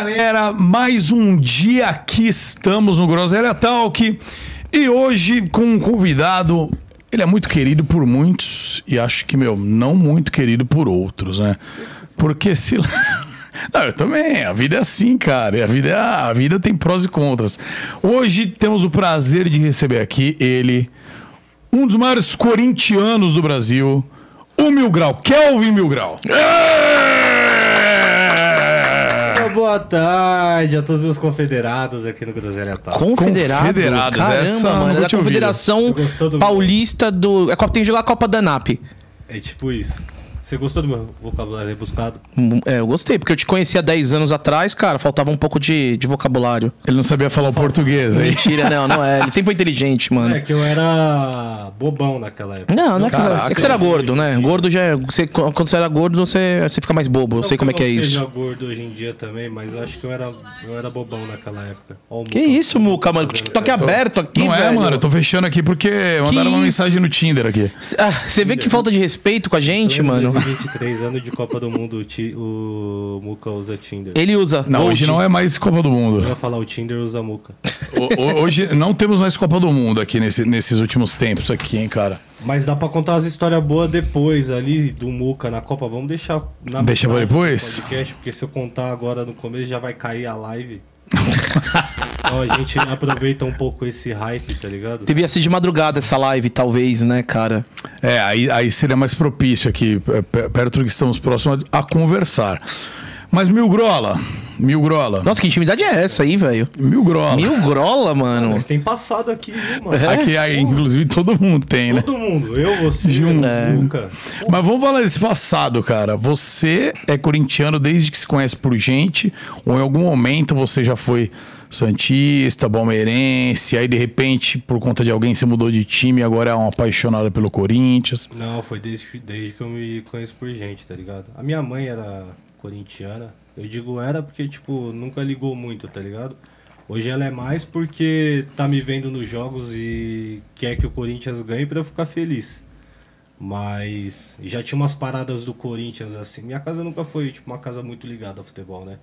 galera, mais um dia aqui estamos no Groselha Talk e hoje com um convidado, ele é muito querido por muitos e acho que, meu, não muito querido por outros, né? Porque se... Não, eu também, a vida é assim, cara, a vida, é... a vida tem prós e contras. Hoje temos o prazer de receber aqui ele, um dos maiores corintianos do Brasil, o Mil Grau, Kelvin Mil Grau. Boa tarde a todos os meus confederados aqui no Groselha Tal. Confederado? Confederados, Caramba, essa mano. É da. Confederação do- Paulista do... É, tem que jogar a Copa da NAP. É tipo isso. Você gostou do meu vocabulário rebuscado? Hum, É, eu gostei, porque eu te conhecia 10 anos atrás, cara, faltava um pouco de, de vocabulário. Ele não sabia falar o português, aí. Mentira, não, não é. Ele sempre foi inteligente, mano. É que eu era bobão naquela época. Não, não é que, Caraca. é que você era gordo, né? Gordo já é. Você, quando você era gordo, você, você fica mais bobo. Eu sei como é que é Eu isso. seja gordo hoje em dia também, mas eu acho que eu era, eu era bobão naquela época. Ó o Que Muca. isso, Muca, mano? TikTok aberto aqui, Não é, velho. mano, eu tô fechando aqui porque mandaram uma isso? mensagem no Tinder aqui. Ah, Você vê que falta de respeito com a gente, mano. 2023, ano de Copa do Mundo, o, Ti- o Muca usa Tinder. Ele usa. Não, Gold. hoje não é mais Copa do Eu Mundo. ia falar o Tinder usa Muca. O- o- hoje não temos mais Copa do Mundo aqui nesse- nesses últimos tempos aqui, hein, cara. Mas dá pra contar umas histórias boas depois ali do Muca na Copa. Vamos deixar na Deixa pra depois? do podcast, porque se eu contar agora no começo já vai cair a live. então a gente aproveita um pouco esse hype, tá ligado? Devia ser de madrugada essa live, talvez, né, cara? É, aí, aí seria mais propício aqui, p- perto do que estamos próximos a conversar. Mas Mil Grola, Mil Grola, Nossa, que intimidade é essa aí, velho? Mil Grola. Mil grola, mano. Mas tem passado aqui, viu, mano? É? Aqui, aí, inclusive, todo mundo tem, né? Todo mundo, eu, você, Juntos. o É. Mas vamos falar desse passado, cara. Você é corintiano desde que se conhece por gente, ou em algum momento você já foi santista, palmeirense, aí de repente, por conta de alguém, você mudou de time e agora é um apaixonado pelo Corinthians. Não, foi desde, desde que eu me conheço por gente, tá ligado? A minha mãe era corintiana. Eu digo era porque, tipo, nunca ligou muito, tá ligado? Hoje ela é mais porque tá me vendo nos jogos e quer que o Corinthians ganhe pra eu ficar feliz. Mas já tinha umas paradas do Corinthians assim. Minha casa nunca foi, tipo, uma casa muito ligada ao futebol, né?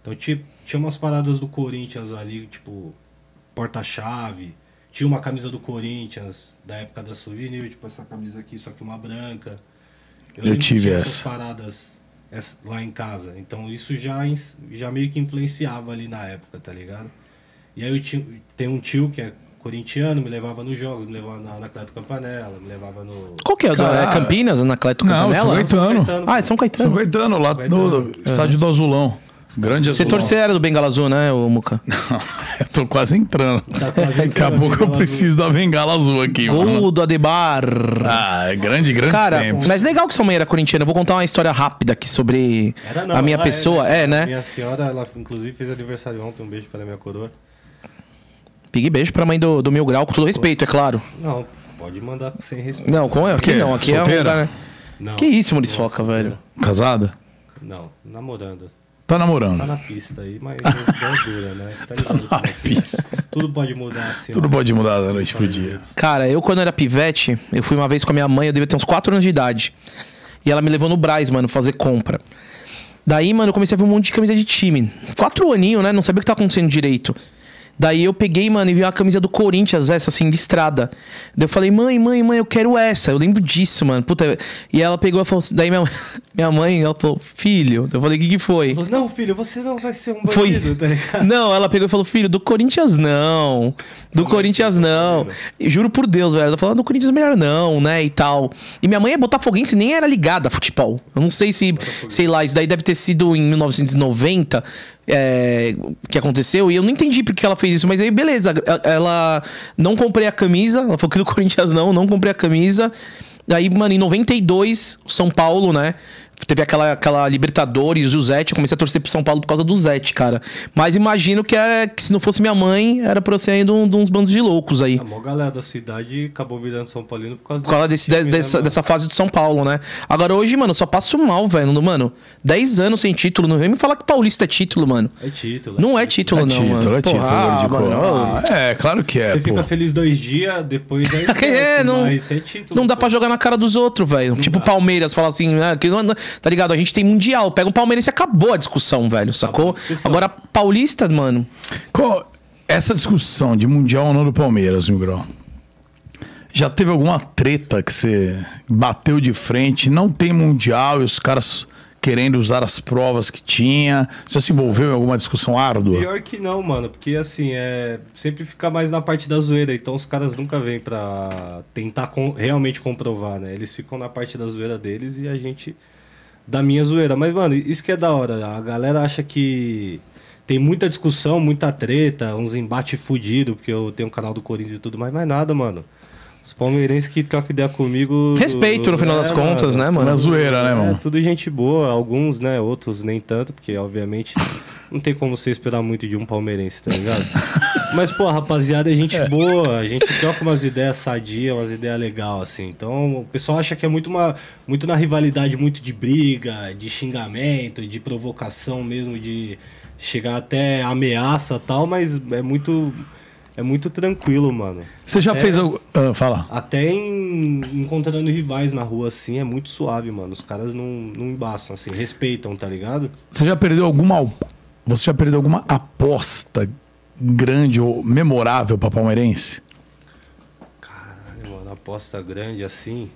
Então ti- tinha umas paradas do Corinthians ali, tipo, porta-chave. Tinha uma camisa do Corinthians da época da Souvenir, tipo essa camisa aqui, só que uma branca. Eu que tive tinha essa. essas paradas lá em casa. Então isso já, já meio que influenciava ali na época, tá ligado? E aí eu tinha, tem um tio que é corintiano, me levava nos jogos, me levava na Anacleto Campanella, me levava no. Qual que é? Cara, é Campinas, Anacleto Não, São Campanella? Caetano. Ah, é São São Caetano. Caetano, lá Caetano. no estádio do Azulão. Grande Você torcer era do Bengala Azul, né, ô Muca? eu tô quase entrando. Tá quase Daqui a entrando pouco eu preciso da bengala azul aqui, Gol mano. do Adebar. Ah, é grande, grandes Cara, tempos. mas legal que sua mãe era corintiana. Eu vou contar uma história rápida aqui sobre não, a minha ela pessoa. É, né? Minha senhora, ela inclusive fez aniversário ontem, um beijo para minha coroa. Big beijo pra mãe do, do meu grau, com todo respeito, é claro. Não, pode mandar sem respeito. Não, com aqui quê? não, aqui é Solteira? lugar, né? Não. Que isso, Muriçoca, velho? Casada? Não, namorando. Tá Tá namorando. na pista aí, mas não dura, né? Você tá ligado como é é. Tudo pode mudar assim. Tudo ó. pode mudar da noite pro dia. Cara, eu quando era pivete, eu fui uma vez com a minha mãe, eu devia ter uns 4 anos de idade. E ela me levou no Braz, mano, fazer compra. Daí, mano, eu comecei a ver um monte de camisa de time. Quatro aninhos, né? Não sabia o que tá acontecendo direito. Daí eu peguei, mano, e vi uma camisa do Corinthians, essa, assim, listrada. Daí eu falei, mãe, mãe, mãe, eu quero essa. Eu lembro disso, mano. Puta. E ela pegou e falou assim, daí minha, minha mãe, ela falou, filho. Eu falei, o que que foi? Falou, Não, filho, você não vai ser um Foi. bandido, tá ligado? Não, ela pegou e falou: Filho, do Corinthians não. Do Corinthians não. E juro por Deus, velho. Ela falou: do Corinthians melhor não, né? E tal. E minha mãe é botafoguense, nem era ligada a futebol. Eu não sei se, sei lá, isso daí deve ter sido em 1990 é, que aconteceu. E eu não entendi porque que ela fez isso. Mas aí, beleza. Ela não comprei a camisa. Ela falou que do Corinthians não, não comprei a camisa. Aí, mano, em 92, o São Paulo, né? Teve aquela, aquela Libertadores, o Zete. Eu comecei a torcer pro São Paulo por causa do Zete, cara. Mas imagino que, é, que se não fosse minha mãe, era pra eu ser ainda um, de uns bandos de loucos aí. A maior galera da cidade acabou virando São Paulino por causa, Por causa desse, time, de- né, dessa, dessa fase de São Paulo, né? Agora hoje, mano, eu só passo mal, velho. Mano, 10 anos sem título. Não vem me falar que Paulista é título, mano. É título. Não é título, É não, título, mano. é título. Porra, ah, mano, cor. Ah, é, claro que é. Você pô. fica feliz dois dias, depois esquece, É, não, mas é título. não dá pô. pra jogar na cara dos outros, velho. Tipo dá. Palmeiras, falar assim, ah, que não, tá ligado? A gente tem Mundial. Pega o Palmeirense e acabou a discussão, velho, sacou? discussão. Agora, Paulista, mano. Qual- essa discussão de Mundial ou não do Palmeiras, Miguel? Já teve alguma treta que você bateu de frente? Não tem Mundial e os caras querendo usar as provas que tinha? Você se envolveu em alguma discussão árdua? Pior que não, mano, porque assim, é. Sempre fica mais na parte da zoeira, então os caras nunca vêm pra tentar com- realmente comprovar, né? Eles ficam na parte da zoeira deles e a gente da minha zoeira. Mas, mano, isso que é da hora. A galera acha que tem muita discussão, muita treta, uns embates fudidos, porque eu tenho um canal do Corinthians e tudo mais, mas nada, mano. Os palmeirenses que trocam ideia comigo. Respeito, no final das contas, né, mano? Na zoeira, né, É, mano? tudo gente boa, alguns, né? Outros nem tanto, porque obviamente não tem como você esperar muito de um palmeirense, tá ligado? Mas, pô, rapaziada é gente boa, a gente troca umas ideias sadias, umas ideias legais, assim. Então, o pessoal acha que é muito, uma, muito na rivalidade, muito de briga, de xingamento, de provocação mesmo, de chegar até ameaça e tal, mas é muito. É muito tranquilo, mano. Você já Até- fez algo. Ah, fala. até em, encontrando rivais na rua assim, é muito suave, mano. Os caras não, não embaçam, assim, respeitam, tá ligado? Você já perdeu alguma. Você já perdeu alguma aposta grande ou memorável pra palmeirense? Caralho, mano, aposta grande assim.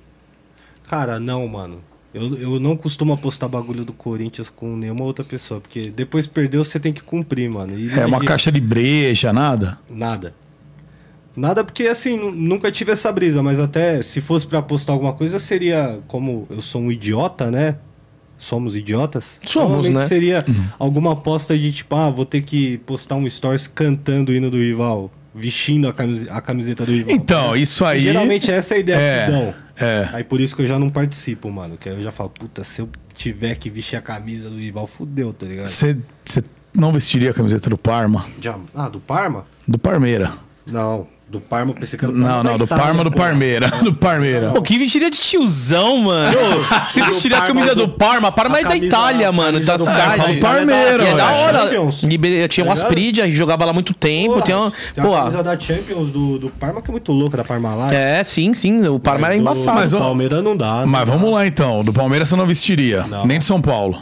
Cara, não, mano. Eu, eu não costumo apostar bagulho do Corinthians com nenhuma outra pessoa, porque depois perdeu, você tem que cumprir, mano. E É uma imagina- caixa de breja, nada? Nada. Nada porque, assim, nu- nunca tive essa brisa, mas até se fosse pra apostar alguma coisa, seria como eu sou um idiota, né? Somos idiotas. Somos, né? seria alguma aposta de tipo, ah, vou ter que postar um stories cantando o hino do rival, vestindo a camiseta do rival. Então, isso aí. Geralmente essa é a ideia É, que dão. É. Aí por isso que eu já não participo, mano. Que aí eu já falo, puta, se eu tiver que vestir a camisa do rival, fudeu, tá ligado? Você você não vestiria a camiseta do Parma? Já... Ah, do Parma? Do Parmeira. Não, do Parma pensei que era do Não, Parma não, da do Parma do. Parmeira. Do Parmeira. Pô, que vestiria de tiozão, mano. Você Do vestiria a Parma camisa do- do Parma. Parma é da Itália, mano. camisa Da do cidade. Parma, Parmeira, é da hora. Tinha Tá umas ligado? Aspride, a gente jogava lá muito tempo. Uma- tem a pô, camisa da Champions do, do Parma que é muito louca, da Parmalat. é, sim, sim. O Parma era do- embaçado. Mas, do ó, Palmeiras não dá. Mas vamos lá então. Do Palmeiras você não vestiria. Nem de São Paulo.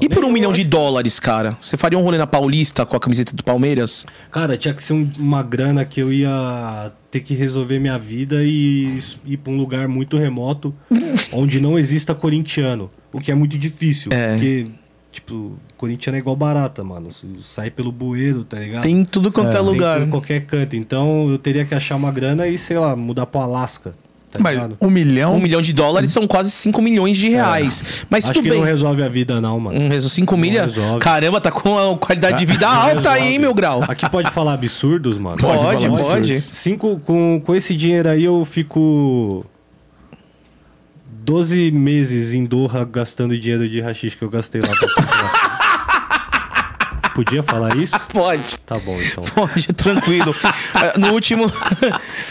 E por um milhão de dólares, cara? Você faria um rolê na Paulista com a camiseta do Palmeiras? Cara, tinha que ser um- uma grana que eu ia ter que resolver minha vida e s- ir pra um lugar muito remoto onde não exista corintiano. O que é muito difícil. É. Porque, tipo, corintiano é igual barata, mano. S- Sai pelo bueiro, tá ligado? Tem tudo quanto é, Tem lugar. em qualquer canto. Então eu teria que achar uma grana e, sei lá, mudar pro Alasca. Tá Mas ligado? um milhão. Um milhão de dólares são quase 5 milhões de reais. Mas Acho tudo que bem. não resolve a vida, não, mano. Um reso 5 Não milha? resolve. Caramba, tá com a qualidade de vida alta aí, hein, meu grau? Aqui pode falar absurdos, mano? Pode Pode, pode. Cinco, com, com esse dinheiro aí eu fico 12 meses em Doha gastando dinheiro de rachixe que eu gastei lá pra comprar. Podia falar isso? Pode. Tá bom, então. Pode, tranquilo. Eh, no último,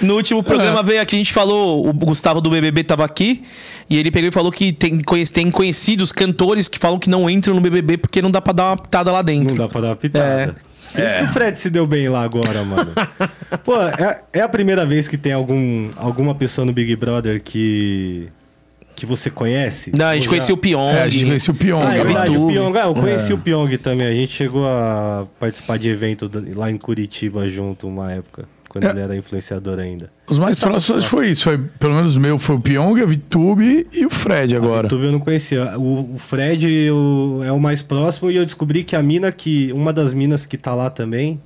no último programa veio aqui, a gente falou, o Gustavo do BBB tava aqui, e ele pegou e falou que tem, conhece- tem conhecidos cantores que falam que não entram no BBB porque não dá pra dar uma pitada lá dentro. Não dá pra dar uma pitada. Por isso que o Fred se deu bem lá agora, mano. Pô, é, é a primeira vez que tem algum, alguma pessoa no Big Brother que. Que você conhece? Não, a gente já- conhecia o Pyong. É, a gente conhecia o Pyong. Ah, é verdade, o. Pyong. Ah, eu conheci o Pyong também. A gente chegou a participar de evento lá em Curitiba junto uma época, quando É. ele era influenciador ainda. Os mais próximos foi isso. Foi, pelo menos o meu foi o Pyong, a Vitube e o Fred agora. YouTube eu não conhecia. O, o Fred eu- é o mais próximo e eu descobri que a mina que. Uma das minas que tá lá também,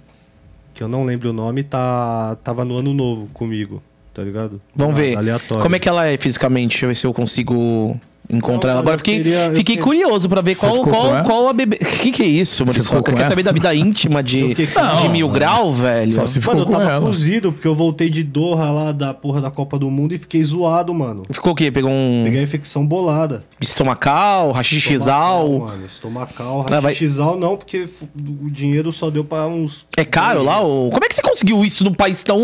que eu não lembro o nome, tá, tava no ano novo comigo, tá ligado? Vamos Ah, ver. Aleatório. Como é que ela é fisicamente? Deixa eu ver se eu consigo encontrar Não, ela. Agora fiquei, queria- fiquei queria- curioso pra ver Você qual, qual, qual a bebê. O que, que é isso, Muriçoca? Quer saber da vida íntima de, que de mil não. grau, velho? Só se ficou Mano, eu tava ela. cozido, porque eu voltei de Doha lá da porra da Copa do Mundo e fiquei zoado, mano. Ficou o quê? Pegou um Peguei a infecção bolada. estomacal, Estomacal, rachichizal? Mano, estomacal, rachizal não, porque o dinheiro só deu pra uns... É caro lá? Ou... Como é que você conseguiu isso num país tão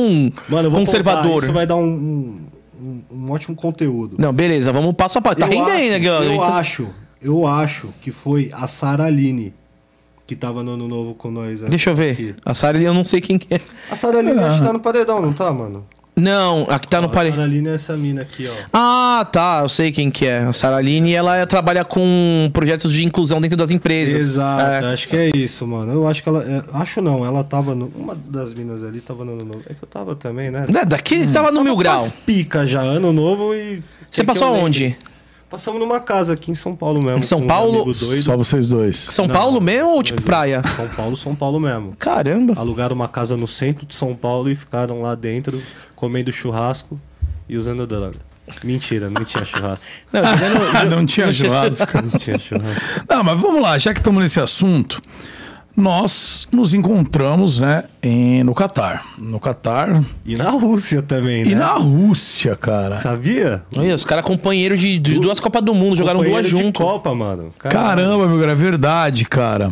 Mano, eu vou conservador? contar, isso vai dar um, um, um- ótimo conteúdo. Não, beleza, vamos passo a passo. Tá eu rendendo, acho, né? Eu Então- acho, eu acho que foi a Sara Aline que tava no ano novo com nós. Deixa eu ver. Aqui. A Sara, eu não sei quem que é. A Sara Aline que tá no paredão, não tá, mano? Não, aqui tá no A pare... Saraline é essa mina aqui, ó. Ah, tá, eu sei quem que é. A Saraline, ela é- trabalha com projetos de inclusão dentro das empresas. Exato, É. acho que é isso, mano. Eu acho que ela. é, acho não, ela tava no. Uma das minas ali tava no ano novo. É que eu tava também, né? Da- Daqui ele tava no mil grau. Pica já, ano novo e. Você que passou aonde? Passamos numa casa aqui em São Paulo mesmo. Em São um Paulo? doido. Só vocês dois. São Não, Paulo mesmo ou tipo praia? São Paulo, São Paulo mesmo. Caramba. Alugaram uma casa no centro de São Paulo e ficaram lá dentro comendo churrasco e usando droga. Mentira, não tinha churrasco. Não, dizendo- Não tinha churrasco. Não tinha churrasco. Não, mas vamos lá, já que estamos nesse assunto, nós nos encontramos, né, em, no Catar. No Catar E na Rússia também, né? e na Rússia, cara. Sabia? Olha, os caras companheiros de, de duas Copas do Mundo, jogaram duas Companheiro de junto. Copa, mano. Caralho. Caramba, meu, cara, é verdade, cara.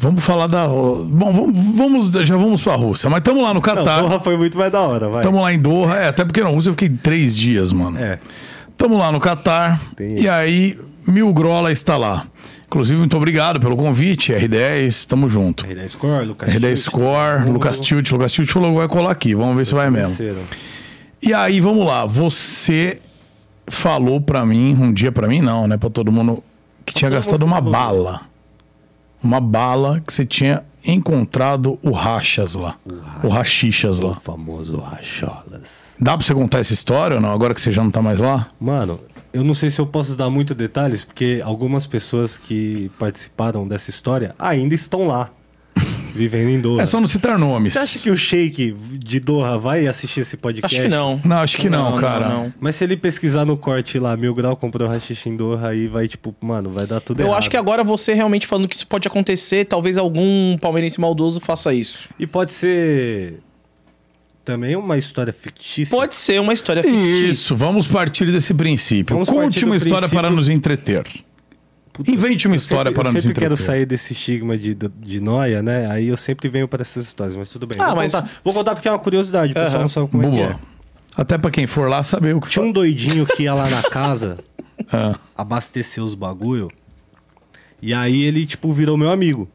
Vamos falar da. Bom, vamos, vamos- já vamos pra Rússia, mas estamos lá no Não, Catar. porra, foi muito mais da hora, vai. Estamos lá em Doha. É, até porque na Rússia eu fiquei três dias, mano. É. Estamos lá no Catar. E aí, Mil Grola está lá. Inclusive, muito obrigado pelo convite, R10, tamo junto. R10 Score, Lucas R10 Tilt, Score, Hugo, Lucas Tilt. Lucas Tilt falou que vai colar aqui. Vamos ver se vai mesmo. E aí, vamos lá. Você falou pra mim, um dia pra mim não, né? Pra todo mundo, que tinha gastado uma bala. Uma bala que você tinha encontrado o rachas lá. O rachixas O lá. famoso Racholas. Dá pra você contar essa história ou não? Agora que você já não tá mais lá? Mano, eu não sei se eu posso dar muito detalhes, porque algumas pessoas que participaram dessa história ainda estão lá, vivendo em Doha. É só não citar nomes. Você acha que o Sheik de Doha vai assistir esse podcast? Acho que não. Não, acho que não, cara. não. Mas se ele pesquisar no corte lá, Mil Grau comprou rachixe em Doha, aí vai, tipo, mano, vai dar tudo Eu errado. acho que agora você realmente falando que isso pode acontecer, talvez algum palmeirense maldoso faça isso. E pode ser também uma história fictícia. Pode ser uma história fictícia. Isso, vamos partir desse princípio. Vamos Conte uma história princípio- para nos entreter. Puta, Invente uma eu história sempre, para eu nos sempre quero sair desse estigma de, de, de noia, né? Aí eu sempre venho para essas histórias, mas tudo bem. Ah, vou, mas- contar, vou contar porque é uma curiosidade, o pessoal não sabe como é que Boa. é. Até pra quem for lá saber o que Tinha um doidinho que ia lá na casa Ah, abastecer os bagulho. E aí ele, tipo, virou meu amigo.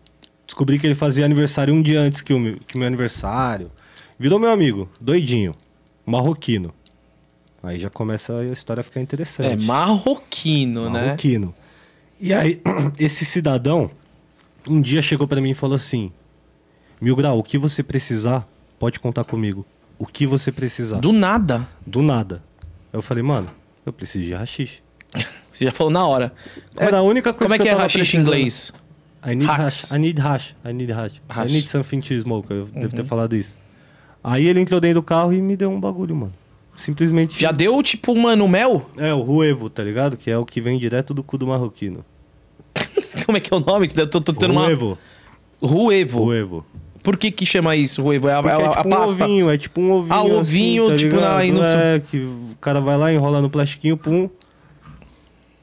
Descobri que ele fazia aniversário um dia antes que o meu, que o meu aniversário. Virou meu amigo, doidinho, marroquino. Aí já começa a história a ficar interessante. É marroquino, né? Marroquino. E aí, esse cidadão, um dia chegou pra mim e falou assim: Mil Grau, o que você precisar, pode contar comigo. O que você precisar. Do, Do nada. nada. Eu falei, mano, eu preciso de rachixe. Você já falou na hora. Como Era é, a única coisa como é que que eu é rachixe em inglês? I need Hacks. hash. I need hash. I need hash. Hash. Uhum. I need something to smoke. Eu devo ter falado isso. Aí ele entrou dentro do carro e me deu um bagulho, mano. Simplesmente. Já deu, tipo, mano, mel? É, o ruevo, tá ligado? Que é o que vem direto do cu do marroquino. Como é que é o nome? Eu tô, tô tendo uma... Ruevo. Ruevo. Ruevo. Por que que chama isso, ruevo? É a, é a- é a tipo um pasta? ovinho, é tipo um ovinho. Ah, o ovinho, assim, tá tipo, na- no- É, que o cara vai lá, enrola no plastiquinho, pum.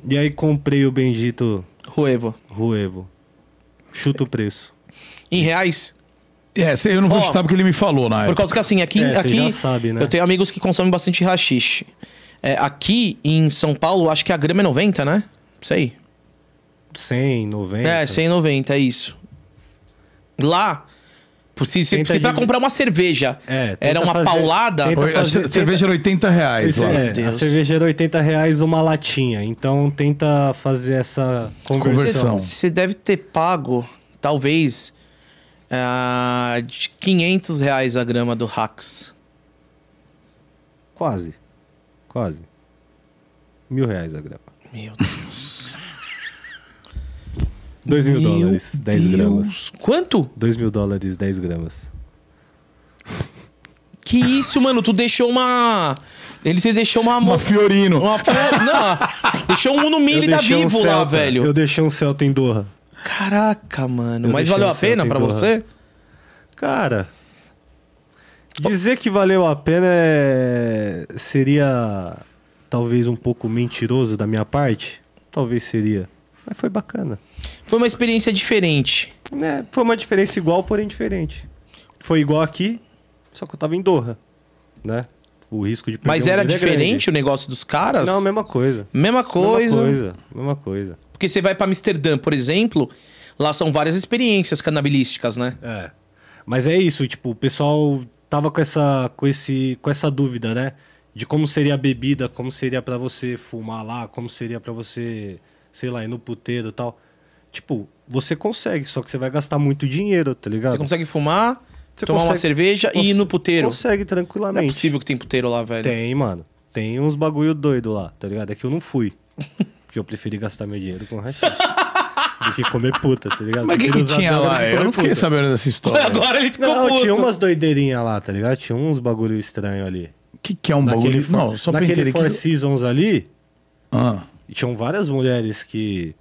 E aí comprei o bendito Ruevo. Ruevo. Chuta o preço. Em reais? É, sei, eu não vou Ó, chutar porque ele me falou na Por época. causa que assim, aqui, É, aqui já sabe, né? eu tenho amigos que consomem bastante rachixe. É, aqui em São Paulo, acho que a grama é 90, né? Isso aí. 100, 90. É, 190, é isso. Lá, por se, se, Tenta se pra de- comprar uma cerveja É, era tenta uma fazer- paulada, tenta a fazer- ce- cerveja era 80 reais é, a cerveja era 80 reais uma latinha. Então tenta fazer essa conversão. Conversão. você deve ter pago, talvez, ah, de 500 reais a grama do Hacks. Quase. Quase. Mil reais a grama. Meu Deus. 2 mil dólares, 10 gramas. Quanto? 2 mil dólares, 10 gramas. Que isso, mano? Tu deixou uma... Ele se deixou uma... Uma Fiorino. Uma Não, deixou um Uno Mille Eu da deixei um Vivo lá, velho. Eu deixei um Celta em Doha. Caraca, mano. Eu Mas valeu a pena Doha. você? Cara, dizer que valeu a pena é... seria talvez um pouco mentiroso da minha parte. Talvez seria. Mas foi bacana. Foi uma experiência diferente. né, foi uma diferença igual, porém diferente. Foi igual aqui, só que eu tava em Doha, né? O risco de perder Mas era é diferente o grande. negócio dos caras? Não, mesma coisa. Mesma coisa. Mesma coisa, mesma coisa. Porque você vai pra Amsterdã, por exemplo, lá são várias experiências canabilísticas, né? É. Mas é isso, tipo, o pessoal tava com essa, com, esse, com essa dúvida, né? De como seria a bebida, como seria pra você fumar lá, como seria pra você, sei lá, ir no puteiro e tal. Tipo, você consegue, só que você vai gastar muito dinheiro, tá ligado? Você consegue fumar, Você tomar uma consegue- cerveja e ir no puteiro. Consegue Não é tranquilamente. possível que tem puteiro lá, velho. Tem, mano. Tem uns bagulho doido lá, tá ligado? É que eu não fui. Porque eu preferi gastar meu dinheiro com rachixe. do que comer puta, tá ligado? Mas o que, que tinha lá? Eu não fiquei puta. sabendo dessa história. Agora ele ficou Não, puto. tinha umas doideirinhas lá, tá ligado? Tinha uns bagulho estranho ali. O que, que é um bagulho? for- Não, só pra naquele entender Four que... Seasons ali, Ah, tinham várias mulheres que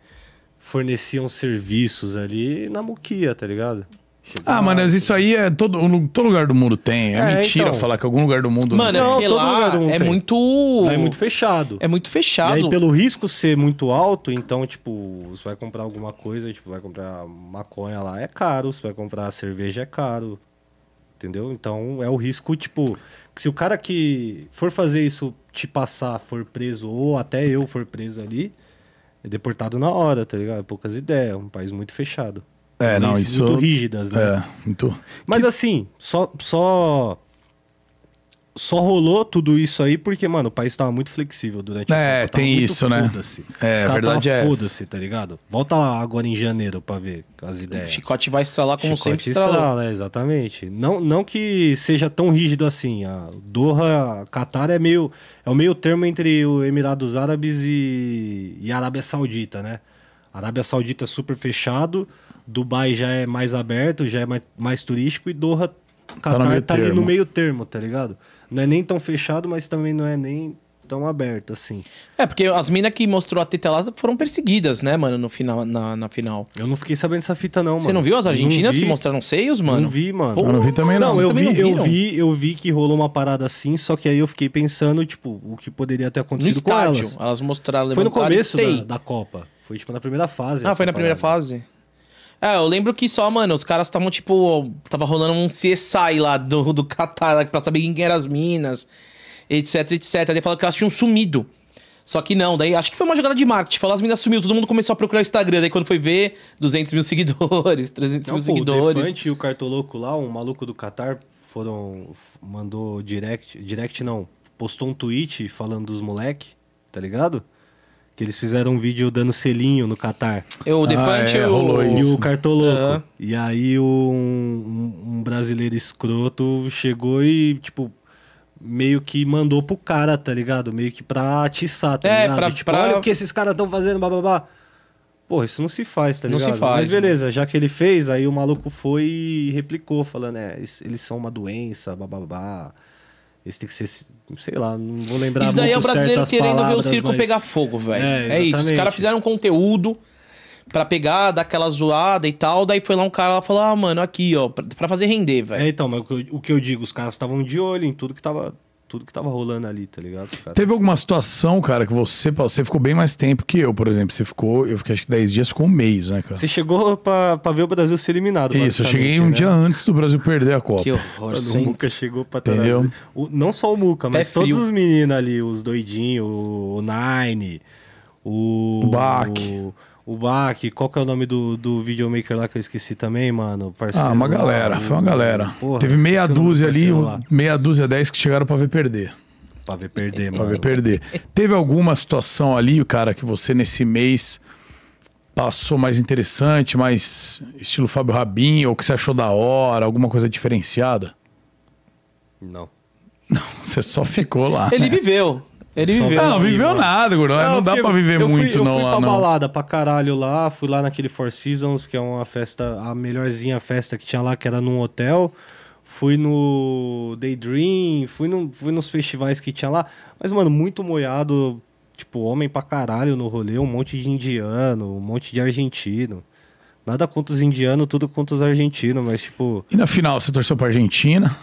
forneciam serviços ali na muquia, tá ligado? Chegou ah lá, mas isso aí é todo, todo lugar do mundo tem. É, É, mentira então. falar que algum lugar do mundo... Mano, é Não, porque todo lugar do mundo é tem. muito... Lá é muito fechado. É muito E fechado. aí, pelo risco ser muito alto, então, tipo, você vai comprar alguma coisa, tipo, vai comprar maconha lá, é caro. Você vai comprar cerveja, é caro. Entendeu? Então, é o risco, tipo, que se o cara que for fazer isso te passar, for preso, ou até eu for preso ali, é deportado na hora, tá ligado? Poucas ideias, é um país muito fechado. É, não, isso... Muito rígidas, né? É, muito... Mas assim, só, só. Só rolou tudo isso aí porque, mano, o país tava muito flexível durante É, tem muito isso, né? É, Os a verdade é essa. Foda-se, tá ligado? Volta lá agora em janeiro pra ver as O ideias. chicote vai estralar como Chicote sempre estralou. estrala, é, exatamente. Não, não que seja tão rígido assim. A Doha, Qatar é meio é o meio termo entre o Emirados Árabes e, e a Arábia Saudita, né? A Arábia Saudita é super fechado, Dubai já é mais aberto, já é mais, mais turístico e Doha, Qatar no meio tá ali no meio termo, tá ligado? Não é nem tão fechado, mas também não é nem tão aberto assim. É, porque as minas que mostrou a teta lá foram perseguidas, né, mano, no final, na, na final. Eu não fiquei sabendo dessa fita não, mano. Você não viu as argentinas Não que vi. mostraram seios, mano? Não vi, mano. Pô, Eu não vi também, não. Não, eu também vi, não eu vi, eu vi que rolou uma parada assim, só que aí eu fiquei pensando, tipo, o que poderia ter No acontecido com estádio. elas. Elas mostraram, Foi no começo da, da Copa. Foi tipo na primeira fase. Ah, foi na primeira parada. fase. É, eu lembro que só, mano, os caras estavam, tipo, tava rolando um CSI lá do, do Qatar, pra saber quem eram as minas, etc, etc. Daí falaram que elas tinham sumido. Só que não, daí acho que foi uma jogada de marketing. Falou, as minas sumiu, todo mundo começou a procurar o Instagram. Daí quando foi ver, 200 mil seguidores, 300 Não, mil pô, o seguidores. Defante e o Cartoloco lá, um maluco do Qatar, foram. Mandou direct. Direct não. Postou um tweet falando dos moleque, tá ligado? Que eles fizeram um vídeo dando selinho no Qatar. Eu, o Defante, é, o... rolou E isso. o Cartoloco. Aham. E aí o- um, um brasileiro escroto chegou e, tipo, meio que mandou pro cara, tá ligado? Meio que pra atiçar, tá É, ligado? pra- tipo, pra- olha o que esses caras estão fazendo, bababá. Pô, isso não se faz, tá Não ligado? se faz, Mas beleza, já que ele fez, aí o maluco foi e replicou, falando, é, eles eles são uma doença, bababá. Eles têm que ser, sei lá, não vou lembrar Isso daí é o brasileiro querendo ver o circo mas- pegar fogo, velho. É, É, isso. Os caras fizeram um conteúdo pra pegar, dar aquela zoada e tal. Daí foi lá um cara lá e falou: Ah, mano, aqui, ó, pra, fazer render, velho. É, então, mas o que eu digo, os caras estavam de olho em tudo que tava, tudo que tava rolando ali, tá ligado? Cara? Teve alguma situação, cara, que você, você ficou bem mais tempo que eu, por exemplo. Você ficou, eu fiquei acho que 10 dias, ficou um mês, né, cara? Você chegou pra, pra ver o Brasil ser eliminado. Isso, eu cheguei um né? dia antes do Brasil perder a Copa. Que horror, o Muca chegou pra Entendeu? trás. O- não só o Muca, mas Pé todos frio. os meninos ali, os doidinhos, o, o Nine, o. O Bach. O, o Bach, qual que é o nome do, do videomaker lá que eu esqueci também, mano? Parceiro Ah, uma galera, o- foi uma galera. Porra, Teve meia dúzia ali, lá. meia dúzia, 10 que chegaram pra ver perder. Pra ver perder, Pra mano. ver perder. Teve alguma situação ali, cara, que você nesse mês passou mais interessante, mais estilo Fábio Rabin, ou que você achou da hora, alguma coisa diferenciada? Não. Você só ficou lá. Ele viveu. Ele Só- viveu. Não, viveu mano. nada, Gordão. Não, dá porque pra viver eu fui- muito eu não fui lá, pra não. balada pra caralho lá, fui lá naquele Four Seasons, que é uma festa, a melhorzinha festa que tinha lá, que era num hotel. Fui no Daydream, fui, no, fui nos festivais que tinha lá. Mas, mano, muito moiado, tipo, homem pra caralho no rolê, um monte de indiano, um monte de argentino. Nada contra os indianos, tudo contra os argentinos, mas, tipo, E na final, você torceu pra Argentina?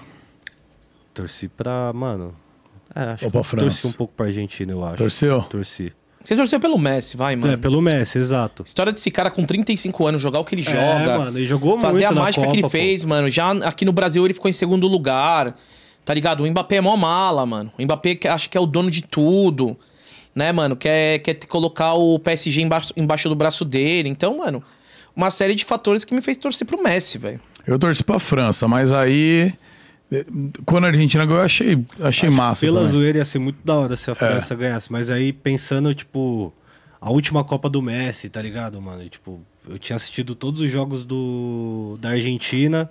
torci pra, mano... É, acho Ou que pra eu torci França? um pouco pra Argentina, eu acho. Torceu? Torci. Você torceu pelo Messi, vai, mano. É, pelo Messi, exato. História desse cara com 35 anos, jogar o que ele É, joga. mano, ele jogou fazer muito a na mágica que ele Copa, pô. fez, mano. Já aqui no Brasil ele ficou em segundo lugar. Tá ligado? O Mbappé é mó mala, mano. O Mbappé que- acha que é o dono de tudo. Né, mano? Quer, quer colocar o PSG embaixo, embaixo do braço dele. Então, mano, uma série de fatores que me fez torcer pro Messi, velho. Eu torci pra França, mas aí Quando a Argentina ganhou, eu achei, achei massa. Pela também. zoeira ia ser muito da hora É. se a França ganhasse. Mas aí pensando, tipo, a última Copa do Messi, tá ligado, mano? E, tipo, eu tinha assistido todos os jogos do, da Argentina,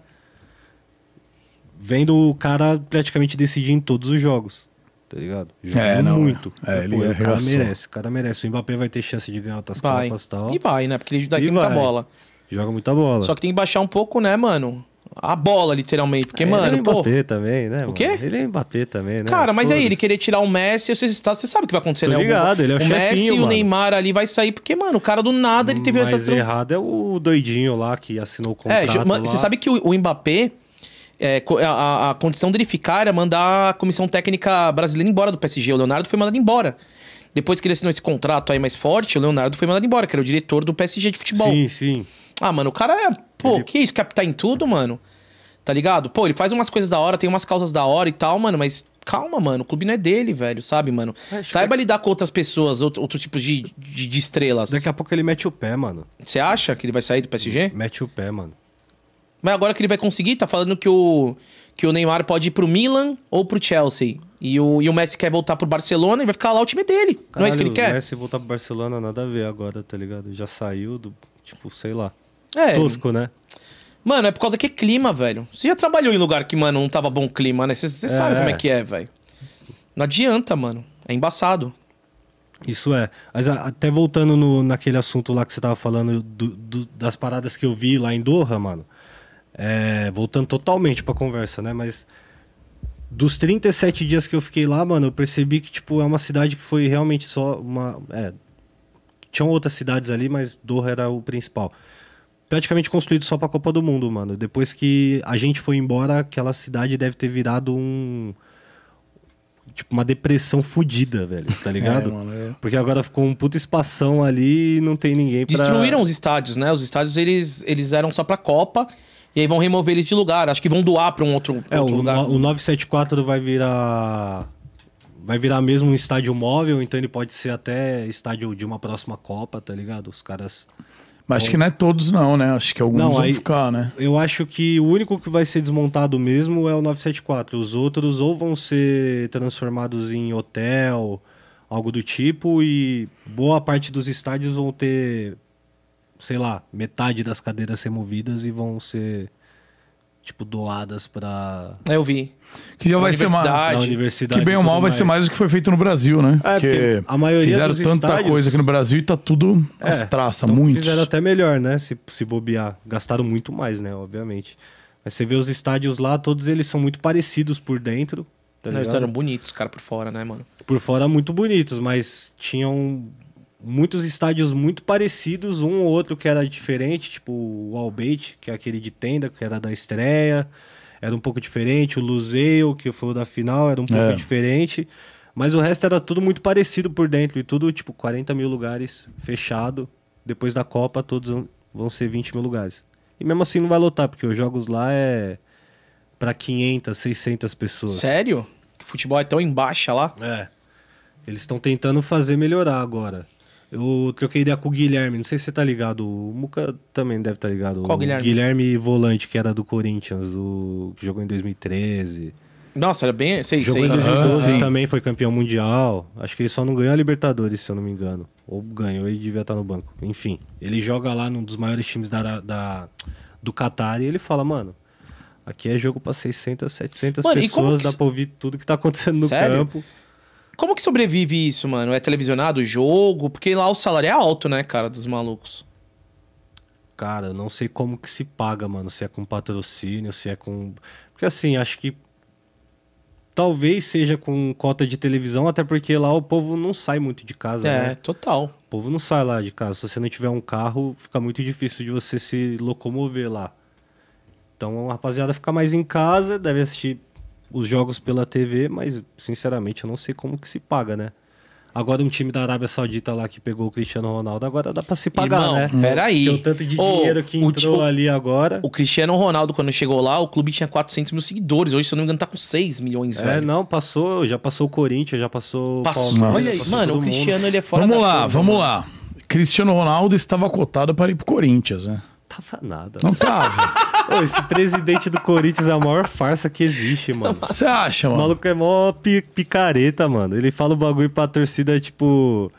vendo o cara praticamente decidir em todos os jogos. Tá ligado? Jogou É, não, muito. é, ele Pô, o cara merece, o cara merece. O Mbappé vai ter chance de ganhar outras Vai. Copas e tal. E vai, né? Porque ele dá E muita vai. bola. Joga muita bola. Só que tem que baixar um pouco, né, mano? A bola, literalmente. Porque, É, mano, ele é pô. Mbappé também, né? O quê? mano? Ele é Mbappé também, né? Cara, mas aí ele querer tirar o Messi, você, tá- você sabe o que vai acontecer, Tô né? O- ligado, ele é o Messi chefinho, e o mano. Neymar ali vai sair, porque, mano, o cara do nada ele teve Mas essa trans- errado é o doidinho lá que assinou o É, contrato lá. você sabe que o, o Mbappé, é, a, a condição dele ficar era mandar a comissão técnica brasileira embora do PSG. O Leonardo foi mandado embora. Depois que ele assinou esse contrato aí mais forte, o Leonardo foi mandado embora, que era o diretor do PSG de futebol. Sim, sim. Ah, mano, o cara é. Pô, Ele- que isso? Captar em tudo, mano? Tá ligado? Pô, ele faz umas coisas da hora, tem umas causas da hora e tal, mano, mas calma, mano. O clube não é dele, velho, sabe, mano? Acho Saiba lidar com outras pessoas, outro, outro tipo de, de, de estrelas. Daqui a pouco ele mete o pé, mano. Você acha que ele vai sair do PSG? Mete o pé, mano. Mas agora que ele vai conseguir, tá falando que o, que o Neymar pode ir pro Milan ou pro Chelsea. E o, e o Messi quer voltar pro Barcelona e vai ficar lá o time dele. não é isso que ele Caralho, quer? O Messi voltar pro Barcelona, nada a ver agora, tá ligado? Já saiu do. Tipo, sei lá. É, Tosco, né? Mano, é por causa que é clima, velho. Você já trabalhou em lugar que, mano, não tava bom clima, né? Você você sabe É. como é que é, velho. Não adianta, mano. É embaçado. Isso é. Mas até voltando no, naquele assunto lá que você tava falando do- do- das paradas que eu vi lá em Doha, mano. É, voltando totalmente pra conversa, né? Mas dos 37 dias que eu fiquei lá, mano, eu percebi que, tipo, é uma cidade que foi realmente só uma. É, tinham outras cidades ali, mas Doha era o principal. Praticamente construído só pra Copa do Mundo, mano. Depois que a gente foi embora, aquela cidade deve ter virado um. Tipo, uma depressão fodida, velho, tá ligado? É, mano, é. Porque agora ficou um puta espação ali e não tem ninguém pra... Destruíram os estádios, né? Os estádios, eles, eles eram só pra Copa. E aí vão remover eles de lugar. Acho que vão doar pra um outro, É, outro o, lugar. o 974 vai virar. Vai virar mesmo um estádio móvel, então ele pode ser até estádio de uma próxima Copa, tá ligado? Os caras. Mas acho que não é todos, não, né? Acho que alguns Não, vão aí- ficar, né? Eu acho que o único que vai ser desmontado mesmo é o 974. Os outros ou vão ser transformados em hotel, algo do tipo, e boa parte dos estádios vão ter, sei lá, metade das cadeiras removidas e vão ser, tipo, doadas pra. É, Eu vi. Que já vai ser mais. Universidade. da universidade. Que bem ou mal vai ser mais do que foi feito no Brasil, né? É, porque a maioria fizeram dos tanta estádios- coisa aqui no Brasil e tá tudo É, as traças, então muitos. Fizeram até melhor, né? Se, se bobear. Gastaram muito mais, né? Obviamente. Mas você vê os estádios lá, todos eles são muito parecidos por dentro. Tá Eles ligado? eram bonitos, cara, por fora, né, mano? Por fora muito bonitos, mas tinham muitos estádios muito parecidos, um ou outro que era diferente, tipo o Albeit, que é aquele de tenda, que era da estreia, era um pouco diferente, o Luseio, que foi o da final, era um pouco É. diferente, mas o resto era tudo muito parecido por dentro, e tudo tipo 40 mil lugares fechado, depois da Copa todos vão- ser 20 mil lugares. E mesmo assim não vai lotar, porque os jogos lá é para 500, 600 pessoas. Sério? O futebol é tão em baixa lá? É. Eles estão tentando fazer melhorar agora. Eu troquei ideia com o Guilherme, não sei se você tá ligado. O Muca também deve estar ligado. Qual o Guilherme? Guilherme Volante, que era do Corinthians, o que jogou em 2013. Nossa, era bem. Sei, Jogou sei. em 2012 sim. também, foi campeão mundial. Acho que ele só não ganhou a Libertadores, se eu não me engano. Ou ganhou e devia estar no banco. Enfim, ele joga lá num dos maiores times da, da- do Qatar e ele fala, mano, aqui é jogo pra 600, 700 Mano, pessoas, que dá pra ouvir tudo que tá acontecendo no Sério? campo. Como que sobrevive isso, mano? É televisionado o jogo? Porque lá o salário é alto, né, cara, dos malucos. Cara, eu não sei como que se paga, mano. Se é com patrocínio, se é com. Porque assim, acho que. Talvez seja com cota de televisão, até porque lá o povo não sai muito de casa, É, né? total. O povo não sai lá de casa. Se você não tiver um carro, fica muito difícil de você se locomover lá. Então a rapaziada fica mais em casa, deve assistir os jogos pela TV, mas sinceramente eu não sei como que se paga, né? Agora um time da Arábia Saudita lá que pegou o Cristiano Ronaldo, agora dá pra se pagar, Irmão, né? peraí. Porque o tanto de Ô, dinheiro que entrou o- ali agora. O Cristiano Ronaldo, quando chegou lá, o clube tinha 400 mil seguidores. Hoje, se eu não me engano, tá com 6 milhões, É, velho. não, passou, já passou o Corinthians, já passou o Passou. Palmeiras, Olha aí, passou mano, o mundo. Cristiano, ele é fora vamos da lá, curva, vamos mano. lá. Cristiano Ronaldo estava cotado para ir pro Corinthians, né? Tava nada. Não tava. Ô, esse presidente do Corinthians é a maior farsa que existe, mano. Você acha, Esse mano? maluco é mó pi- picareta, mano. Ele fala o bagulho pra torcida, tipo.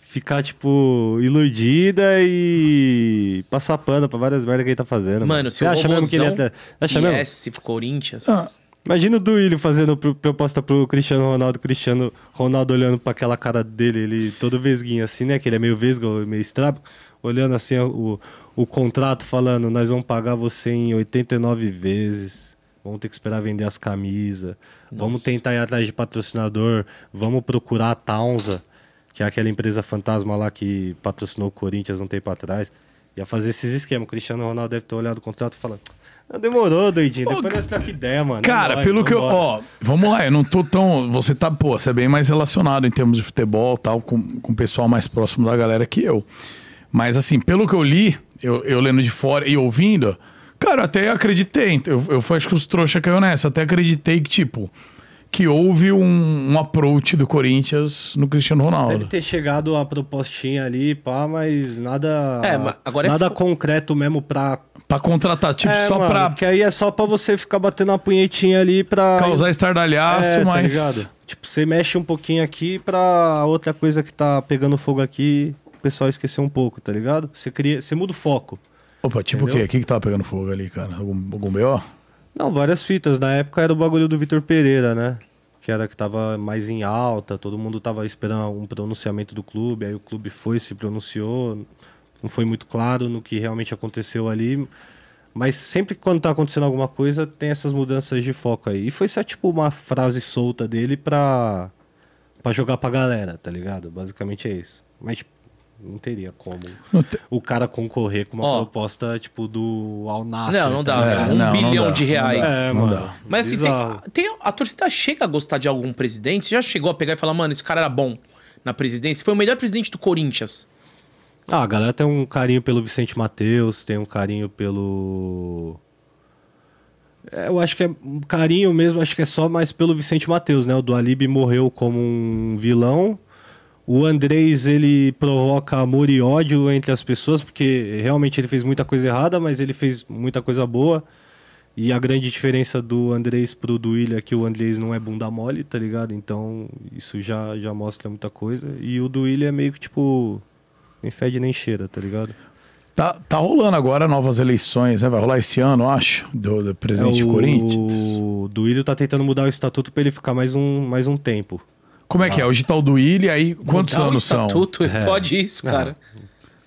Ficar, tipo, iludida e passar pano pra várias merdas que ele tá fazendo. Mano, se Você o acha mesmo que ele é. Atleta? Acha mesmo? Corinthians... Ah, Imagina o Duílio fazendo pro- proposta pro Cristiano Ronaldo, Cristiano Ronaldo olhando pra aquela cara dele, ele todo vesguinho assim, né? Que ele é meio vesgo, meio estrábico, olhando assim o, o contrato, falando: nós vamos pagar você em 89 vezes, vamos ter que esperar vender as camisas, vamos tentar ir atrás de patrocinador, vamos procurar a Taunza, que é aquela empresa fantasma lá que patrocinou o Corinthians um tempo atrás. Ia fazer esses esquemas. O Cristiano Ronaldo deve ter olhado o contrato e falado. "Ah, Demorou, doidinho. Depois nós troca ideia, mano. É Cara, nóis, pelo que eu. vambora." Ó, vamos lá, eu não tô tão. Você tá, pô, você é bem mais relacionado em termos de futebol tal, com, com o pessoal mais próximo da galera que eu. Mas assim, pelo que eu li, eu, eu lendo de fora e ouvindo, cara, eu até acreditei. Eu, eu acho que os trouxa caiu nessa. Eu até acreditei que, tipo, que houve um, um approach do Corinthians no Cristiano Deve Ronaldo. ter chegado a propostinha ali, pá, mas nada. É, mas agora é nada fo- concreto mesmo pra. Pra contratar, tipo, É, só mano, pra Porque aí é só pra você ficar batendo uma punhetinha ali pra. causar estardalhaço, é, tá mas. ligado? Tipo, você mexe um pouquinho aqui pra outra coisa que tá pegando fogo aqui, pessoal esquecer um pouco, tá ligado? Você cria. Você muda o foco. Opa, tipo o quê? O que, que tava pegando fogo ali, cara? Algum, algum B.O.? Não, várias fitas. Na época era o bagulho do Vitor Pereira, né? Que era que tava mais em alta, todo mundo tava esperando um pronunciamento do clube, aí o clube foi, se pronunciou, não foi muito claro no que realmente aconteceu ali. Mas sempre que quando tá acontecendo alguma coisa, tem essas mudanças de foco aí. E foi só tipo uma frase solta dele pra, pra jogar pra galera, tá ligado? Basicamente é isso. Mas tipo, não teria como Não te- o cara concorrer com uma Ó. proposta tipo do Al Nassr. Não, não dá. tá É, um não, não bilhão dá, de não reais. dá. É, Não mano. dá. Mas assim, tem, tem- a torcida chega a gostar de algum presidente? Você já chegou a pegar e falar, mano, esse cara era bom na presidência? Foi o melhor presidente do Corinthians. Ah, a galera tem um carinho pelo Vicente Mateus, tem um carinho pelo. É, eu acho que é um carinho mesmo, acho que é só mais pelo Vicente Mateus, né? O Dualib morreu como um vilão. O Andrés, ele provoca amor e ódio entre as pessoas, porque realmente ele fez muita coisa errada, mas ele fez muita coisa boa. E a grande diferença do Andrés pro Duílio é que o Andrés não é bunda mole, tá ligado? Então isso já, já mostra muita coisa. E o Duílio é meio que tipo. Nem fede nem cheira, tá ligado? Tá, tá rolando agora novas eleições, né? Vai rolar esse ano, eu acho, do, do presidente É, do o, Corinthians. O Duílio tá tentando mudar o estatuto pra ele ficar mais um, mais um tempo. Como é que é? Hoje o do Willi, aí quantos o anos são? estatuto, É. Pode isso, cara.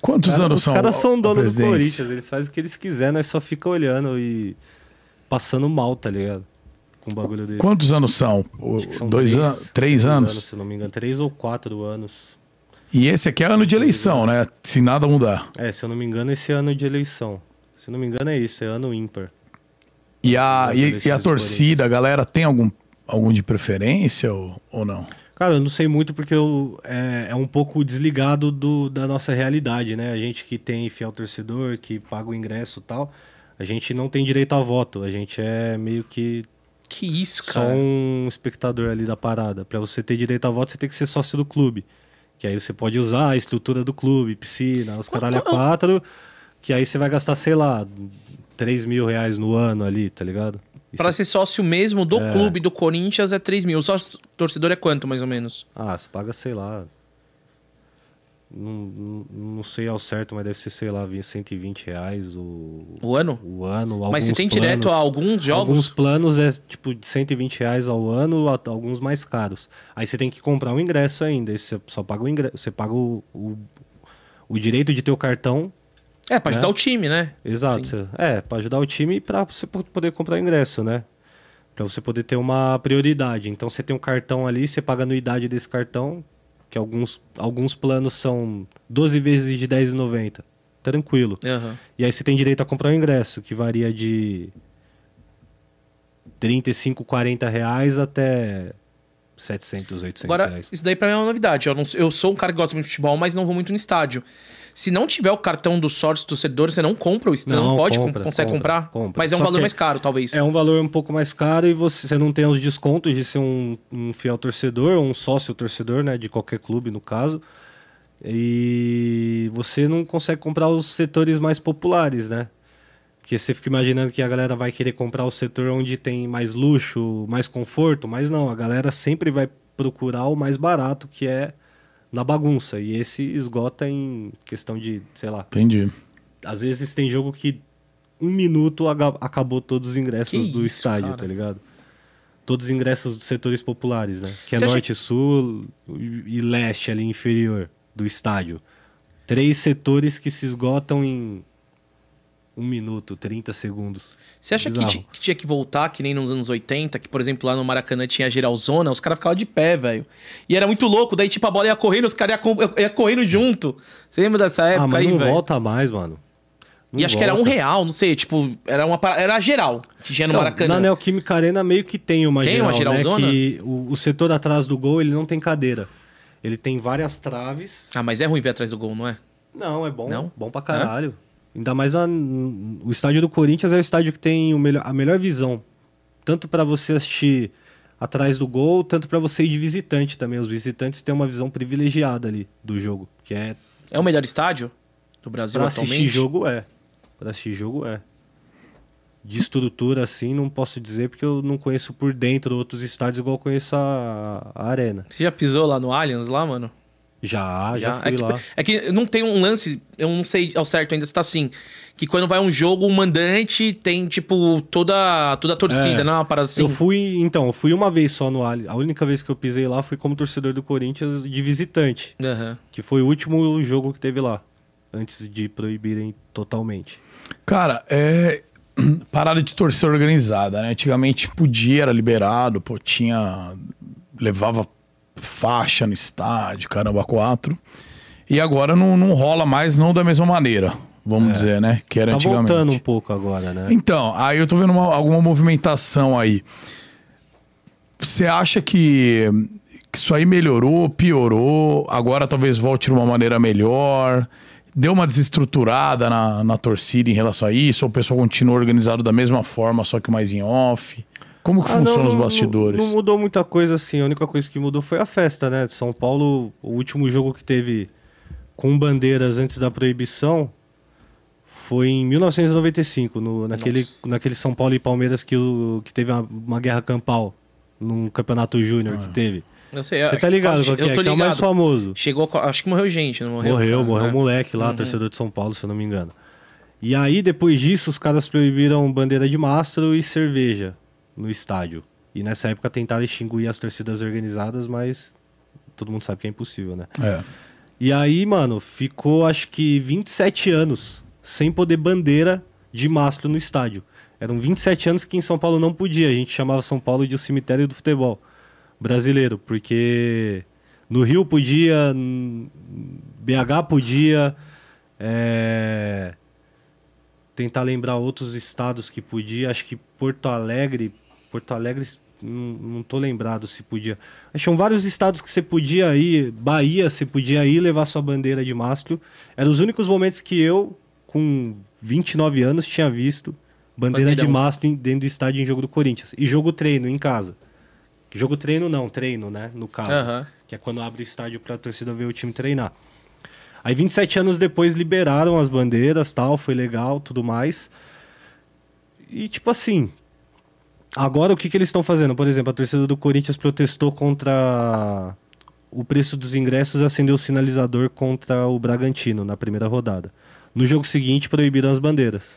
Quantos Cara, anos os são? caras são donos do? Corinthians, eles fazem o que eles quiserem, nós só fica olhando e passando mal, tá ligado? Com um bagulho desse. Quantos anos são? O- são Dois três- anos? Três anos? Se não me engano, três ou quatro anos. E esse aqui é ano de eleição, né? Se nada mudar. É, se eu não me engano, esse é ano de eleição. Se eu não me engano, é isso, é ano ímpar. E a, e, e a torcida, a galera tem algum, algum de preferência ou, ou não? Cara, eu não sei muito porque eu, é, é um pouco desligado do, da nossa realidade, né? A gente que tem fiel torcedor, que paga o ingresso e tal, a gente não tem direito a voto. A gente é meio que Que isso, só cara. um espectador ali da parada. Pra você ter direito a voto, você tem que ser sócio do clube. Que aí você pode usar a estrutura do clube, piscina, os caralho a quatro, que aí você vai gastar, sei lá, 3 mil reais no ano ali, tá ligado? Você- ser sócio mesmo do É. clube do Corinthians é 3 mil. O sócio torcedor é quanto, mais ou menos? Ah, você paga, sei lá. Não, não, não sei ao certo, mas deve ser, sei lá, 120 reais o, O ano? o ano. Mas você tem direto a planos- alguns jogos? Alguns planos é tipo de 120 reais ao ano, alguns mais caros. Aí você tem que comprar um ingresso ainda. Você só paga o ingresso. Você paga o, o, o direito de ter o cartão. É, pra né? ajudar o time, né? Exato. Sim. É, para ajudar o time pra você po- poder comprar o ingresso, né? Pra você poder ter uma prioridade. Então você tem um cartão ali, você paga a anuidade desse cartão, que alguns, alguns planos são 12 vezes de R$10,90. Tranquilo. Aham. E aí você tem direito a comprar o ingresso, que varia de 35, 40 reais até 700, 800 Agora, reais. isso daí pra mim é uma novidade. Eu, não- eu sou um cara que gosta muito de futebol, mas não vou muito no estádio. Se não tiver o cartão do sócio torcedor, você não compra o stand, Não, pode, com- compra, consegue compra, comprar? compra. Mas é um Só valor mais caro, talvez. É um valor um pouco mais caro e você, você não tem os descontos de ser um, um fiel torcedor, um sócio torcedor, né? De qualquer clube, no caso. E você não consegue comprar os setores mais populares, né? Porque você fica imaginando que a galera vai querer comprar o setor onde tem mais luxo, mais conforto, mas não, a galera sempre vai procurar o mais barato, que é na bagunça. E esse esgota em questão de, sei lá. Entendi. Às vezes tem jogo que um minuto acabou todos os ingressos Que do isso, estádio, cara. tá ligado? Todos os ingressos dos setores populares, né? Que é Você acha- norte, sul e e leste ali inferior do estádio. Três setores que se esgotam em um minuto, 30 segundos. Você acha que, que tinha que voltar, que nem nos anos 80, que, por exemplo, lá no Maracanã tinha geralzona, os caras ficavam de pé, velho. E era muito louco, daí, tipo, a bola ia correndo, os caras iam ia correndo junto. Você lembra dessa época ah, mas aí, não velho? volta mais, mano. Não E acho que era um volta. real, não sei, tipo, era uma era geral que tinha no Então, Maracanã. Na Neoquímica Arena meio que tem uma Tem geral, uma geralzona? né? Que o, o setor atrás do gol, ele não tem cadeira. Ele tem várias traves. Ah, mas é ruim ver atrás do gol, não é? Não, é bom. Não? Bom pra caralho. Ainda mais a- o estádio do Corinthians é o estádio que tem o melhor- a melhor visão. Tanto pra você assistir atrás do gol, tanto pra você ir de visitante também. Os visitantes têm uma visão privilegiada ali do jogo, que é É o melhor estádio do Brasil Pra atualmente? assistir jogo é. Pra assistir jogo é. De estrutura assim, não posso dizer porque eu não conheço por dentro outros estádios igual eu conheço a, a Arena. Você já pisou lá no Allianz, lá, mano? Já, já, é fui que, lá. É que não tem um lance, eu não sei ao certo ainda se tá assim, que quando vai um jogo, o mandante tem, tipo, toda, toda a torcida, É. não é uma parada assim? Eu fui, então, eu fui uma vez só no Ali. A única vez que eu pisei lá foi como torcedor do Corinthians de visitante, Aham. que foi o último jogo que teve lá, antes de proibirem totalmente. Cara, é. Parada de torcida organizada, né? Antigamente podia, era liberado, pô, tinha. levava faixa no estádio, caramba, quatro. E agora não, não rola mais, não da mesma maneira, vamos dizer, né? Que era Tá antigamente. voltando um pouco agora, né? Então, aí eu tô vendo uma- alguma movimentação aí. Você acha que, que isso aí melhorou, piorou? Agora talvez volte de uma maneira melhor? Deu uma desestruturada na, na torcida em relação a isso? Ou o pessoal continua organizado da mesma forma, só que mais em off? Como que Ah, funcionam os bastidores? Não, não mudou muita coisa assim. A única coisa que mudou foi a festa, né? De São Paulo, o último jogo que teve com bandeiras antes da proibição foi em 1995, no, naquele, Nossa. naquele São Paulo e Palmeiras que, o, que teve uma, uma guerra campal num campeonato júnior Ah. que teve. Sei, Você tá ligado eu qual que é? tô Que é o mais ligado. famoso. Chegou, acho que morreu gente, não morreu? Morreu, cara, morreu né? um moleque lá, Uhum. torcedor de São Paulo, se eu não me engano. E aí, depois disso, os caras proibiram bandeira de mastro e cerveja no estádio. E nessa época tentaram extinguir as torcidas organizadas, mas todo mundo sabe que é impossível, né? É. E aí, mano, ficou acho que 27 anos sem poder bandeira de mastro no estádio. Eram 27 anos que em São Paulo não podia. A gente chamava São Paulo de o cemitério do futebol brasileiro, porque no Rio podia, BH podia, é, tentar lembrar outros estados que podia. Acho que Porto Alegre, Porto Alegre, não, não tô lembrado se podia. Tinham vários estados que você podia ir, Bahia, você podia ir levar sua bandeira de mastro. Eram os únicos momentos que eu, com 29 anos, tinha visto bandeira de mastro dentro do estádio em jogo do Corinthians. E jogo treino em casa. Jogo treino não, treino, né? No caso. Aham. Que é quando abre o estádio pra torcida ver o time treinar. Aí 27 anos depois liberaram as bandeiras, tal, foi legal, tudo mais. E tipo assim, agora o que, que eles estão fazendo? Por exemplo, a torcida do Corinthians protestou contra o preço dos ingressos e acendeu o sinalizador contra o Bragantino na primeira rodada. No jogo seguinte proibiram as bandeiras.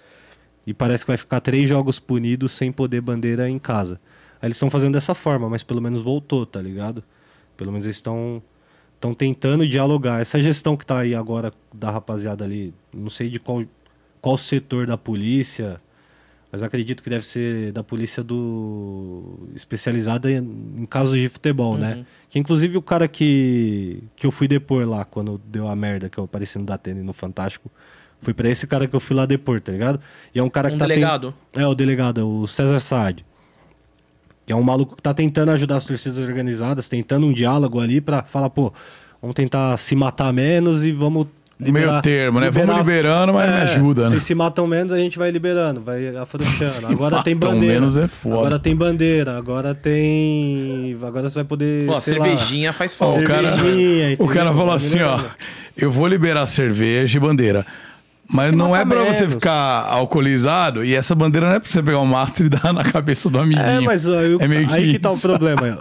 E parece que vai ficar três jogos punidos sem poder bandeira em casa. Aí eles estão fazendo dessa forma, mas pelo menos voltou, tá ligado? Pelo menos eles estão estão tentando dialogar. Essa gestão que tá aí agora da rapaziada ali, não sei de qual, qual setor da polícia, mas acredito que deve ser da polícia do especializada em, casos de futebol, né? Que inclusive o cara que que eu fui depor lá quando deu a merda que eu apareci no Datena e no Fantástico, foi pra esse cara que eu fui lá depor, tá ligado? E é um cara Um que tá ten- delegado? É, o delegado, é o César Saad. Que é um maluco que tá tentando ajudar as torcidas organizadas, tentando um diálogo ali pra falar, pô, vamos tentar se matar menos e vamos Meio termo, né? Vamos liberando, mas me ajuda, né? Vocês se matam menos, a gente vai liberando, vai afrouxando. Agora tem bandeira. menos é foda. Agora tem bandeira, agora tem. Agora você vai poder. Pô, sei lá, cervejinha faz falta. o cara, Cervejinha, o cara falou Tá assim, ó, eu vou liberar cerveja e bandeira, Mas se não é pra você ficar alcoolizado e essa bandeira não é pra você pegar o mastro e dar na cabeça do amiguinho. É, mas eu- É meio que aí que tá o problema.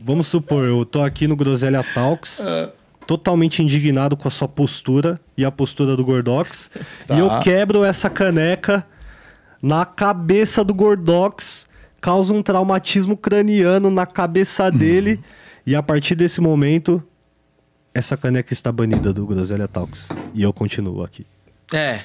Vamos supor, eu tô aqui no Groselha Talks, É. totalmente indignado com a sua postura e a postura do Gordox, Tá. e eu quebro essa caneca na cabeça do Gordox, causa um traumatismo craniano na cabeça Uhum. dele, e a partir desse momento, essa caneca está banida do Groselha Talks. E eu continuo aqui. É.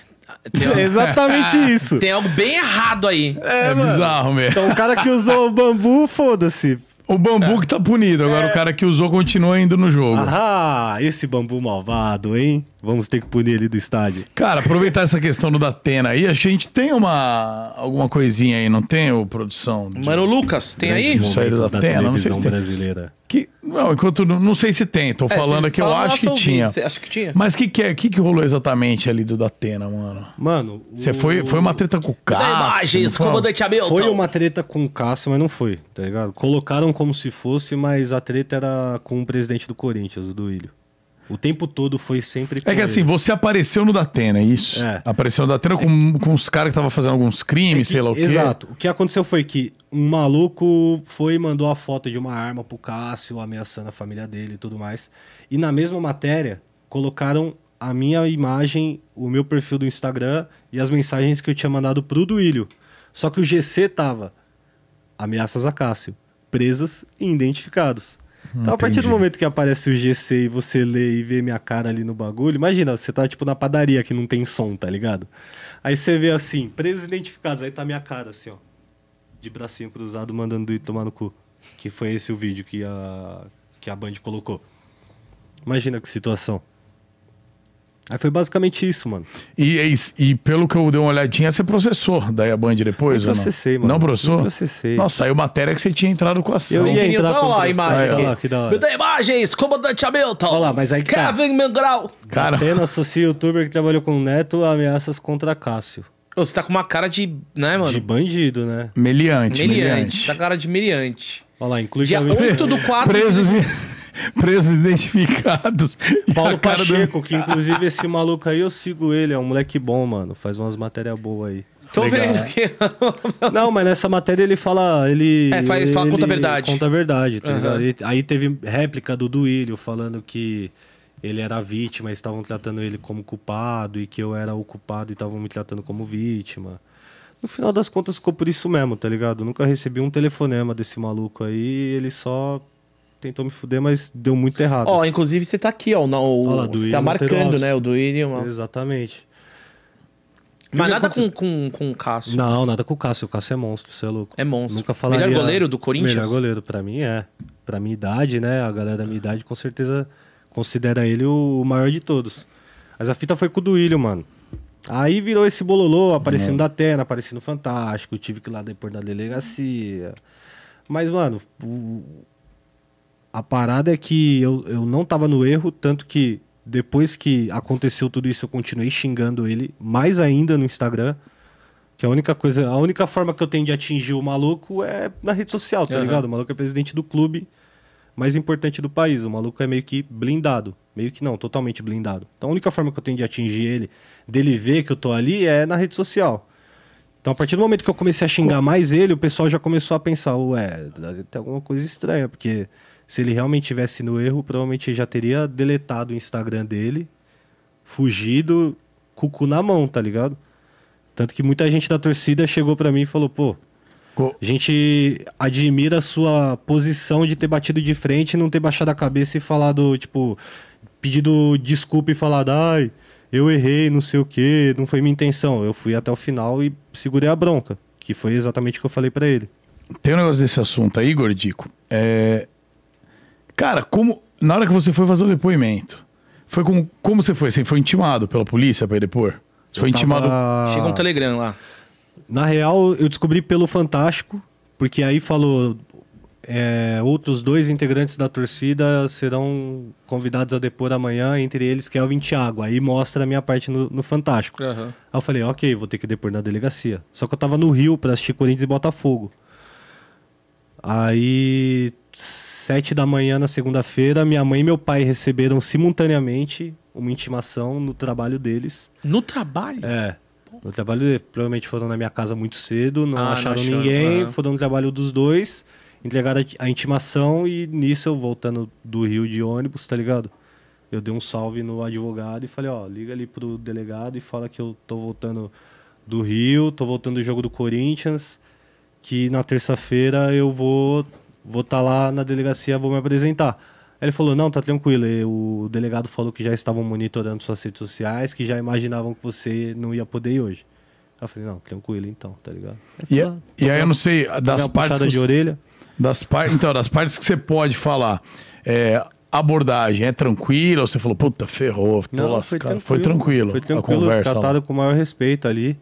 Tem, É exatamente isso. tem algo bem errado aí. É, bizarro mesmo. Então o cara que usou o bambu, foda-se. O bambu que tá punido, agora o cara que usou continua indo no jogo. Ah, esse bambu malvado, hein? Vamos ter que punir ele do estádio. Cara, aproveitar essa questão do Datena aí, a gente tem uma alguma coisinha aí, não tem, ô produção? De- Mano, Lucas, tem aí? Isso aí momentos da da Atena, não sei televisão se tem. brasileira. Que, não, enquanto não, não sei se tem, tô É, falando aqui, eu acho que tinha. Você acha que tinha? Mas o que, que, é, que, que rolou exatamente ali do Datena, mano? Mano, Você o- foi, foi uma treta com o Dá Cássio? imagens, comandante Hamilton. Foi uma treta com o Cássio, mas não foi, tá ligado? Colocaram como se fosse, mas a treta era com o presidente do Corinthians, o Duílio. O tempo todo foi sempre É que assim, ele. você apareceu no Datena, é isso? É. Apareceu no Datena com, com os caras que estavam fazendo alguns crimes, sei lá o quê. Exato. O que aconteceu foi que um maluco foi e mandou a foto de uma arma pro Cássio, ameaçando a família dele e tudo mais. E na mesma matéria, colocaram a minha imagem, o meu perfil do Instagram e as mensagens que eu tinha mandado pro Duílio. Só que o GC tava ameaças a Cássio, presas e identificados. Então, a partir do Entendi. momento que aparece o GC e você lê e vê minha cara ali no bagulho, imagina, você tá tipo na padaria que não tem som, tá ligado? Aí você vê assim, presos identificados, aí tá minha cara assim, ó. De bracinho cruzado, mandando ir tomar no cu. Que foi esse o vídeo que a, que a Band colocou. Imagina que situação. Aí foi basicamente isso, mano. E, e, e pelo que eu dei uma olhadinha, você processou daí a Band depois, Não ou não? processei, mano. Não processou? Não processei. Nossa, saiu matéria que você tinha entrado com a ação. Eu ia entrar olha com lá a imagem. Olha lá, que da hora. Me dá imagens, comandante Hamilton. Olha lá, mas aí que tá. Kevin Mangral. Cara, Atena associa youtuber que trabalhou com o Neto a ameaças contra Cássio. Ô, Você tá com uma cara de, né, mano? De bandido, né? meliante, meliante. meliante. Tá com cara de meliante. Olha lá, inclui Dia também- 8 do 4. Presos, presos identificados. Paulo a cara do- Pacheco, que inclusive esse maluco aí eu sigo ele, é um moleque bom, mano. Faz umas matérias boas aí. Tô Legal. vendo que. Não, mas nessa matéria ele fala. Ele, É, faz- fala, ele conta a verdade. Conta a verdade, tá? E aí teve réplica do Duílio falando que ele era vítima e estavam tratando ele como culpado e que eu era o culpado e estavam me tratando como vítima. No final das contas ficou por isso mesmo, tá ligado? Nunca recebi um telefonema desse maluco aí, ele só tentou me fuder, mas deu muito errado. Ó, inclusive você tá aqui, ó. Não, o, você tá marcando, né? O Duílio. Exatamente. Mas nada com, com, com o Cássio. Não, nada com o Cássio. O Cássio é monstro, você é louco. É monstro. Nunca falaria... Melhor goleiro do Corinthians? Melhor goleiro, pra mim é. Pra minha idade, né? A galera da minha idade com certeza considera ele o, maior de todos. Mas a fita foi com o Duílio, mano. Aí virou esse bololô, aparecendo da Atena, aparecendo Fantástico, tive que ir lá depois da delegacia. Mas, mano, o- a parada é que eu, eu não tava no erro, tanto que depois que aconteceu tudo isso, eu continuei xingando ele mais ainda no Instagram. Que a única coisa, a única forma que eu tenho de atingir o maluco é na rede social, tá Aham. ligado? O maluco é presidente do clube mais importante do país. O maluco é meio que blindado. Meio que não, totalmente blindado. Então a única forma que eu tenho de atingir ele, dele ver que eu tô ali, é na rede social. Então a partir do momento que eu comecei a xingar mais ele, o pessoal já começou a pensar, ué, tem alguma coisa estranha, porque se ele realmente tivesse no erro, provavelmente já teria deletado o Instagram dele, fugido, com o cu na mão, tá ligado? Tanto que muita gente da torcida chegou pra mim e falou, pô, a gente admira a sua posição de ter batido de frente e não ter baixado a cabeça e falado, tipo, pedido desculpa e falado, ai, eu errei, não sei o que, não foi minha intenção. Eu fui até o final e segurei a bronca, que foi exatamente o que eu falei pra ele. Tem um negócio desse assunto aí, Gordico. É... Cara, como. Na hora que você foi fazer o depoimento, foi como, como você foi? Você foi intimado pela polícia pra ir depor? Você foi Eu intimado. tava- Chega um Telegram lá. Na real, eu descobri pelo Fantástico, porque aí falou. é, outros dois integrantes da torcida serão convidados a depor amanhã, entre eles Kelvin e Thiago. Aí mostra a minha parte no, no Fantástico. Aí eu falei, ok, vou ter que depor na delegacia. Só que eu tava no Rio pra assistir Corinthians e Botafogo. Aí, sete da manhã na segunda-feira, minha mãe e meu pai receberam simultaneamente uma intimação no trabalho deles. No trabalho? É. No trabalho, dele. provavelmente foram na minha casa muito cedo, não Ah, não acharam acharam, ninguém, foram no trabalho dos dois, entregaram a, a intimação e nisso eu voltando do Rio de ônibus, tá ligado? Eu dei um salve no advogado e falei, ó, liga ali pro delegado e fala que eu tô voltando do Rio, tô voltando do jogo do Corinthians, que na terça-feira eu vou vou estar lá na delegacia, vou me apresentar. Aí ele falou, não, tá tranquilo. E o delegado falou que já estavam monitorando suas redes sociais, que já imaginavam que você não ia poder ir hoje. Aí eu falei, não, tranquilo então, tá ligado? E, Aí, e aí eu não sei, das partes puxada que de você- orelha. Das par... Então, das partes que você pode falar, é, abordagem é tranquila? Ou você falou, puta, ferrou, tô lascado. Foi tranquilo, Foi a tranquilo, conversa. lá. tratado com o maior respeito ali.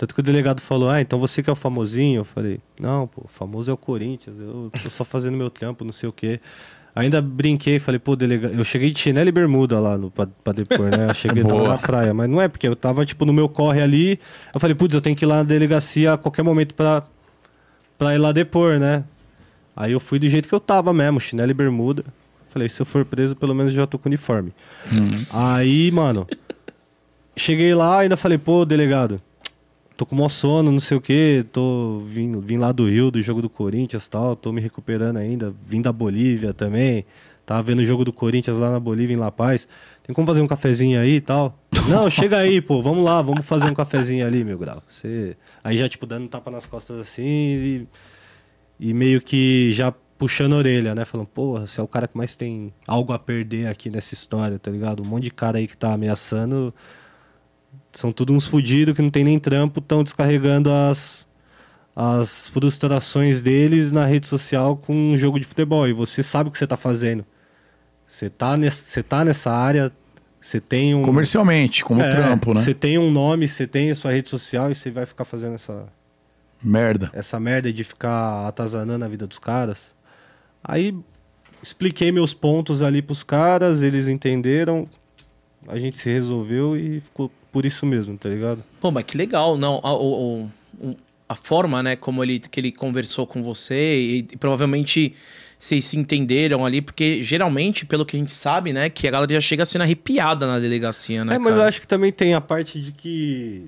Tanto que o delegado falou, ah, então você que é o famosinho? Eu falei, não, pô, o famoso é o Corinthians, eu tô só fazendo meu trampo, não sei o quê. Ainda brinquei, falei, pô, delegado, eu cheguei de chinelo e bermuda lá no, pra, pra depor, né? Eu cheguei tava Boa. na praia, mas não é, porque eu tava, tipo, no meu corre ali, eu falei, putz, eu tenho que ir lá na delegacia a qualquer momento pra, pra ir lá depor, né? Aí eu fui do jeito que eu tava mesmo, chinelo e bermuda. Falei, se eu for preso, pelo menos já tô com uniforme. Aí, mano, cheguei lá ainda falei, pô, delegado, tô com mó sono, não sei o que, tô vim, vim lá do Rio, do jogo do Corinthians tal, tô me recuperando ainda, vim da Bolívia também, tava vendo o jogo do Corinthians lá na Bolívia, em La Paz. Tem como fazer um cafezinho aí e tal? Não, chega aí, pô, vamos lá, vamos fazer um cafezinho ali, meu grau. Você... Aí já, tipo, dando tapa nas costas assim e, e meio que já puxando a orelha, né? Falando, porra, você é o cara que mais tem algo a perder aqui nessa história, tá ligado? Um monte de cara aí que tá ameaçando são tudo uns fudidos que não tem nem trampo, estão descarregando as, as frustrações deles na rede social com um jogo de futebol. E você sabe o que você tá fazendo. Você tá, nesse, você tá nessa área, você tem um. Comercialmente, como É, trampo, né? Você tem um nome, você tem a sua rede social e você vai ficar fazendo essa, Merda. essa merda de ficar atazanando a vida dos caras. Aí expliquei meus pontos ali pros caras, eles entenderam, a gente se resolveu e ficou por isso mesmo, tá ligado? Pô, mas que legal, não. A, o- o- o- a forma, né, como ele, que ele conversou com você e, e provavelmente vocês se entenderam ali, porque geralmente, pelo que a gente sabe, né, que a galera já chega sendo arrepiada na delegacia, né, é, mas cara? eu acho que também tem a parte de que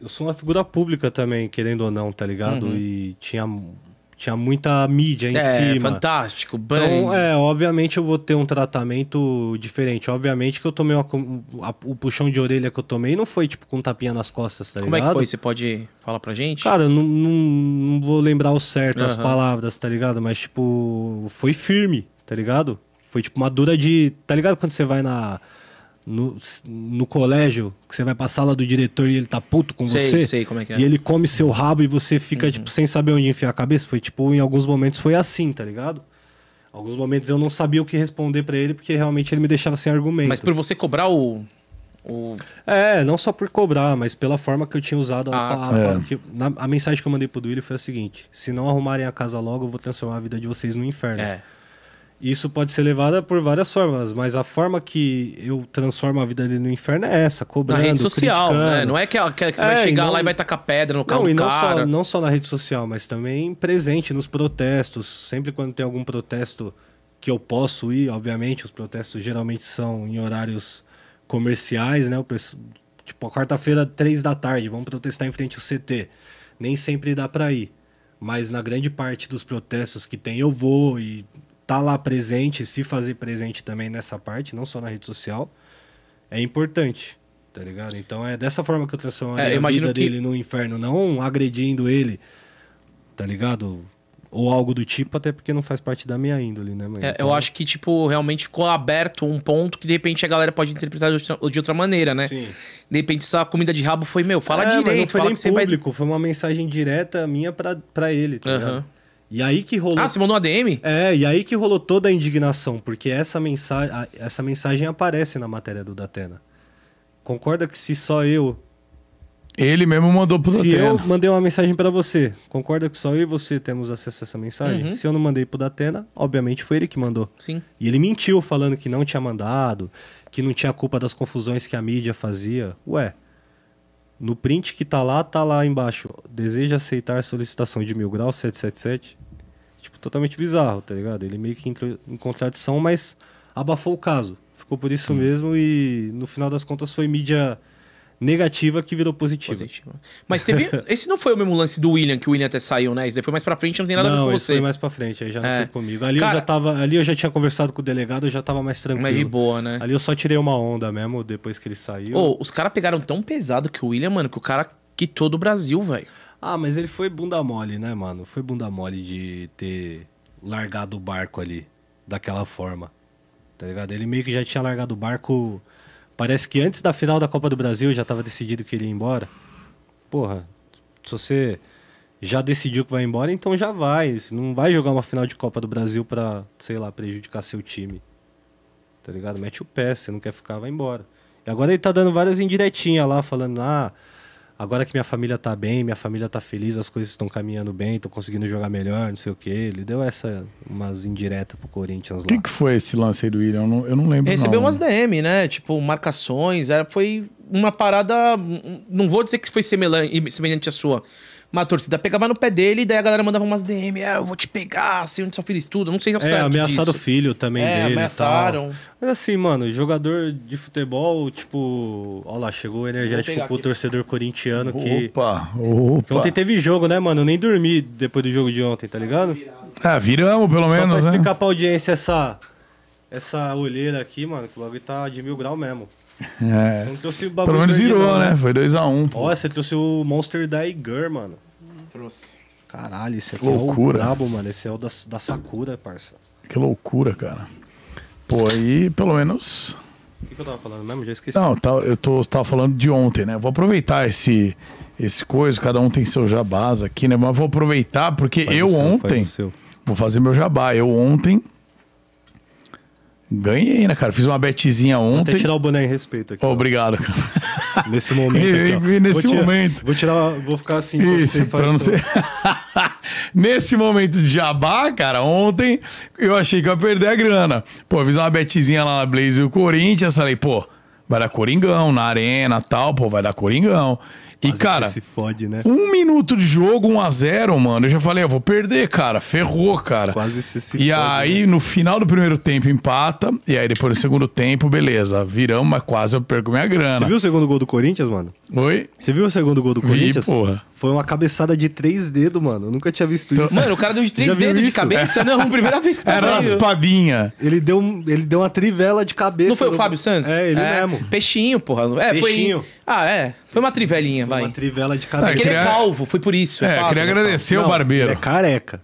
eu sou uma figura pública também, querendo ou não, tá ligado? Uhum. E tinha, tinha muita mídia em é, cima. fantástico. Então, é, obviamente eu vou ter um tratamento diferente. Obviamente que eu tomei uma, a- o puxão de orelha que eu tomei não foi tipo com um tapinha nas costas, tá Como é ligado? que foi? Você pode falar pra gente? Cara, não, não, não vou lembrar o certo as Aham. palavras, tá ligado? Mas, tipo, foi firme, tá ligado? Foi tipo uma dura de. Tá ligado quando você vai na. No, no colégio, que você vai pra sala do diretor e ele tá puto com sei, você. sei como é que é. Uhum. E ele come seu rabo e você fica, tipo, sem saber onde enfiar a cabeça. Foi, tipo, em alguns momentos foi assim, tá ligado? Alguns momentos eu não sabia o que responder pra ele, porque realmente ele me deixava sem argumento. Mas por você cobrar o... o... É, não só por cobrar, mas pela forma que eu tinha usado a, Ah, a- tá. a- que- na- a mensagem que eu mandei pro Duílio foi a seguinte: se não arrumarem a casa logo, eu vou transformar a vida de vocês no inferno. É. Isso pode ser levado por várias formas, mas a forma que eu transformo a vida dele no inferno é essa, Na cobrando, rede social, né? Não é que, que você É, vai chegar não- lá e vai tacar pedra no carro Não, e não cara. só, não só na rede social, mas também presente nos protestos. Sempre quando tem algum protesto que eu posso ir, obviamente, os protestos geralmente são em horários comerciais, né? Tipo, quarta-feira, três da tarde, vamos protestar em frente ao CT. Nem sempre dá pra ir. Mas na grande parte dos protestos que tem, eu vou e tá lá presente, se fazer presente também nessa parte, não só na rede social, é importante. Tá ligado? Então é dessa forma que eu transformo É, eu a vida que- dele no inferno, não agredindo ele, tá ligado? Ou algo do tipo, até porque não faz parte da minha índole, né, mano? É, Então, Eu acho que, tipo, realmente ficou aberto um ponto que de repente a galera pode interpretar de outra, maneira, né? Sim. De repente, essa comida de rabo foi, meu, fala É, mas direito, não foi fala nem você vai. público, foi uma mensagem direta minha pra, pra ele, tá Aham. ligado? E aí que rolou. Ah, você mandou um ADM? É, e aí que rolou toda a indignação, porque essa mensagem, essa mensagem aparece na matéria do Datena. Concorda que se só eu. Ele mesmo mandou pro Se eu Datena. mandei uma mensagem pra você, concorda que só eu e você temos acesso a essa mensagem? Uhum. Se eu não mandei pro Datena, obviamente foi ele que mandou. Sim. E ele mentiu falando que não tinha mandado, que não tinha culpa das confusões que a mídia fazia. Ué, no print que tá lá, tá lá embaixo. Deseja aceitar solicitação de mil graus 777. Tipo, totalmente bizarro, tá ligado? Ele meio que entrou em contradição, mas abafou o caso. Ficou ficou por isso mesmo e no final das contas foi mídia negativa que virou positiva. Positivo. Mas teve. esse não foi o mesmo lance do William, que o William até saiu, né? Isso daí foi mais pra frente, não tem nada a ver não, com você. foi mais pra frente, aí já não É. foi comigo. Ali Cara- eu já tava, ali eu já tinha conversado com o delegado, eu já tava mais tranquilo. Mais de boa, né? Ali eu só tirei uma onda mesmo depois que ele saiu. Ô, os caras pegaram tão pesado que o William, mano, que o cara quitou do Brasil, velho. Ah, mas ele foi bunda mole, né, mano? Foi bunda mole de ter largado o barco ali daquela forma. Tá ligado? Ele meio que já tinha largado o barco. Parece que antes da final da Copa do Brasil já tava decidido que ele ia embora. Porra, se você já decidiu que vai embora, então já vai. Você não vai jogar uma final de Copa do Brasil pra, sei lá, prejudicar seu time. Tá ligado? Mete o pé, você não quer ficar, vai embora. E agora ele tá dando várias indiretinhas lá, falando, ah, agora que minha família tá bem, minha família tá feliz, as coisas estão caminhando bem, tô conseguindo jogar melhor, não sei o quê. Ele deu essa, umas indiretas pro Corinthians O que, lá. que foi esse lance aí do William? Eu não, eu não lembro. Recebeu não. umas DM, né? Tipo, marcações. Era, foi uma parada. Não vou dizer que foi semelhante, semelhante à sua. Mas a torcida pegava no pé dele e daí a galera mandava umas DM. Ah, eu vou te pegar, sei onde sua filha estuda. Não sei se é o É, certo ameaçaram o disso. filho também É, dele ameaçaram. tal. Mas assim, mano, jogador de futebol, tipo... Ó lá, chegou o energético pro aqui. torcedor corintiano que... Opa, que opa. Ontem teve jogo, né, mano? Eu nem dormi depois do jogo de ontem, tá ligado? Ah, viramos pelo Só menos, pra né? explicar pra audiência essa... Essa olheira aqui, mano, que o bagulho tá de mil grau mesmo. É. Você não trouxe o bagulho Pelo menos virou, não, né? Foi 2x1. Ó, você trouxe o Monster da Igur, mano. Trouxe. Caralho, esse aqui Loucura. é o brabo, mano. Esse é o da, da Sakura, parça. Que loucura, cara. Pô, aí pelo menos. O que, que eu tava falando mesmo? Já esqueci. Não, tá, eu tô, tava falando de ontem, né? Vou aproveitar esse, esse coisa, cada um tem seu jabás aqui, né? Mas vou aproveitar porque Faz eu seu, faz ontem. seu. Vou fazer meu jabá. Eu ontem. Ganhei, né, cara? Fiz uma betezinha Vou até ontem. tirar o boné em respeito aqui. ó. Obrigado, cara. Nesse momento E- aqui, nesse vou tirar, momento. Vou tirar, vou ficar assim. Isso, pra não ser. Nesse momento de jabá, cara, ontem eu achei que ia perder a grana. Pô, fiz uma betezinha lá na Blaze e o Corinthians, falei, pô, vai dar Coringão na arena e tal, pô, vai dar Coringão. E, cara, se fode, né? um minuto de jogo, 1 a 0 mano. Eu já falei, eu vou perder, cara. Ferrou, cara. Quase você se E fode, aí, né? no final do primeiro tempo, empata. E aí, depois do segundo tempo, beleza. Viramos, mas quase eu perco minha grana. Você viu o segundo gol do Corinthians, mano? Oi? Você viu o segundo gol do Vi, Corinthians? porra. Foi uma cabeçada de três dedos, mano. Eu nunca tinha visto Então- isso. Mano, o cara deu de três Já viu dedos de isso? cabeça? Não, primeira vez que tá Era vendo. raspadinha. Ele deu, um- ele deu uma trivela de cabeça. Não foi o Fábio Santos? É, ele mesmo. Peixinho, porra. É, Peixinho. foi. Ah, é. Foi uma trivelinha, vai. Uma trivela de Ah, cabeça. Porque ele é queria- calvo, foi por isso. É, fácil. queria agradecer o Não, barbeiro. Ele é careca.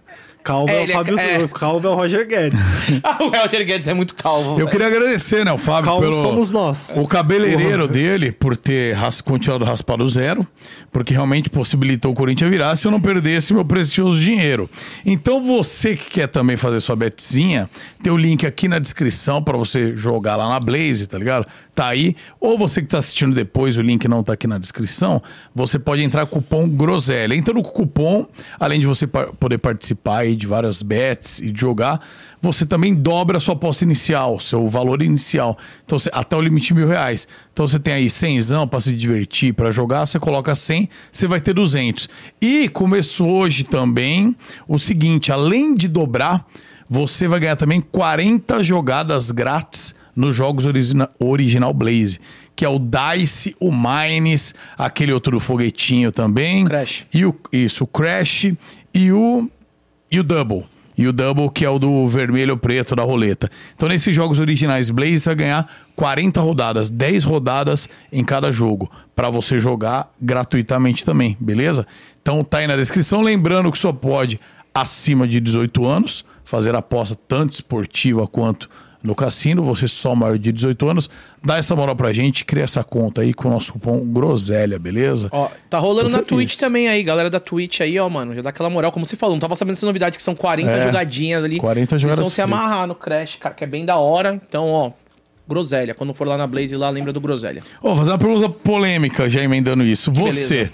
Calvo É, é, o é Fábio é. Calvo é o Roger Guedes. Ah, o Roger Guedes é muito calvo. Eu velho. queria agradecer, né, o Fábio, Calvo pelo... somos nós. O cabeleireiro dele, por ter ras... continuado raspado zero, porque realmente possibilitou o Corinthians virar se eu não perdesse meu precioso dinheiro. Então você que quer também fazer sua betezinha, tem o link aqui na descrição para você jogar lá na Blaze, tá ligado? Tá aí. Ou você que tá assistindo depois, o link não tá aqui na descrição, você pode entrar com o cupom Groselha. Entrando com o cupom, além de você poder participar de várias bets e de jogar, você também dobra a sua aposta inicial, seu valor inicial. Então, você- até o limite de mil reais. Então, você tem aí 100 para se divertir, para jogar, você coloca 100, você vai ter 200. E começou hoje também o seguinte, além de dobrar, você vai ganhar também 40 jogadas grátis nos jogos origina- Original Blaze, que é o Dice, o Mines, aquele outro do foguetinho também. Crash. E o, isso, o Crash e o, e o Double. E o Double, que é o do vermelho preto da roleta. Então, nesses jogos originais Blaze, você vai ganhar 40 rodadas, 10 rodadas em cada jogo, para você jogar gratuitamente também, beleza? Então, tá aí na descrição. Lembrando que só pode, acima de 18 anos, fazer aposta tanto esportiva quanto no cassino. Você só maior de 18 anos, dá essa moral pra gente, cria essa conta aí com o nosso cupom Groselha, beleza? Ó, tá rolando na. Twitch também aí, galera da Twitch aí, ó, mano. Já dá aquela moral, como você falou. Não tava sabendo dessa novidade que são 40 É, jogadinhas ali. 40 Vocês jogadas vão se amarrar no Crash, cara, que é bem da hora. Então, ó, Groselha. Quando for lá na Blaze, lá lembra do Groselha. Ó, vou fazer uma pergunta polêmica, já emendando isso. Você, beleza.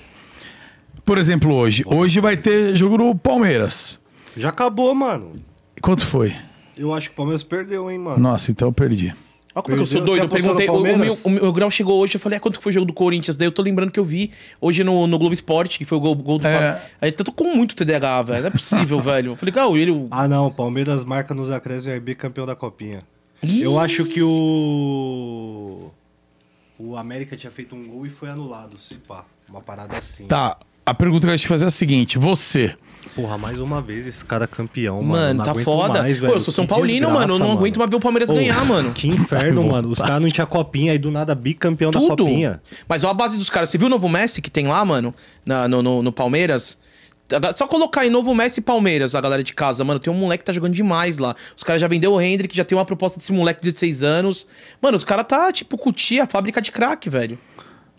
por exemplo, hoje. Hoje vai ter jogo do Palmeiras. Já acabou, mano. Quanto foi? Eu acho que o Palmeiras perdeu, hein, mano. Nossa, então eu perdi. Olha como é que eu sou doido. Você Eu perguntei. O, o meu, o meu grau chegou hoje. Eu falei, ah, quanto que foi o jogo do Corinthians? Daí eu tô lembrando que eu vi hoje no, no Globo Esporte, que foi o gol, gol do É. Fábio. Aí eu tô com muito TDAH, velho. Não é possível, velho. Eu falei, cara, ele. Ah, não. Palmeiras marca nos acréscimos e é bicampeão da Copinha. Ih. Eu acho que o. O América tinha feito um gol e foi anulado, se pá. Uma parada assim. Tá, a pergunta que eu ia te fazer é a seguinte: você. Porra, mais uma vez esse cara campeão, mano. Mano, Não tá foda. mais, Pô, eu sou São Que Paulino, desgraça, mano. Eu não aguento mais ver o Palmeiras Pô, ganhar, mano. Que inferno, mano. Os caras não tinham copinha, aí do nada bicampeão da Tudo. copinha. Mas olha a base dos caras. Você viu o novo Messi que tem lá, mano? Na- no, no, no Palmeiras? Só colocar aí novo Messi e Palmeiras, a galera de casa, mano. Tem um moleque que tá jogando demais lá. Os caras já vendeu o Hendrick, já tem uma proposta desse moleque de 16 anos. Mano, os caras tá tipo cutia, fábrica de crack, velho.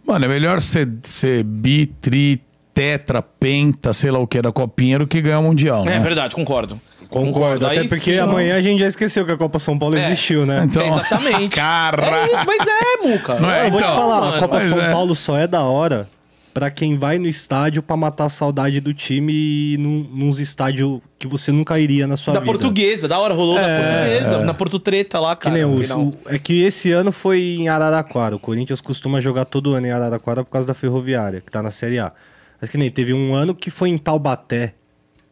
Mano, é melhor ser, ser bi, tri, tetra, penta, sei lá o que da copinha do que ganhar o Mundial, né? É verdade, concordo. Concordo. Até Aí porque sim, amanhã a gente já esqueceu que a Copa São Paulo É. existiu, né? Então, É, exatamente. Cara. É isso, mas é, Muca. Não é? Eu vou te Então, falar, mano, a Copa São é. Paulo só é da hora pra quem vai no estádio pra matar a saudade do time e num, nos estádios que você nunca iria na sua Da vida. portuguesa, da hora, rolou da É, portuguesa, na Porto Treta lá, Que cara. nem o, final. o- é que esse ano foi em Araraquara. O Corinthians costuma jogar todo ano em Araraquara por causa da Ferroviária, que tá na Série A. Mas que nem teve um ano que foi em Taubaté.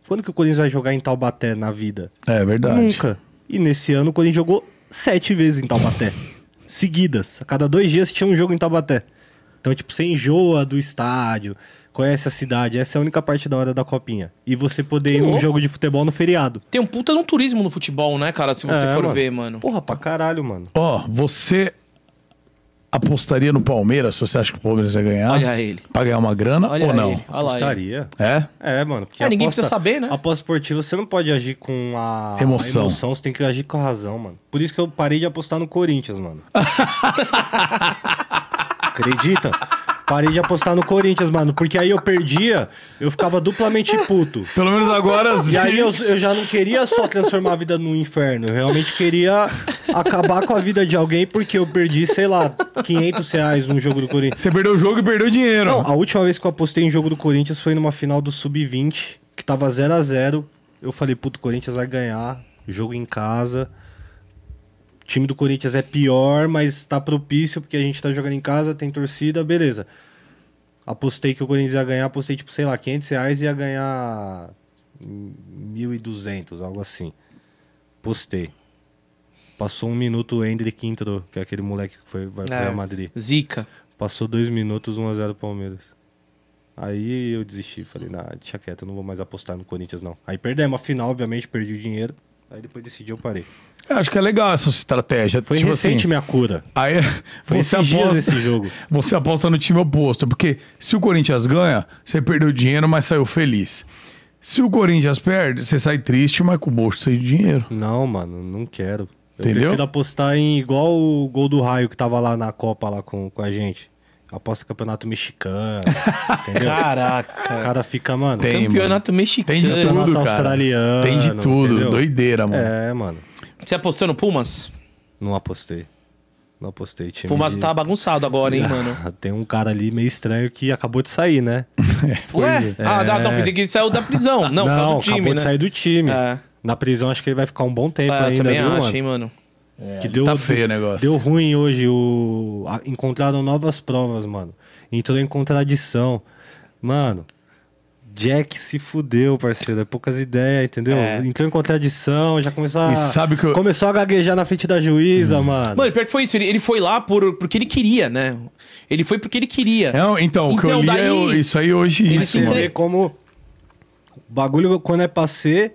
Quando que o Corinthians vai jogar em Taubaté na vida? É verdade. Nunca. E nesse ano o Corinthians jogou sete vezes em Taubaté. seguidas. A cada dois dias tinha um jogo em Taubaté. Então, tipo, você enjoa do estádio, conhece a cidade. Essa é a única parte da hora da copinha. E você poder Que ir num louco. jogo de futebol no feriado. Tem um puta de um turismo no futebol, né, cara? Se você É, for mano. ver, mano. Porra, pra caralho, mano. Ó, você apostaria no Palmeiras se você acha que o Palmeiras vai ganhar? Olha ele. Pra ganhar uma grana Olha ou não? ele. Olha lá ele. Gostaria. É? É, mano. Porque É, ninguém aposta- precisa saber, né? Aposta esportiva, você não pode agir com a Emoção. a emoção, você tem que agir com a razão, mano. Por isso que eu parei de apostar no Corinthians, mano. Acredita? Parei de apostar no Corinthians, mano. Porque aí eu perdia, eu ficava duplamente puto. Pelo menos agora sim. E aí eu, eu já não queria só transformar a vida no inferno. Eu realmente queria acabar com a vida de alguém porque eu perdi, sei lá, 500 reais num jogo do Corinthians. Você perdeu o jogo e perdeu dinheiro. Não, a última vez que eu apostei em jogo do Corinthians foi numa final do Sub-20, que tava 0 a 0 Eu falei, puto, o Corinthians vai ganhar. Jogo em casa. O time do Corinthians é pior, mas tá propício porque a gente tá jogando em casa, tem torcida, beleza. Apostei que o Corinthians ia ganhar, apostei, tipo, sei lá, 500 reais e ia ganhar 1.200, algo assim. Postei. Passou um minuto o Hendrick entrou, que é aquele moleque que foi, vai pro É. Real Madrid. Zica. Passou dois minutos, 1x0 Palmeiras. Aí eu desisti, falei, nah, deixa quieto, eu não vou mais apostar no Corinthians, não. Aí perdemos a final, obviamente, perdi o dinheiro. Aí depois decidi, eu parei. Eu acho que é legal essa estratégia. Foi tipo recente assim, minha cura. Aí Foi você esses aposta, esse jogo. você aposta no time oposto. Porque se o Corinthians ganha, você perdeu dinheiro, mas saiu feliz. Se o Corinthians perde, você sai triste, mas com o bolso cheio de dinheiro. Não, mano, não quero. Eu Entendeu? prefiro apostar em igual o gol do raio que tava lá na Copa lá com, com a gente. Aposta campeonato mexicano. entendeu? O Caraca. cara fica, mano. Tem, Campeonato mexicano. Tem de tudo, cara. australiano, Tem de tudo. entendeu? Doideira, mano. É, mano. Você apostou no Pumas? Não apostei. Não apostei. Time Pumas de- tá bagunçado agora, hein, mano? Tem um cara ali meio estranho que acabou de sair, né? Ué? Ah, é. dá- não, pensei que ele saiu da prisão. Não, saiu do time, acabou né? de sair do time. É. Na prisão acho que ele vai ficar um bom tempo É, eu ainda, também viu, acho, mano? hein, mano. Que deu, tá feio o negócio. Deu ruim hoje. O... a- Encontraram novas provas, mano. Entrou em contradição. Mano, Jack se fudeu, parceiro. É poucas ideias, entendeu? É. Entrou em contradição, já começou a... E sabe que eu- Começou a gaguejar na frente da juíza, mano. Mano, pior que foi isso. Ele, ele foi lá por, porque ele queria, né? Ele foi porque ele queria. É, então, o que eu Então, li é daí- isso aí hoje. Ele Isso, se entre- como o bagulho, quando é pra ser,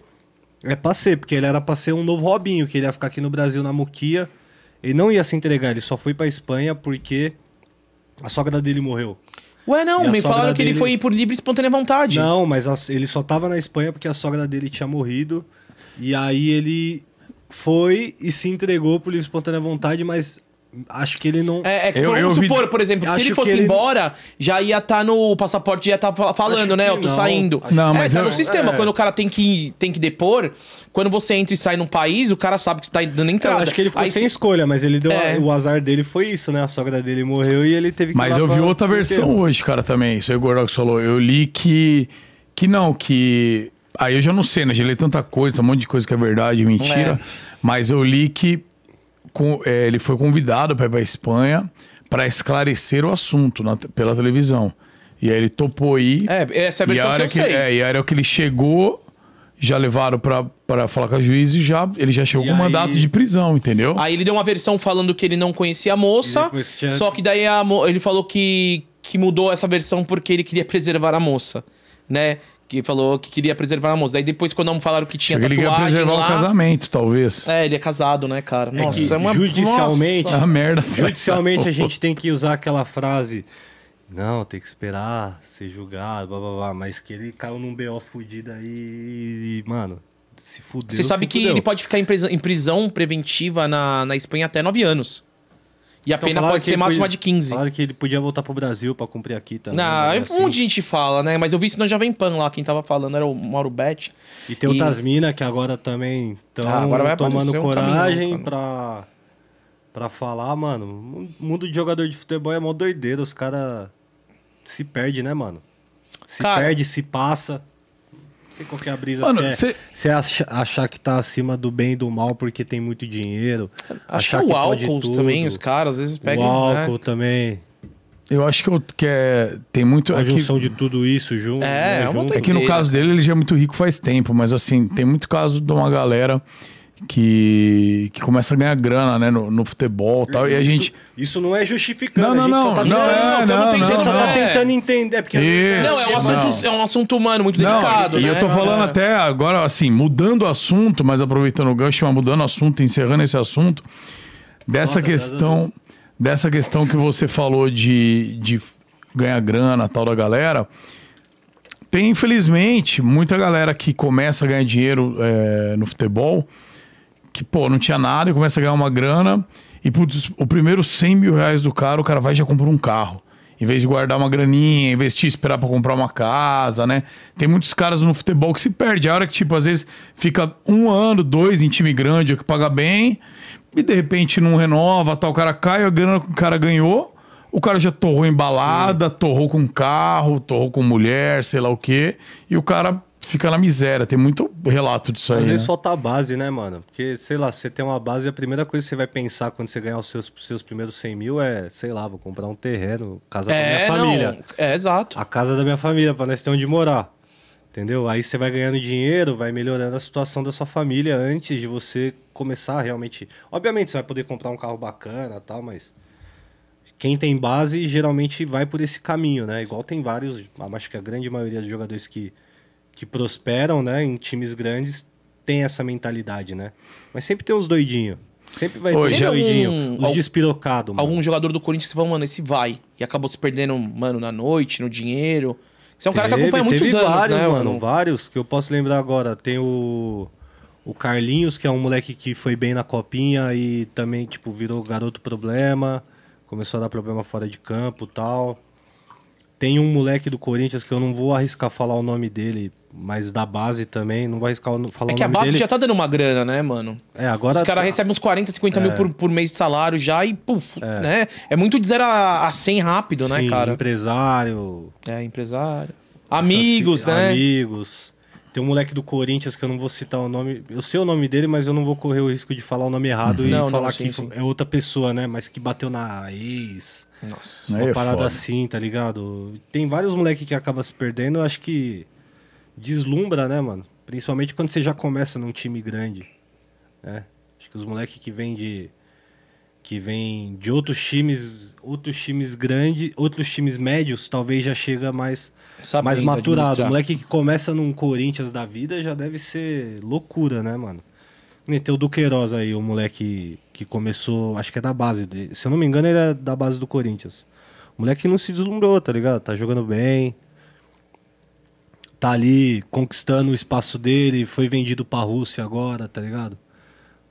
é pra ser. Porque ele era pra ser um novo Robinho, que ele ia ficar aqui no Brasil na Muquia. Ele não ia se entregar, ele só foi pra Espanha porque a sogra dele morreu. Ué, não, a me falaram que ele dele- foi por livre e espontânea vontade. Não, mas as- ele só tava na Espanha porque a sogra dele tinha morrido. E aí ele foi e se entregou por livre e espontânea vontade, mas acho que ele não. É, é que, Eu- vamos eu vi- supor, por exemplo, se ele fosse ele- embora, já ia estar no o passaporte, já tá fa- falando, Acho né? Eu tô não. saindo. Não, é, mas tá eu- no sistema. é. Quando o cara tem que, tem que depor, quando você entra e sai num país, o cara sabe que você tá dando Eu entrada. acho que ele ficou Aí sem se- escolha, mas ele deu É. o azar dele foi isso, né? A sogra dele morreu e ele teve que ir Mas lá eu vi pra- outra versão hoje, cara, também. Isso aí o Gordox falou. Eu li que. Que não, que. Aí eu já não sei, né? Já li tanta coisa, um monte de coisa que é verdade, mentira. É. Mas eu li que ele foi convidado para ir pra Espanha para esclarecer o assunto na- pela televisão. E aí ele topou ir. É, essa é a e versão hora que eu sei. É, e a hora que ele chegou. já levaram pra, pra falar com a juiz e já, ele já chegou E com aí- mandato de prisão, entendeu? Aí ele deu uma versão falando que ele não conhecia a moça, E que tinha- só que daí a ele falou que, que mudou essa versão porque ele queria preservar a moça, né? Que falou que queria preservar a moça. Daí depois, quando não falaram que tinha ele quer tatuagem preservar o lá... casamento, talvez. É, ele é casado, né, cara? É Nossa, que é uma... judicialmente- É uma merda. Judicialmente a gente tem que usar aquela frase. Não, tem que esperar ser julgado, blá blá blá. Mas que ele caiu num BO fudido aí e, mano, se fudeu. Você sabe se que fudeu. ele pode ficar em prisão, em prisão preventiva na, na Espanha até 9 anos. E a Então, pena pode ser máxima podia- de 15. Falaram que ele podia voltar pro Brasil pra cumprir aqui também. Não, né, é assim. um monte de gente fala, né? Mas eu vi isso na Jovem Pan lá, quem tava falando era o Mauro Bet. E tem outras minas que agora também estão Ah, tomando aparecer um coragem caminhão, pra, pra falar, mano. O mundo de jogador de futebol é mó doideira. Os caras se perdem, né, mano? Se Cara- perde, se passa. Sei qual que é a brisa. Mano, se é, cê- se é acha- achar que tá acima do bem e do mal porque tem muito dinheiro. Acho que achar é o álcool tudo. também, os caras às vezes pegam. o né? álcool também. Eu acho que, eu, que é, tem muito. A é que- junção de tudo isso junto. É, né, é uma junto. É que no caso dele, ele já é muito rico faz tempo, mas assim, tem muito caso de uma galera que, que começa a ganhar grana, né, no, no futebol e tal. E a Isso- gente. Isso não é justificando. Não, não, a gente só não, tá não tentando- é, tamo não, tem- não, a gente só tá não. tentando entender. É porque Isso. Não, é um, Não. assunto, é um assunto humano muito Não, delicado, e né? eu tô falando É. até agora, assim, mudando o assunto, mas aproveitando o gancho, mas mudando o assunto, encerrando esse assunto, dessa Nossa, questão, dessa questão que você falou de, de ganhar grana, tal da galera, tem, infelizmente, muita galera que começa a ganhar dinheiro é, no futebol, que, pô, não tinha nada e começa a ganhar uma grana, e putz, o primeiro 100 mil reais do cara, o cara vai e já compra um carro. Em vez de guardar uma graninha, investir, esperar pra comprar uma casa, né? Tem muitos caras no futebol que se perde. A hora que, tipo, às vezes fica um ano, dois em time grande, que paga bem, e de repente não renova, tal, o cara cai, a grana que o cara ganhou, o cara já torrou em balada, torrou com carro, torrou com mulher, sei lá o quê, e o cara fica na miséria. Tem muito relato disso aí. Às vezes né? falta a base, né, mano? Porque, sei lá, você tem uma base, a primeira coisa que você vai pensar quando você ganhar os seus, seus primeiros 100 mil é, sei lá, vou comprar um terreno, casa É, da minha família. não. É, exato. A casa da minha família, pra nós ter onde morar. Entendeu? Aí você vai ganhando dinheiro, vai melhorando a situação da sua família antes de você começar realmente. Obviamente você vai poder comprar um carro bacana e tal, mas quem tem base geralmente vai por esse caminho, né? Igual tem vários, acho que a grande maioria dos jogadores que, que prosperam, né, em times grandes tem essa mentalidade, né? Mas sempre tem os doidinhos. Sempre vai Hoje ter os doidinhos, um- os al- despirocados. Algum jogador do Corinthians fala, mano, esse vai. E acabou se perdendo, mano, na noite, no dinheiro. Você é um cara que Teve- acompanha muitos teve anos, vários, né, mano? Vários que eu posso lembrar agora. Tem o, o Carlinhos, que é um moleque que foi bem na copinha e também, tipo, virou garoto problema. Começou a dar problema fora de campo tal. Tem um moleque do Corinthians que eu não vou arriscar falar o nome dele, mas da base também. Não o- falar É o que a base dele. já tá dando uma grana, né, mano? É, agora... Os caras recebem uns 40, 50 mil por, por mês de salário já e, puf, né? É muito de 0 a, a 100 rápido, né, Sim, cara? empresário, É, empresário. Amigos, Assassino- né? Amigos. Tem um moleque do Corinthians que eu não vou citar o nome. Eu sei o nome dele, mas eu não vou correr o risco de falar o nome errado e Não, não, falar sim, que sim. é outra pessoa, né? Mas que bateu na ex. Nossa. Uma é parada foda. assim, tá ligado? Tem vários moleques que acabam se perdendo, eu acho que deslumbra, né, mano? Principalmente quando você já começa num time grande. Né? Acho que os moleques que vêm de. Que vêm de outros times. Outros times grandes, outros times médios, talvez já chega mais Sabendo mais maturado. O moleque que começa num Corinthians da vida já deve ser loucura, né, mano? Nem tem o Duqueiroz aí, o moleque que começou, acho que é da base. Se eu não me engano, ele é da base do Corinthians. O moleque não se deslumbrou, tá ligado? Tá jogando bem. Tá ali conquistando o espaço dele, foi vendido pra Rússia agora, tá ligado?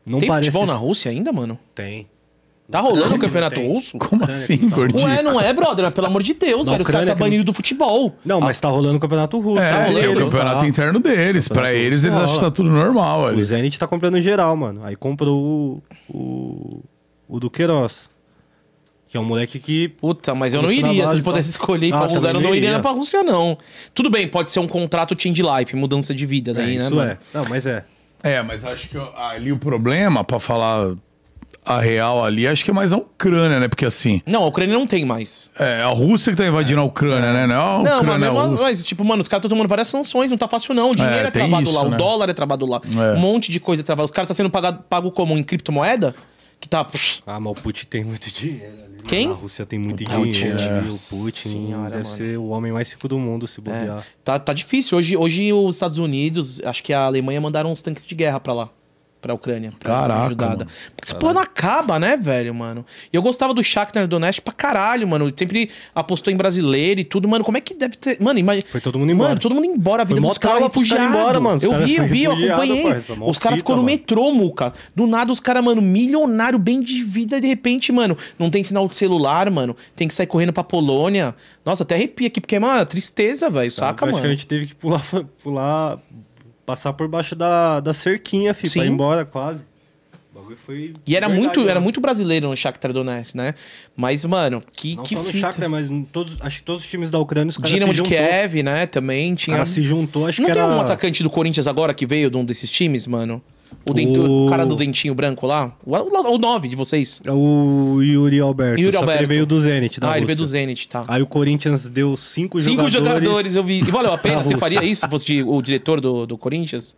Não Tem parece. futebol na Rússia ainda, mano? Tem. Tá rolando o Ucrânia campeonato russo? Como Ucrânia assim, tá gordinho? Ué, não é, brother? Pelo amor de Deus, Na velho. Os caras Ucrânia tá que não- banido do futebol. Não, mas tá rolando o campeonato russo. É, tá é o rolando, campeonato tá? interno deles. Pra eles, eles acham que tá tudo normal O ali. Zenit tá comprando geral, mano. Aí comprou o, o, o Duqueiroz. Que é um moleque que. Puta, mas eu não na iria. Se base eu pudesse escolher ir Ah, pra algum lugar, eu não iria iria. pra Rússia, não. Tudo bem, pode ser um contrato change life, mudança de vida daí, é, né, isso mano? é. Não, mas é. É, mas acho que ali o problema, pra falar a real ali, acho que é mais um Ucrânia, né? Porque assim, Não, a Ucrânia não tem mais. é a Rússia que tá invadindo a Ucrânia, né? Não, a Não, Ucrânia mas, é a mas, tipo, mano, os caras estão tomando várias sanções, não tá fácil não. O dinheiro É, é, travado isso, lá, né? o dólar é travado lá. É. Um monte de coisa é travado. Os caras tá sendo pagado, pago como? Em criptomoeda? Que tá. Ah, mas o Putin tem muito dinheiro ali. Quem? A Rússia tem muito Putin, dinheiro. é. O Putin senhora, deve mano. ser o homem mais rico do mundo, se É, bobear. tá, tá difícil. Hoje, hoje os Estados Unidos, acho que a Alemanha mandaram uns tanques de guerra pra lá. Pra Ucrânia. Pra Caraca, ajudada. mano. Porque essa porra não acaba, né, velho, mano? E eu gostava do Shakhtar Donetsk pra caralho, mano. Sempre apostou em brasileiro e tudo, mano. Como é que deve ter... Mano, imagina... Foi todo mundo embora. Mano, todo mundo embora. A vida Foi dos caras caras refugiados. embora, mano. Os Eu vi, eu vi, eu refugiado, acompanhei. parça. Mó Os caras ficou no mano. metrô, Muca. Do nada os caras, mano, milionário, bem de vida, e de repente, mano, não tem sinal de celular, mano. Tem que sair correndo pra Polônia. Nossa, até arrepia aqui, porque, mano, tristeza, velho. Saca, mano? Praticamente teve que pular, pular, passar por baixo da, da cerquinha, filho, pra Sim. ir embora quase. O bagulho foi. E era verdade, muito, era muito brasileiro no Shakhtar Donetsk, né? Mas, mano, que, Não que só no fita. Shakhtar, mas todos, acho que todos os times da Ucrânia, os caras Dinamo se de juntou. Kiev, né? Também O tinha. cara se juntou, acho Não que tem era... um atacante do Corinthians agora que veio de um desses times, mano? O, dento- O- cara do dentinho branco lá? O, o, o 9 de vocês. É o Yuri Alberto. Yuri Alberto. ele veio do Zenit, da ah, ele veio Rússia. do Zenit, tá. Aí o Corinthians deu cinco, Cinco jogadores. jogadores, eu vi. E valeu a pena? Você Rússia. faria isso se fosse o diretor do, do Corinthians?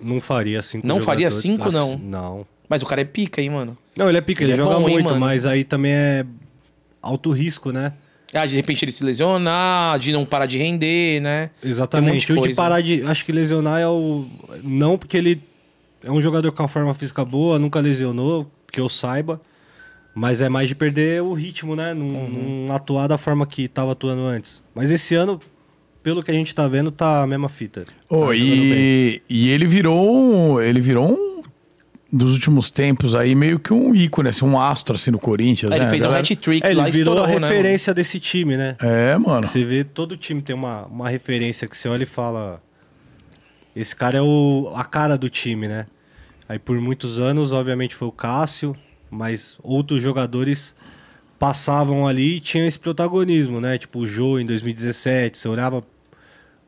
Não faria cinco Não faria jogadores. cinco, Nossa, não? Não. Mas o cara é pica, hein, mano? Não, ele é pica, ele, Ele é joga bom, hein, muito, mano? mas aí também é alto risco, né? Ah, de repente ele se lesionar, de não parar de render, né? Exatamente. Um de de parar de. Acho que lesionar é o. Não porque ele é um jogador com uma forma física boa, nunca lesionou, que eu saiba. Mas é mais de perder o ritmo, né? Não, Uhum. não atuar da forma que tava atuando antes. Mas esse ano, pelo que a gente tá vendo, tá a mesma fita. Ô, tá e, e ele virou ele virou um dos últimos tempos aí meio que um ícone, assim, um astro assim no Corinthians, Aí né? ele fez um hat-trick É, lá ele virou a estourou, né, referência desse time, né? É, mano. Você vê, todo time tem uma, uma referência que você olha e fala. Esse cara é o, a cara do time, né? Aí por muitos anos, obviamente, foi o Cássio, mas outros jogadores passavam ali e tinham esse protagonismo, né? Tipo o Jô em 2017, você olhava,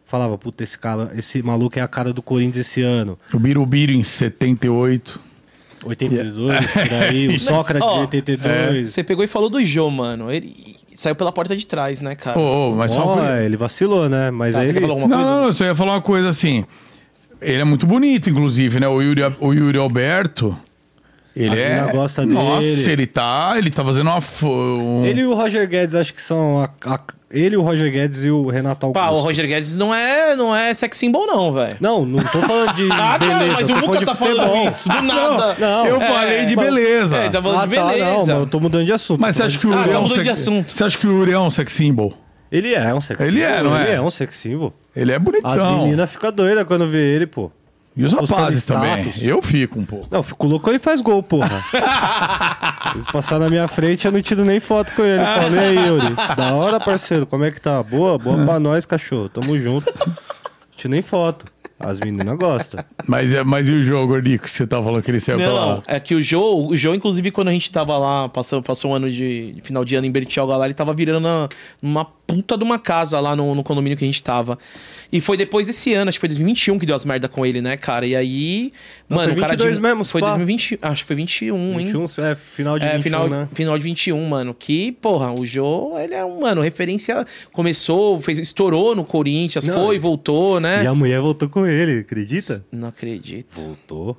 falava, puta, esse, cara, esse maluco é a cara do Corinthians esse ano. O Birubiru em 78. 82, por aí, o Sócrates ó, em 82. Você pegou e falou do Jô, mano. Ele saiu pela porta de trás, né, cara? Ô, ô, mas só uma ele vacilou, né? Mas Ah, aí você quer ele... falar alguma Não, coisa? não, eu só ia falar uma coisa assim. Ele é muito bonito, inclusive, né? O Yuri, o Yuri Alberto. Ele A é. gosta Nossa, dele. ele tá. Ele tá fazendo uma. Um... Ele e o Roger Guedes, acho que são. A, a- ele, o Roger Guedes e o Renato Augusto. Pá, o Roger Guedes não é, não é sex symbol, não, velho. Não, não tô falando de Ah, beleza, cara, mas eu o tô Muca tá futebol. falando isso, do nada. Não, eu é, falei de beleza. É, tá falando Ah, de tá, beleza. não, mas eu tô mudando de assunto. Mas você acha que o Ah, Yuri é tá um mudando de sex... assunto. Você acha que o Yuri é um sex symbol? Ele é um sex Ele é, não é? Ele é um sex symbol. Ele é bonitão. As meninas ficam doidas quando vê ele, pô. E os rapazes também. Eu fico um pouco. Não, fico louco quando ele faz gol, porra. Passar na minha frente, eu não tiro nem foto com ele. Falei, e aí, Yuri? Da hora, parceiro, como é que tá? Boa? Boa pra nós, cachorro. Tamo junto. Tiro nem foto. As meninas gostam. Mas, é- mas e o jogo, Gordico, que você tá falando que ele saiu Não, pela... é que o Jô, o Jô, inclusive, quando a gente tava lá, passou, passou um ano de, de final de ano em Bertioga lá, ele tava virando uma puta de uma casa lá no, no condomínio que a gente tava. E foi depois desse ano, acho que foi 2021 que deu as merda com ele, né, cara? E aí, Não, mano, foi o cara 22 de, mesmo, Foi pá. 2020, acho que foi 21, hein? 21, é final de É, 21, final, né? final de 21, mano. Que, porra, o Jô, ele é um, mano, referência. Começou, fez, estourou no Corinthians, Não, foi, voltou, né? E a mulher voltou com ele, acredita? Não acredito. Voltou.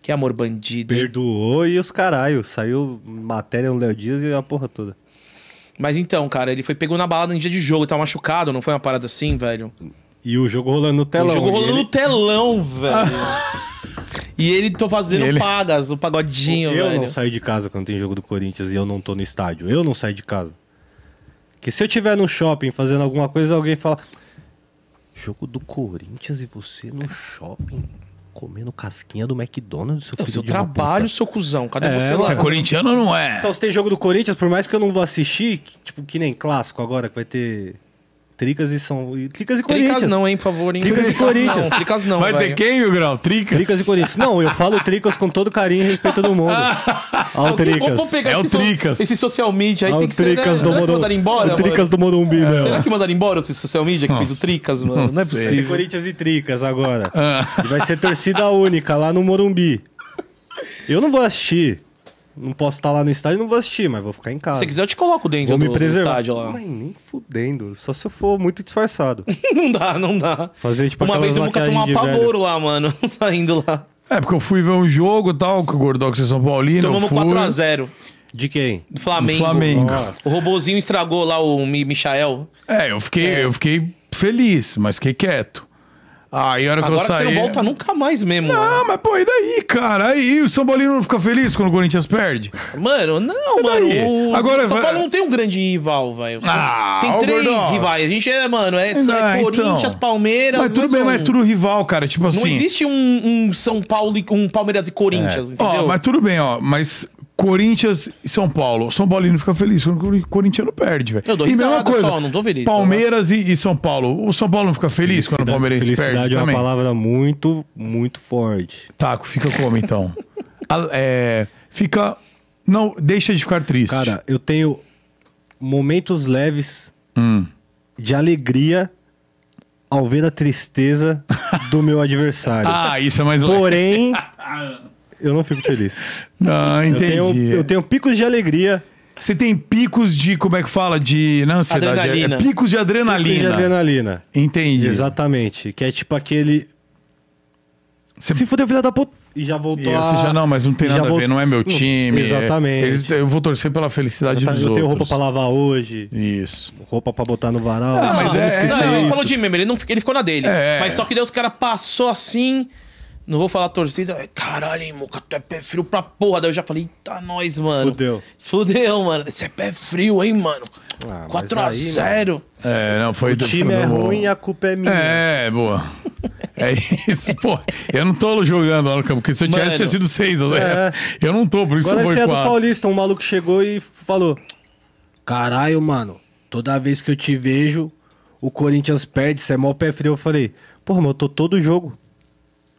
Que amor bandido. hein? Perdoou e os caralho. Saiu matéria no Léo Dias e a porra toda. Mas então, cara, ele foi pegou na balada em dia de jogo, tava machucado, não foi uma parada assim, velho? E o jogo rolando no telão. o jogo rolando ele- no telão, velho. e ele tô fazendo ele- pagas, o pagodinho, eu velho. não saio de casa quando tem jogo do Corinthians e eu não tô no estádio. Eu não saio de casa. Porque se eu tiver no shopping fazendo alguma coisa, alguém fala. Jogo do Corinthians e você no shopping comendo casquinha do McDonald's, seu É o filho seu trabalho, puta. seu cuzão. Cadê É, você mano. Você é lá? corintiano ou não é? Então, se tem jogo do Corinthians, por mais que eu não vou assistir, tipo, que nem clássico agora, que vai ter Tricas e São. e- Tricas e Tricas Corinthians. não, hein, por favor. Hein? Tricas e Corinthians. Não, Tricas não, Vai ter quem, meu grau? Tricas? Tricas e Corinthians. Não, eu falo Tricas com todo carinho e respeito do mundo. Ao Alguém- Tricas. Vamos pegar É o esse, so- Tricas. esse social media aí, Ao tem que ser, né? Tricas do Será que Morumbi. mandaram embora, O Tricas mano? do Morumbi, meu. Será que mandaram embora esse social media que fez Nossa. o Tricas, mano? Não é Não. Vai ter possível. Corinthians e Tricas agora. Ah. E vai ser torcida única lá no Morumbi. Eu não vou assistir. Não posso estar lá no estádio, não vou assistir, mas vou ficar em casa. Se você quiser, eu te coloco dentro vou do, me do estádio lá. Mas nem fudendo. Só se eu for muito disfarçado. não dá, não dá. Fazer tipo Uma vez eu nunca tomei um de velho. pavoro lá, mano, saindo lá. É, porque eu fui ver um jogo e tal, com o Gordox e São Paulino. Tomamos fui... 4x0 De quem? do Flamengo. Do Flamengo. Nossa. O robozinho estragou lá o Mi- Michael. É, eu fiquei, eu fiquei feliz, mas fiquei quieto. Aí a hora que Agora eu você saí... não volta nunca mais mesmo. Ah, mas pô, e daí, cara? Aí o São Paulino não fica feliz quando o Corinthians perde? Mano, não, mano. O Agora São vai- Paulo não tem um grande rival, velho. Ah, tem três rivais. A gente é, mano, é, Não, é Corinthians, então. Palmeiras. Mas tudo bem, um. mas é tudo rival, cara. Tipo assim. Não existe um, um São Paulo e um Palmeiras e Corinthians, entendeu? Ó, mas tudo bem, ó. Mas Corinthians e São Paulo. São Paulino fica feliz quando o Cori- Corintiano perde, velho. Eu dou E mesma risada coisa. só, não tô feliz. Palmeiras e, e São Paulo. O São Paulo não fica feliz quando o Palmeirense perde Felicidade é uma também? palavra muito, muito forte. Taco, fica como então? A- é, fica. Não, deixa de ficar triste. Cara, eu tenho momentos leves Hum. de alegria ao ver a tristeza do meu adversário. Ah, isso é mais legal. Porém, eu não fico feliz. Não, Eu entendi. tenho, eu tenho picos de alegria. Você tem picos de. Como é que fala? De. Não, ansiedade. É, Adrenalina. é picos de Picos adrenalina. de adrenalina. Entendi. Exatamente. Que é tipo aquele. Você- Se fudeu, filha da puta. E já voltou E a... já não, mas não tem nada a ver, não é meu time. é- Exatamente. eles- eu vou torcer pela felicidade Eu, dos eu tenho outros. roupa pra lavar hoje, Isso. roupa pra botar no varal. Ah, mas vamos é- esquecer Não, ele falou de meme, ele, não, ele ficou na dele. É. Mas só que daí os caras passou assim. Não vou falar torcida. Caralho, hein, Muca, tu é pé frio pra porra. Daí eu já falei, eita, nós, mano. Fudeu. Fudeu, mano. Você é pé frio, hein, mano. Ah, mas aí, 4x0. É, não, foi O time é ruim e a culpa é minha. É, boa. É isso, pô. Eu não tô jogando lá no campo, porque se eu tivesse, Mano. tinha sido seis. É. Eu não tô, por isso Agora foi estreia do quatro. Paulista, um maluco chegou e falou: Caralho, mano, toda vez que eu te vejo, o Corinthians perde, você é mó pé frio. Eu falei: Porra, mas eu tô todo jogo.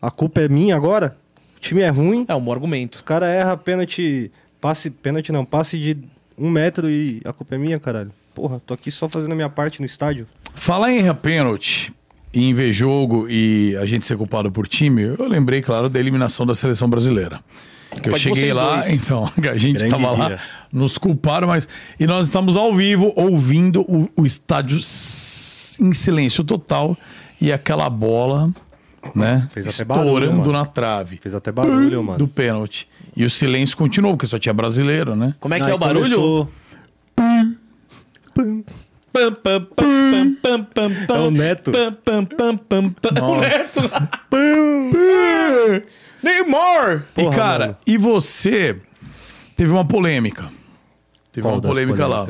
A culpa é minha agora? O time é ruim. É um bom argumento. Os caras erram pênalti. Passe. Pênalti não, passe de um metro e a culpa é minha, caralho. Porra, tô aqui só fazendo a minha parte no estádio. Falar em errar pênalti, e em ver jogo e a gente ser culpado por time, eu lembrei, claro, da eliminação da seleção brasileira. Que eu cheguei lá, dois. então, a gente Grande tava lá, nos culparam, mas. E nós estamos ao vivo, ouvindo o, o estádio em silêncio total e aquela bola, né? Fez até estourando barulho, mano. na trave. Fez até barulho, mano. Do pênalti. E o silêncio continuou, porque só tinha brasileiro, né? Como é que é o barulho? começou- Pam, pam, pam, pam, pam, pam, pam. É o Neto. Pam, pam, pam, pam, pam. O Nossa. Neto. Neymar. e, cara, mano. e você teve uma polêmica. Teve Qual uma polêmica lá.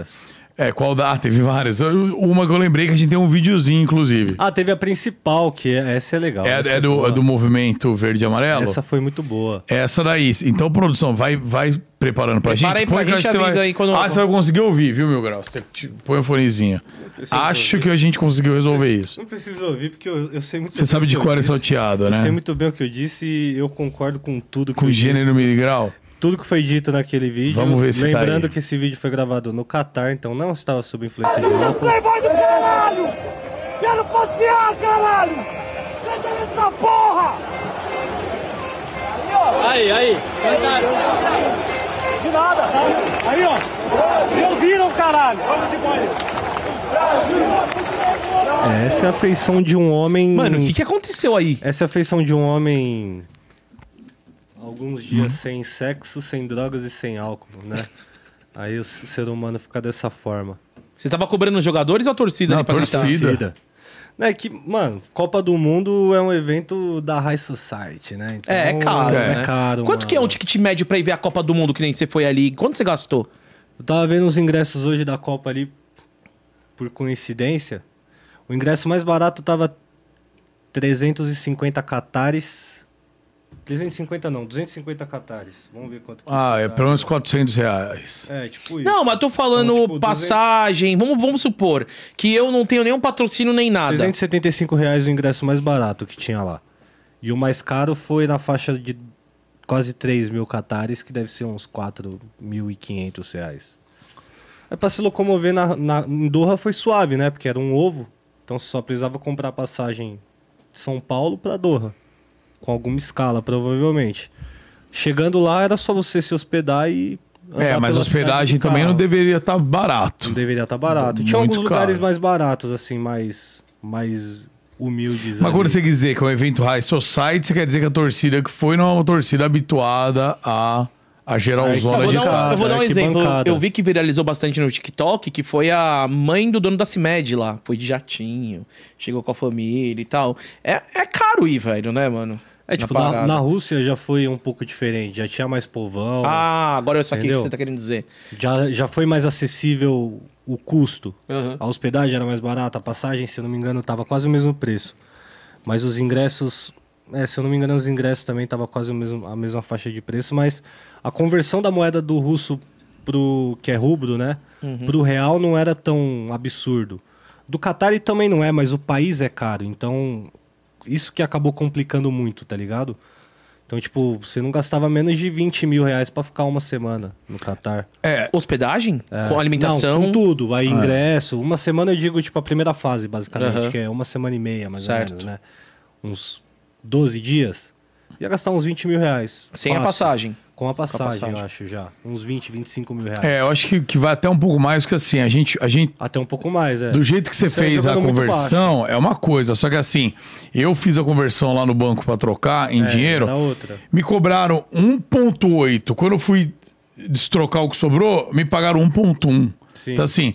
É, qual da? Ah, teve várias. Uma que eu lembrei que a gente tem um videozinho, inclusive. Ah, teve a principal, que é, essa é legal. é essa é é do movimento verde e amarelo? Essa foi muito boa. Essa daí. Então, produção, vai, vai preparando pra Prepara gente. aí pra gente, avisa vai... aí quando- Ah, você vai conseguir ouvir, viu, meu grau? Você põe o fonezinho. Acho que a gente conseguiu resolver isso. Não preciso ouvir, porque eu, eu sei muito Você sabe bem de o que cor eu e disse. salteado, Eu sei né? muito bem o que eu disse e eu concordo com tudo que Com eu gênero disse. miligrau. Tudo que foi dito naquele vídeo. Vamos ver se tá Lembrando aí. que esse vídeo foi gravado no Catar, então não estava sob influência de álcool. Playboy do caralho! Quero passear, caralho! Entra nessa porra! Aí, aí. De nada, tá? Aí, ó! Me ouviram, caralho! Vamos de! É, essa é a feição de um homem. Mano, o que, que aconteceu aí? Essa é a feição de um homem. Alguns dias sem sexo, sem drogas e sem álcool, né? Aí o ser humano fica dessa forma. Você tava cobrando os jogadores ou a torcida Não, ali pra a gritar? torcida. É que, mano, Copa do Mundo é um evento da High Society, né? Então, É, é caro, É, né? caro. Quanto que é um mano. ticket médio pra ir ver a Copa do Mundo que nem você foi ali? Quanto você gastou? Eu tava vendo os ingressos hoje da Copa ali, por coincidência. O ingresso mais barato tava 350 catares. 350 não, 250 catares. Vamos ver quanto que Ah, é pelo menos 400 reais. É, tipo isso. Não, mas tô falando Então, tipo, passagem. Vamos, vamos supor que eu não tenho nenhum patrocínio nem nada. 375 reais o ingresso mais barato que tinha lá. E o mais caro foi na faixa de quase 3 mil catares, que deve ser uns 4.500 reais. Aí pra se locomover na, na, em Doha foi suave, né? Porque era um ovo. Então você só precisava comprar passagem de São Paulo pra Doha. Com alguma escala, provavelmente. Chegando lá era só você se hospedar e. É, mas hospedagem também não deveria estar barato. Não deveria estar barato. Tinha Muito alguns lugares caro. mais baratos, assim, mais, mais humildes. Mas ali. quando você quer dizer que é um evento high society, você quer dizer que a torcida que foi não é uma torcida habituada a, a geralzona Aí, Eu de dar um, eu vou dar um exemplo. arquibancada. Eu vi que viralizou bastante no TikTok, que foi a mãe do dono da CIMED lá. Foi de jatinho, chegou com a família e tal. É, é caro ir, velho, né, mano? É, tipo, Na na, Rússia já foi um pouco diferente. Já tinha mais povão. Ah, agora é só aqui que você tá querendo dizer. Já, já foi mais acessível o custo. Uhum. A hospedagem era mais barata, a passagem, se eu não me engano, tava quase o mesmo preço. Mas os ingressos, é, se eu não me engano, os ingressos também tava quase o mesmo, a mesma faixa de preço, mas a conversão da moeda do russo pro que é rubro, né, pro real não era tão absurdo. Do Qatar também não é, mas o país é caro, então isso que acabou complicando muito, tá ligado? Então, tipo, você não gastava menos de 20 mil reais pra ficar uma semana no Qatar. É, Hospedagem? Com alimentação? Não, com tudo. Aí ingresso. Uma semana eu digo, tipo, a primeira fase, basicamente, Aham. que é uma semana e meia, mais Certo. ou menos, né? Uns 12 dias. Ia gastar uns 20 mil reais. Sem a Fácil. passagem. Com a passagem, passagem. eu acho já. Uns 20, 25 mil reais. é, eu acho que, que vai até um pouco mais, porque assim, a gente, a gente Até um pouco mais, é. Do jeito que você Você é fez a conversão, é uma coisa. Só que assim, eu fiz a conversão lá no banco pra trocar em É, dinheiro. outra. Me cobraram 1,8. Quando eu fui destrocar o que sobrou, me pagaram 1,1. Sim. Então assim,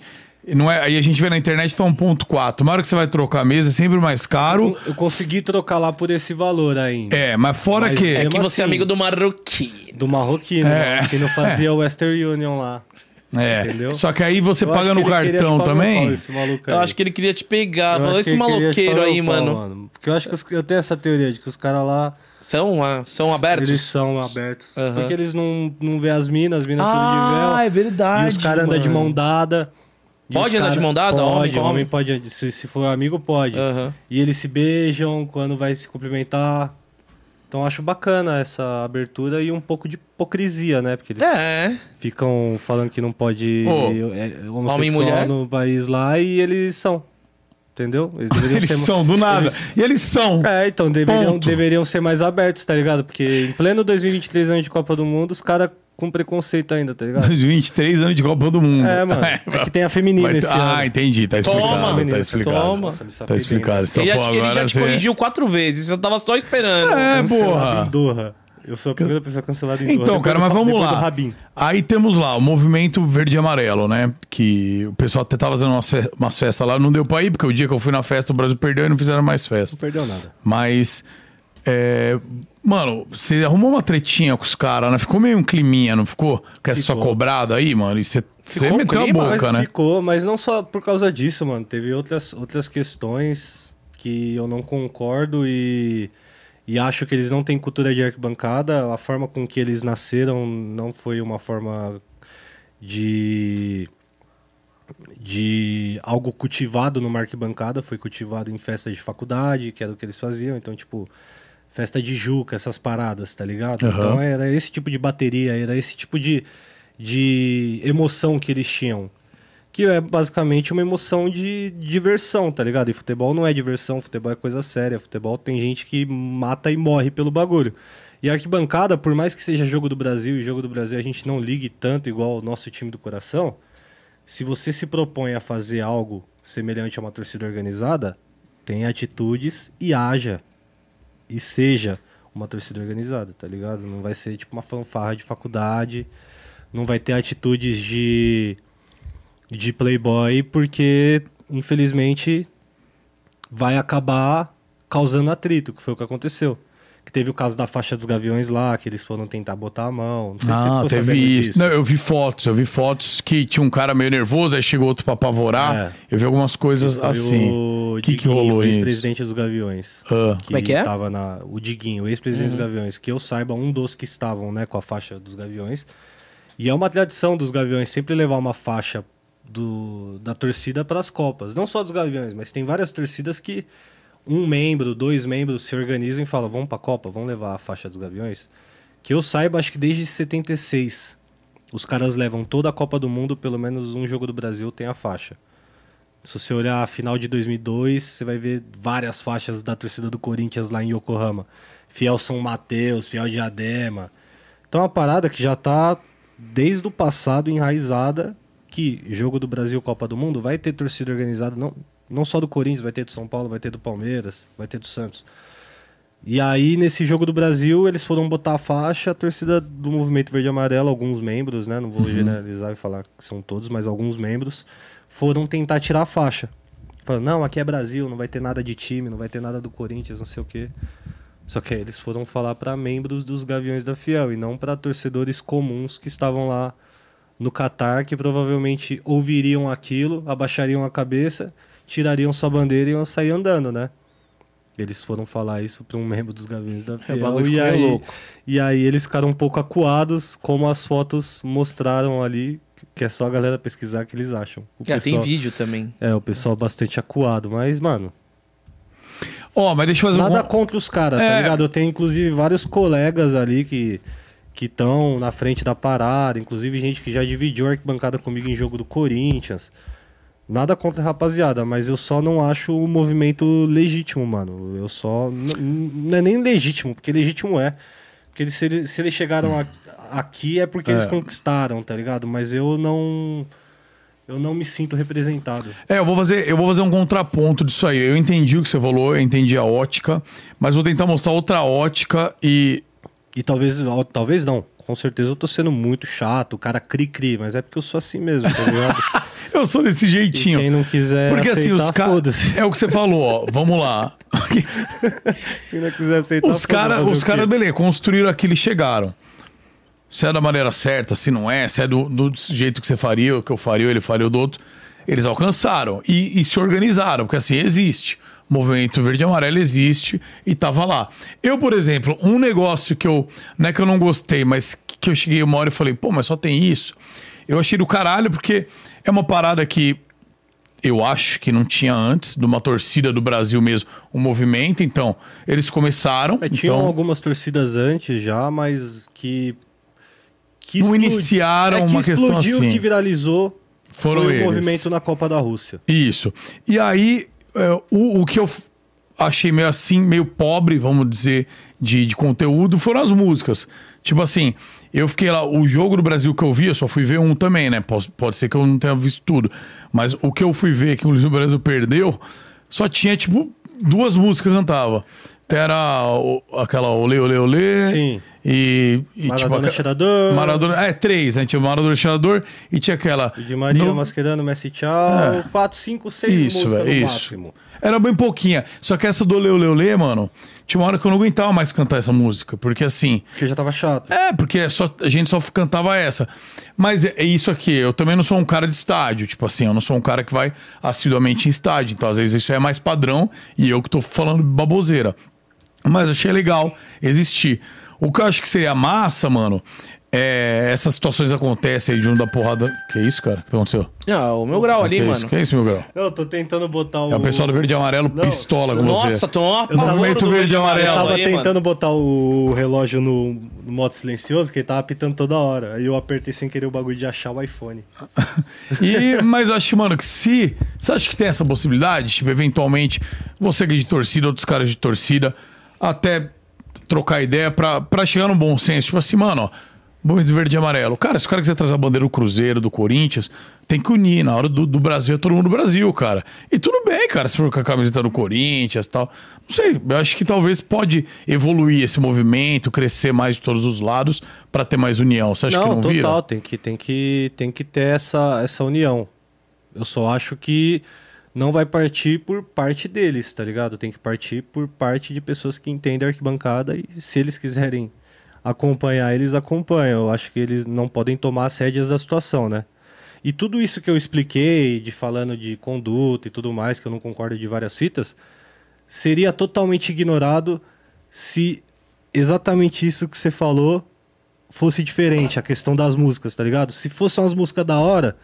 não é, aí a gente vê na internet tá 1,4. Na hora que você vai trocar a mesa, é sempre mais caro. Eu consegui trocar lá por esse valor ainda. É, mas fora Mas que. é É que você é assim- amigo do marroquino. Do marroquino, É. né? que não fazia o Western Union lá. É, Entendeu? Só que aí você Eu paga no cartão também. esse maluco Eu acho que ele queria te pegar. Eu Falou esse maloqueiro aí, pau, mano. Porque eu acho que os- eu tenho essa teoria de que os caras lá São, ah, são abertos? Eles são abertos. Aham. Porque eles não, não vê as minas, as minas tudo de Ah, véu. é verdade. E os caras andam de mano. mão dada. Pode andar de mão dada? Homem Pode, homem homem? pode. Se, se for amigo, pode. Aham. E eles se beijam quando vai se cumprimentar. Então eu acho bacana essa abertura e um pouco de hipocrisia, né? Porque eles É. ficam falando que não pode homossexual homem e mulher? no país lá e eles são. Entendeu? Eles deveriam Eles ser são do nada. eles- E eles são. é, então deveriam, Ponto. deveriam ser mais abertos, tá ligado? Porque em pleno 2023 anos de Copa do Mundo, os caras com preconceito ainda, tá ligado? 23 anos de Copa do Mundo. É, mano. É que tem a feminina Vai- esse ah, ano. entendi. Tá explicado. Toma, tá explicado. toma. Nossa, me Tá explicado. bem, Só Ele, já, te- ele agora já te corrigiu quatro vezes. Você tava só esperando. É, porra. Eu sou a primeira pessoa cancelada em. Então, cara, mas vamos lá. Aí temos lá o movimento verde e amarelo, né? Que o pessoal até tava fazendo umas, umas festas lá, não deu pra ir, porque o dia que eu fui na festa o Brasil perdeu e não fizeram mais Não festa. perdeu nada. Mas, é, mano, você arrumou uma tretinha com os caras, né? Ficou meio um climinha, não ficou? Com essa sua cobrada aí, mano? E você meteu a clima, boca, mas né? ficou, mas não só por causa disso, mano. Teve outras, outras questões que eu não concordo e, e acho que eles não têm cultura de arquibancada. A forma com que eles nasceram não foi uma forma de de algo cultivado numa arquibancada, foi cultivado em festa de faculdade, que era o que eles faziam. Então, tipo, festa de juca, essas paradas, tá ligado? Aham. Então era esse tipo de bateria, era esse tipo de, de emoção que eles tinham. Que é basicamente uma emoção de diversão, tá ligado? E futebol não é diversão, futebol é coisa séria. Futebol tem gente que mata e morre pelo bagulho. E a arquibancada, por mais que seja jogo do Brasil e jogo do Brasil a gente não ligue tanto igual o nosso time do coração, se você se propõe a fazer algo semelhante a uma torcida organizada, tenha atitudes e haja. E seja uma torcida organizada, tá ligado? Não vai ser tipo uma fanfarra de faculdade, não vai ter atitudes de, de playboy, porque infelizmente vai acabar causando atrito, que foi o que aconteceu. Que teve o caso da faixa dos gaviões lá, que eles foram tentar botar a mão. Não sei se Ah, ficou teve isso. Não, eu vi fotos, eu vi fotos que tinha um cara meio nervoso, aí chegou outro pra apavorar. É. Eu vi algumas coisas assim. O Que que Diguinho, rolou o ex-presidente dos Gaviões. Ah. Como é que é? Tava na, o Diguinho, o ex-presidente dos Gaviões. Que eu saiba, um dos que estavam né, com a faixa dos Gaviões. E é uma tradição dos Gaviões sempre levar uma faixa do, da torcida para as Copas. Não só dos Gaviões, mas tem várias torcidas que um membro, dois membros se organizam e falam: vamos para a Copa, vamos levar a faixa dos Gaviões. Que eu saiba, acho que desde 76 os caras levam toda a Copa do Mundo, pelo menos um jogo do Brasil tem a faixa. Se você olhar a final de 2002, você vai ver várias faixas da torcida do Corinthians lá em Yokohama. Fiel São Mateus, Fiel Diadema. Então é uma parada que já tá desde o passado enraizada que jogo do Brasil, Copa do Mundo, vai ter torcida organizada, não, não só do Corinthians, vai ter do São Paulo, vai ter do Palmeiras, vai ter do Santos. E aí, nesse jogo do Brasil, eles foram botar a faixa, a torcida do Movimento Verde e Amarelo, alguns membros, né? Não vou Uhum. generalizar e falar que são todos, mas alguns membros foram tentar tirar a faixa. Falando, não, aqui é Brasil, não vai ter nada de time, não vai ter nada do Corinthians, não sei o quê. Só que aí eles foram falar para membros dos Gaviões da Fiel e não para torcedores comuns que estavam lá no Catar, que provavelmente ouviriam aquilo, abaixariam a cabeça, tirariam sua bandeira e iam sair andando, né? Eles foram falar isso para um membro dos Gaviões da Fiel. bagulho e, aí, louco. e aí eles ficaram um pouco acuados, como as fotos mostraram ali, que é só a galera pesquisar que eles acham. O É, tem pessoal- vídeo também. É, o pessoal bastante acuado, mas, mano, Ó, mas deixa eu fazer Nada um... contra os caras, É. tá ligado? Eu tenho, inclusive, vários colegas ali que que estão na frente da parada, inclusive gente que já dividiu a arquibancada comigo em jogo do Corinthians. Nada contra a rapaziada, mas eu só não acho o movimento legítimo, mano. Eu só. Não é nem legítimo, porque legítimo é. Porque eles, se, eles, se eles chegaram a- aqui é porque eles É. conquistaram, tá ligado? Mas eu não. Eu não me sinto representado. É, eu vou fazer, eu vou fazer um contraponto disso aí. Eu entendi o que você falou, eu entendi a ótica, mas vou tentar mostrar outra ótica e E talvez, talvez não. Com certeza eu tô sendo muito chato, o cara cri-cri, mas é porque eu sou assim mesmo, tá ligado? eu sou desse E jeitinho. quem não quiser Porque assim, aceitar, os caras. foda-se. É o que você falou, ó. Vamos lá. Quem não quiser aceitar, os caras, os caras, beleza, construíram aquilo e chegaram. Se é da maneira certa, se não é, se é do, do jeito que você faria, o que eu faria, ele faria o do outro. Eles alcançaram e, e se organizaram, porque assim, existe. O movimento verde e amarelo existe e tava lá. Eu, por exemplo, um negócio que eu. Não é que eu não gostei, mas que eu cheguei uma hora e falei, pô, mas só tem isso. Eu achei do caralho, porque é uma parada que eu acho que não tinha antes, de uma torcida do Brasil mesmo, um movimento. Então, eles começaram. É, tinham então, algumas torcidas antes já, mas que. que Não explodi- iniciaram é, que uma questão explodiu, assim. que viralizou Foram foi eles. o movimento na Copa da Rússia. Isso. E aí, é, o, o que eu achei meio assim, meio pobre, vamos dizer, de, de conteúdo, foram as músicas. Tipo assim, eu fiquei lá, o jogo do Brasil que eu vi, eu só fui ver um também, né? Pode, pode ser que eu não tenha visto tudo. Mas o que eu fui ver que o Brasil perdeu, só tinha, tipo, duas músicas que cantava. Até Era o- aquela Olê, Olê, Olê. Sim. E, e Maradona aque- Cheirador. Maradona, é, três, né? Tinha Maradona Cheirador e tinha aquela. De Maria, No- Mascherano, Messi Tchau. 4, 5, 6 Isso, músicas velho, no isso. máximo. Era bem pouquinha. Só que essa do Leu Leu Lê, mano, tinha uma hora que eu não aguentava mais cantar essa música. Porque assim. Porque já tava chato. É, porque é só, a gente só cantava essa. Mas é, é isso aqui, eu também não sou um cara de estádio. Tipo assim, eu não sou um cara que vai assiduamente em estádio. Então, às vezes, isso é mais padrão e eu que tô falando baboseira. Mas achei legal existir. O que eu acho que seria massa, mano, é essas situações acontecem aí de um da porrada. Que isso, cara? O que aconteceu? Não, o meu grau ali, que mano. Isso? Que isso, meu grau? Eu tô tentando botar o. É o pessoal do verde e amarelo Não, pistola com você. Nossa, tomou uma pavor Movimento verde e Eu amarelo tava aí, mano. tentando botar o relógio no, no modo silencioso, que ele tava apitando toda hora. Aí eu apertei sem querer o bagulho de achar o iPhone. E, mas eu acho, mano, que se. Você acha que tem essa possibilidade? Tipo, eventualmente, você que é de torcida, outros caras de torcida, até trocar ideia pra, pra chegar num bom senso. Tipo assim, mano, ó. Movimento verde e amarelo. Cara, se o cara quiser trazer a bandeira do Cruzeiro, do Corinthians, tem que unir. Na hora do, do Brasil é todo mundo do Brasil, cara. E tudo bem, cara, se for com a camiseta do Corinthians e tal. Não sei, eu acho que talvez pode evoluir esse movimento, crescer mais de todos os lados pra ter mais união. Você acha não, que não total, vira? tem que, tem que, tem que ter essa, essa união. Eu só acho que não vai partir por parte deles, tá ligado? Tem que partir por parte de pessoas que entendem a arquibancada e se eles quiserem acompanhar, eles acompanham. Eu acho que eles não podem tomar as rédeas da situação, né? E tudo isso que eu expliquei, de falando de conduta e tudo mais, que eu não concordo de várias fitas, seria totalmente ignorado se exatamente isso que você falou fosse diferente, a questão das músicas, tá ligado? Se fossem umas músicas da hora,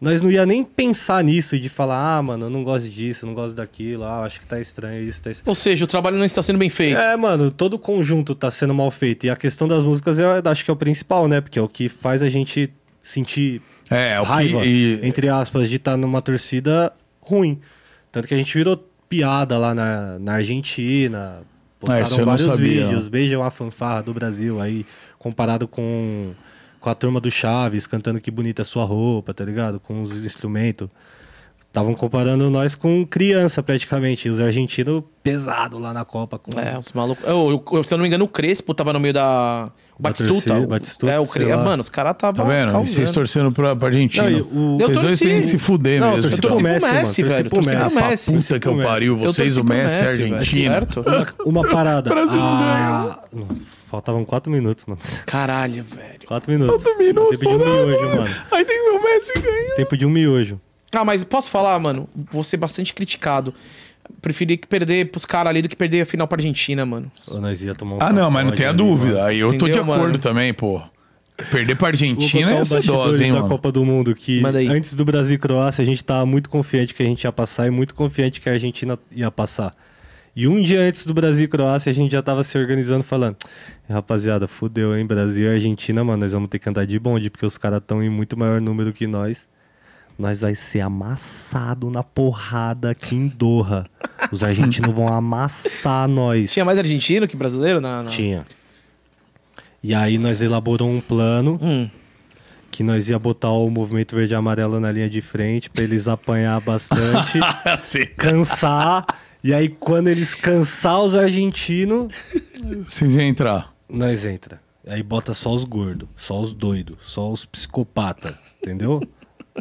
nós não ia nem pensar nisso e de falar, ah, mano, eu não gosto disso, eu não gosto daquilo, ah, acho que tá estranho isso, tá estranho. Ou seja, o trabalho não está sendo bem feito. É, mano, todo o conjunto tá sendo mal feito. E a questão das músicas eu acho que é o principal, né? Porque é o que faz a gente sentir É, que. raiva, e- entre aspas, de estar numa torcida ruim. Tanto que a gente virou piada lá na, na Argentina, Postaram isso eu não vários sabia. vídeos, beijam a fanfarra do Brasil, aí comparado com, com a turma do Chaves, cantando que bonita sua roupa, tá ligado? Com os instrumentos. Estavam comparando nós com criança, praticamente. Os argentinos pesado lá na Copa. Com... É, os malucos. Eu, eu- se eu não me engano, o Crespo tava no meio da. O Batistuta. o- Batistuta, é, o Cre... Mano, os caras Tá tava. vendo? E vocês torcendo pra, pra Argentina. Não, o- Vocês Eu dois torci. têm que se fuder Não, eu mesmo. torci tá? pro Messi, Messi, mano. Torci velho. pro Torci pro Messi. Messi. Puta que eu pariu, Eu vocês, torci o Messi, a Messi, Argentina. certo? Uma parada. Brasil Ah, não, Faltavam quatro minutos, mano. Caralho, velho. Quatro minutos. minutos, Tempo de um miojo, mano. Aí tem que ver o Messi ganha. Tempo de um miojo. Ah, mas posso falar, mano? Vou ser bastante criticado. Preferi que perder pros caras ali do que perder a final pra Argentina, mano. Ou nós ia tomar um Ah, não, mas não tenha ali, dúvida. mano. Aí eu tô de Entendeu, acordo mano? também, pô. Perder pra Argentina é essa dose, hein, da mano. Copa do Mundo que Manda aí. antes do Brasil e Croácia a gente tava muito confiante que a gente ia passar e muito confiante que a Argentina ia passar. E um dia antes do Brasil e Croácia a gente já tava se organizando falando, rapaziada, fudeu, hein, Brasil e Argentina, mano, nós vamos ter que andar de bonde porque os caras estão em muito maior número que nós. Nós vai ser amassado na porrada aqui em Doha. Os argentinos vão amassar nós. Tinha mais argentino que brasileiro na. na- Tinha. E aí nós elaborou um plano Hum. que nós ia botar o movimento verde e amarelo na linha de frente pra eles apanhar bastante, cansar. E aí quando eles cansar os argentinos, Vocês iam entrar. nós entra. Aí bota só os gordos, só os doidos, só os psicopata, entendeu?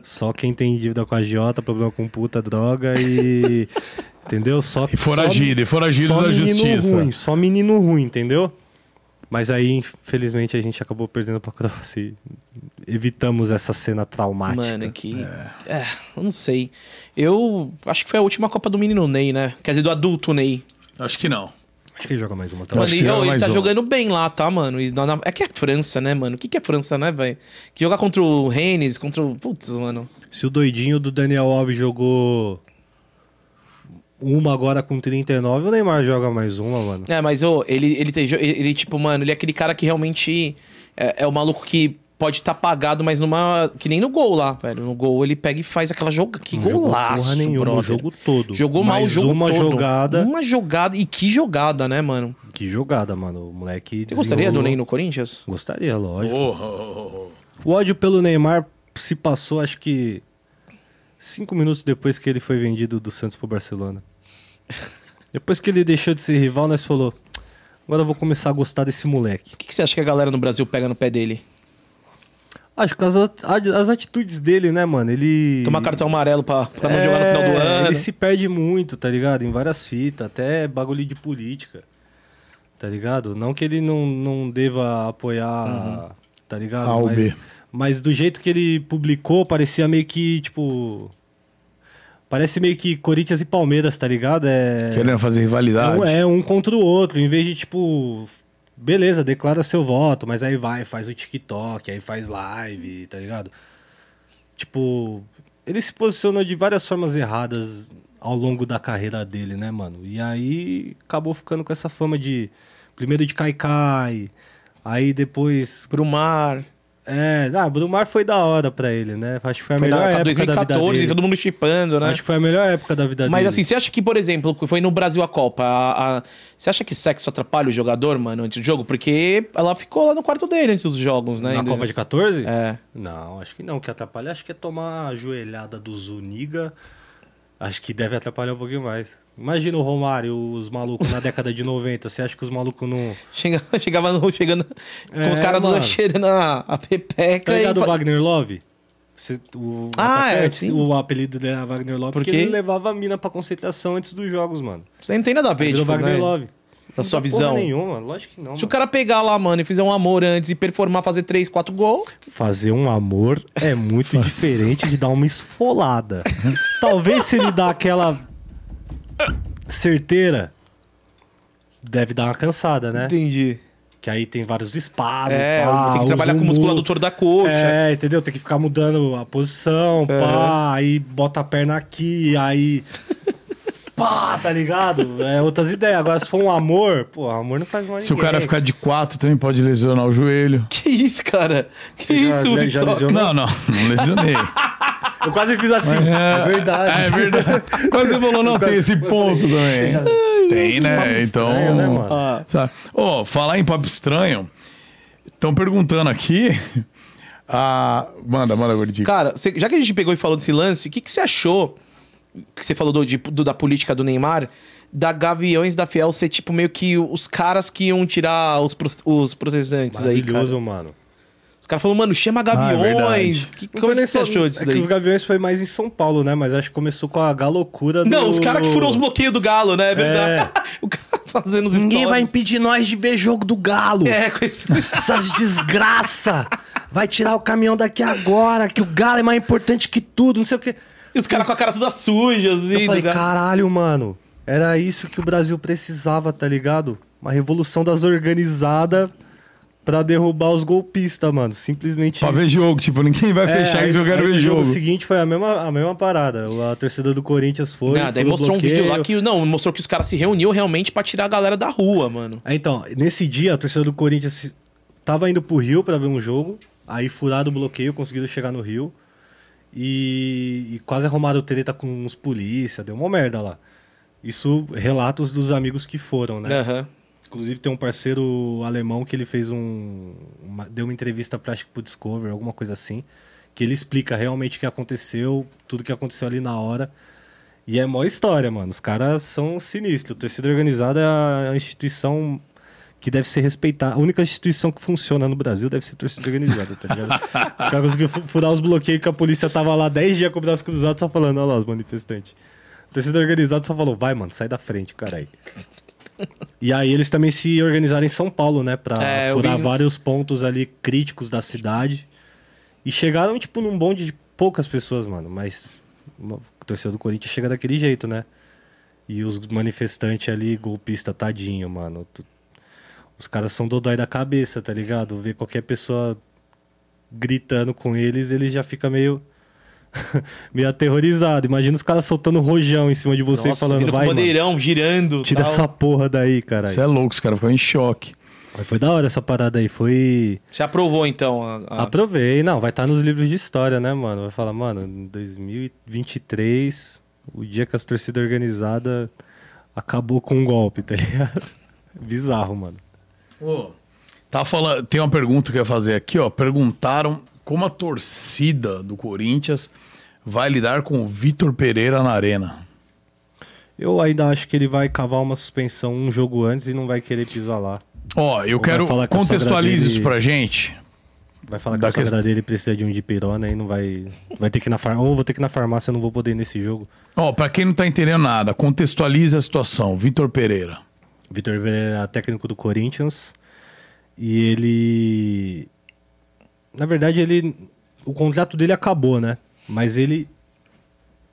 Só quem tem dívida com a agiota, problema com puta, droga e entendeu? Só E foragido, e foragido só da justiça. ruim, só menino ruim, entendeu? Mas aí, infelizmente, a gente acabou perdendo pra Croácia e evitamos essa cena traumática. Mano, que. É. eu não sei. Eu acho que foi a última Copa do menino Ney, né? Quer dizer, do adulto Ney. Acho que não. Acho que ele joga mais uma também. acho Mano, que joga ô, ele mais tá um. jogando bem lá, tá, mano? E na- na- é que é França, né, mano? O que, que é França, né, velho? Que jogar contra o Rennes, contra o. Putz, mano. Se o doidinho do Daniel Alves jogou uma agora com 39, o Neymar joga mais uma, mano. É, mas ô, ele, ele, tem, ele, ele, tipo, mano, ele é aquele cara que realmente é, é o maluco que pode estar apagado, mas numa. Que nem no gol lá, velho. No gol ele pega e faz aquela joga. Que Não golaço, porra nenhuma, brother. o jogo todo. Jogou mal o Mais jogo uma todo. jogada. Uma jogada. E que jogada, né, mano? Que jogada, mano. O moleque. Você gostaria do. Ney no Corinthians? Gostaria, lógico. Oh, oh, oh, O ódio pelo Neymar se passou, acho que cinco minutos depois que ele foi vendido do Santos pro Barcelona. Depois que ele deixou de ser rival, nós falou: agora eu vou começar a gostar desse moleque. O que, que você acha que a galera no Brasil pega no pé dele? Acho que as, as atitudes dele, né, mano? Ele. Tomar cartão amarelo pra, pra não jogar no final do É, ano. Ele se perde muito, tá ligado? Em várias fitas, até bagulho de política. Tá ligado? Não que ele não, não deva apoiar, tá ligado? A ou mas, B. mas do jeito que ele publicou, parecia meio que, tipo. Parece meio que Corinthians e Palmeiras, tá ligado? É. Querendo fazer rivalidade. Um, é um contra o outro, em vez de tipo, beleza, declara seu voto, mas aí vai, faz o TikTok, aí faz live, tá ligado? Tipo, ele se posicionou de várias formas erradas ao longo da carreira dele, né, mano? E aí acabou ficando com essa fama de primeiro de Kaikai, aí depois Brumar. É, ah, Brumar foi da hora pra ele, né? Acho que foi a Foi melhor na época da vida 2014, dele. todo mundo chipando, né? Acho que foi a melhor época da vida Mas dele. assim, você acha que, por exemplo, foi no Brasil a Copa, a- a- você acha que sexo atrapalha o jogador, mano, antes do jogo? Porque ela ficou lá no quarto dele antes dos jogos, né? Na Copa de 14? É. Não, acho que não. O que atrapalha acho que é tomar a joelhada do Zuniga. Acho que deve atrapalhar um pouquinho mais. Imagina o Romário, os malucos na década de 90. Você acha que os malucos não. Chega, chegava no, chegando com É, o cara do mano. cheirando a, a pepeca Tá e ligado o fa- Wagner Love? Você- o, Ah, é, sim. o apelido dele era Wagner Love Por porque quê? ele levava a mina pra concentração antes dos jogos, mano. Isso aí não tem nada a ver, Virou tipo, Wagner né? Love. Da Não sua visão. nenhuma, lógico que não. Se o mano. cara pegar lá, mano, e fizer um amor antes e performar, fazer 3, 4 gols, Fazer um amor é muito diferente de dar uma esfolada. Talvez se ele dá aquela certeira, deve dar uma cansada, né? entendi. Que aí tem vários espadas. É, pá, tem que trabalhar com o músculo mu- adutor da coxa. É, entendeu? Tem que ficar mudando a posição, É. pá, aí bota a perna aqui, aí. Pá, tá ligado? É outras ideias. Agora, se for um amor, pô, amor não faz mais Se o cara ficar de quatro, também pode lesionar o joelho. Que isso, cara? Que Você já- isso, já- Muriçoca? já lesionou? Não, não, não lesionei. Eu quase fiz assim. É, verdade. É verdade. Quase você falou, não, tem esse ponto também. Tem, né? Então. estranho, né, mano? Ah, Sabe? Ô, falar em papo estranho, estão perguntando aqui. A... Manda, manda, gordinho. Cara, cê- já que a gente pegou e falou desse lance, o que, que você achou? Que você falou do, de- do- da política do Neymar, da Gaviões da Fiel ser tipo meio que os caras que iam tirar os, os protestantes aí, cara. Maravilhoso, mano. Os caras falaram, mano, chama Ah, é Gaviões. verdade. que, como é que nem você achou disso é daí? que os Gaviões foi mais em São Paulo, né? Mas acho que começou com a galocura do... Não, os caras que furou os bloqueios do Galo, né? É verdade. o cara fazendo os Ninguém vai stories. impedir nós de ver jogo do Galo. É, com esse... Essas desgraça. Vai tirar o caminhão daqui agora, que o Galo é mais importante que tudo, não sei o quê. E os caras com a cara toda suja, assim. Eu falei, cara. caralho, mano. Era isso que o Brasil precisava, tá ligado? Uma revolução das organizadas pra derrubar os golpistas, mano. Simplesmente Pra ver jogo, tipo, ninguém vai É, fechar quero aí ver no jogo. seguinte foi a mesma, a mesma parada. A torcida do Corinthians foi. Não, daí mostrou um bloqueio. vídeo lá que. Não, mostrou que os caras se reuniu realmente pra tirar a galera da rua, mano. É, Então, nesse dia, a torcida do Corinthians tava indo pro Rio pra ver um jogo. Aí furaram o bloqueio, conseguiram chegar no Rio. E, e quase arrumaram treta com uns polícia, deu uma merda lá. Isso, relatos dos amigos que foram, né? Aham. Inclusive tem um parceiro alemão que ele fez um. uma- deu uma entrevista pra, acho que pro Discover, alguma coisa assim. Que ele explica realmente o que aconteceu, tudo que aconteceu ali na hora. E é mó história, mano. Os caras são sinistros. A torcida organizada é a instituição que deve ser respeitada. A única instituição que funciona no Brasil deve ser a torcida organizada, tá ligado? os caras conseguiram fu- furar os bloqueios que a polícia tava lá 10 dias com o braço cruzado só falando, olha lá os manifestantes. A torcida organizada só falou, vai, mano, sai da frente, caralho. E aí eles também se organizaram em São Paulo, né? Pra É, furar vi- vários pontos ali críticos da cidade. E chegaram, tipo, num bonde de poucas pessoas, mano. Mas uma- a torcida do Corinthians chega daquele jeito, né? E os manifestantes ali, golpista, tadinho, mano. Os caras são dodói da cabeça, tá ligado? Ver qualquer pessoa gritando com eles, eles já fica meio... meio aterrorizado. Imagina os caras soltando rojão em cima de você e Nossa, falando, vai, mano, bandeirão, girando. tira tal. essa porra daí, caralho. Você é louco, os caras ficam em choque. Mas foi da hora essa parada aí, foi... Você aprovou, então, a... a- Aprovei, não, vai estar nos livros de história, né, mano? Vai falar, mano, em 2023, o dia que as torcidas organizadas acabou com um golpe, tá ligado? Bizarro, mano. Tá falando, tem uma pergunta que eu ia fazer aqui, ó. Perguntaram como a torcida do Corinthians vai lidar com o Vitor Pereira na arena. Eu ainda acho que ele vai cavar uma suspensão um jogo antes e não vai querer pisar lá. Ó, eu Ou quero falar que contextualize dele- isso pra gente. Vai falar que a sogra dele precisa de um dipirona e não vai. Vai ter que ir na farmácia. Ou vou ter que ir na farmácia, não vou poder ir nesse jogo. Ó, pra quem não tá entendendo nada, contextualize a situação. Vitor Pereira. Vitor Pereira é técnico do Corinthians. E ele. Na verdade, ele. O contrato dele acabou, né? Mas ele.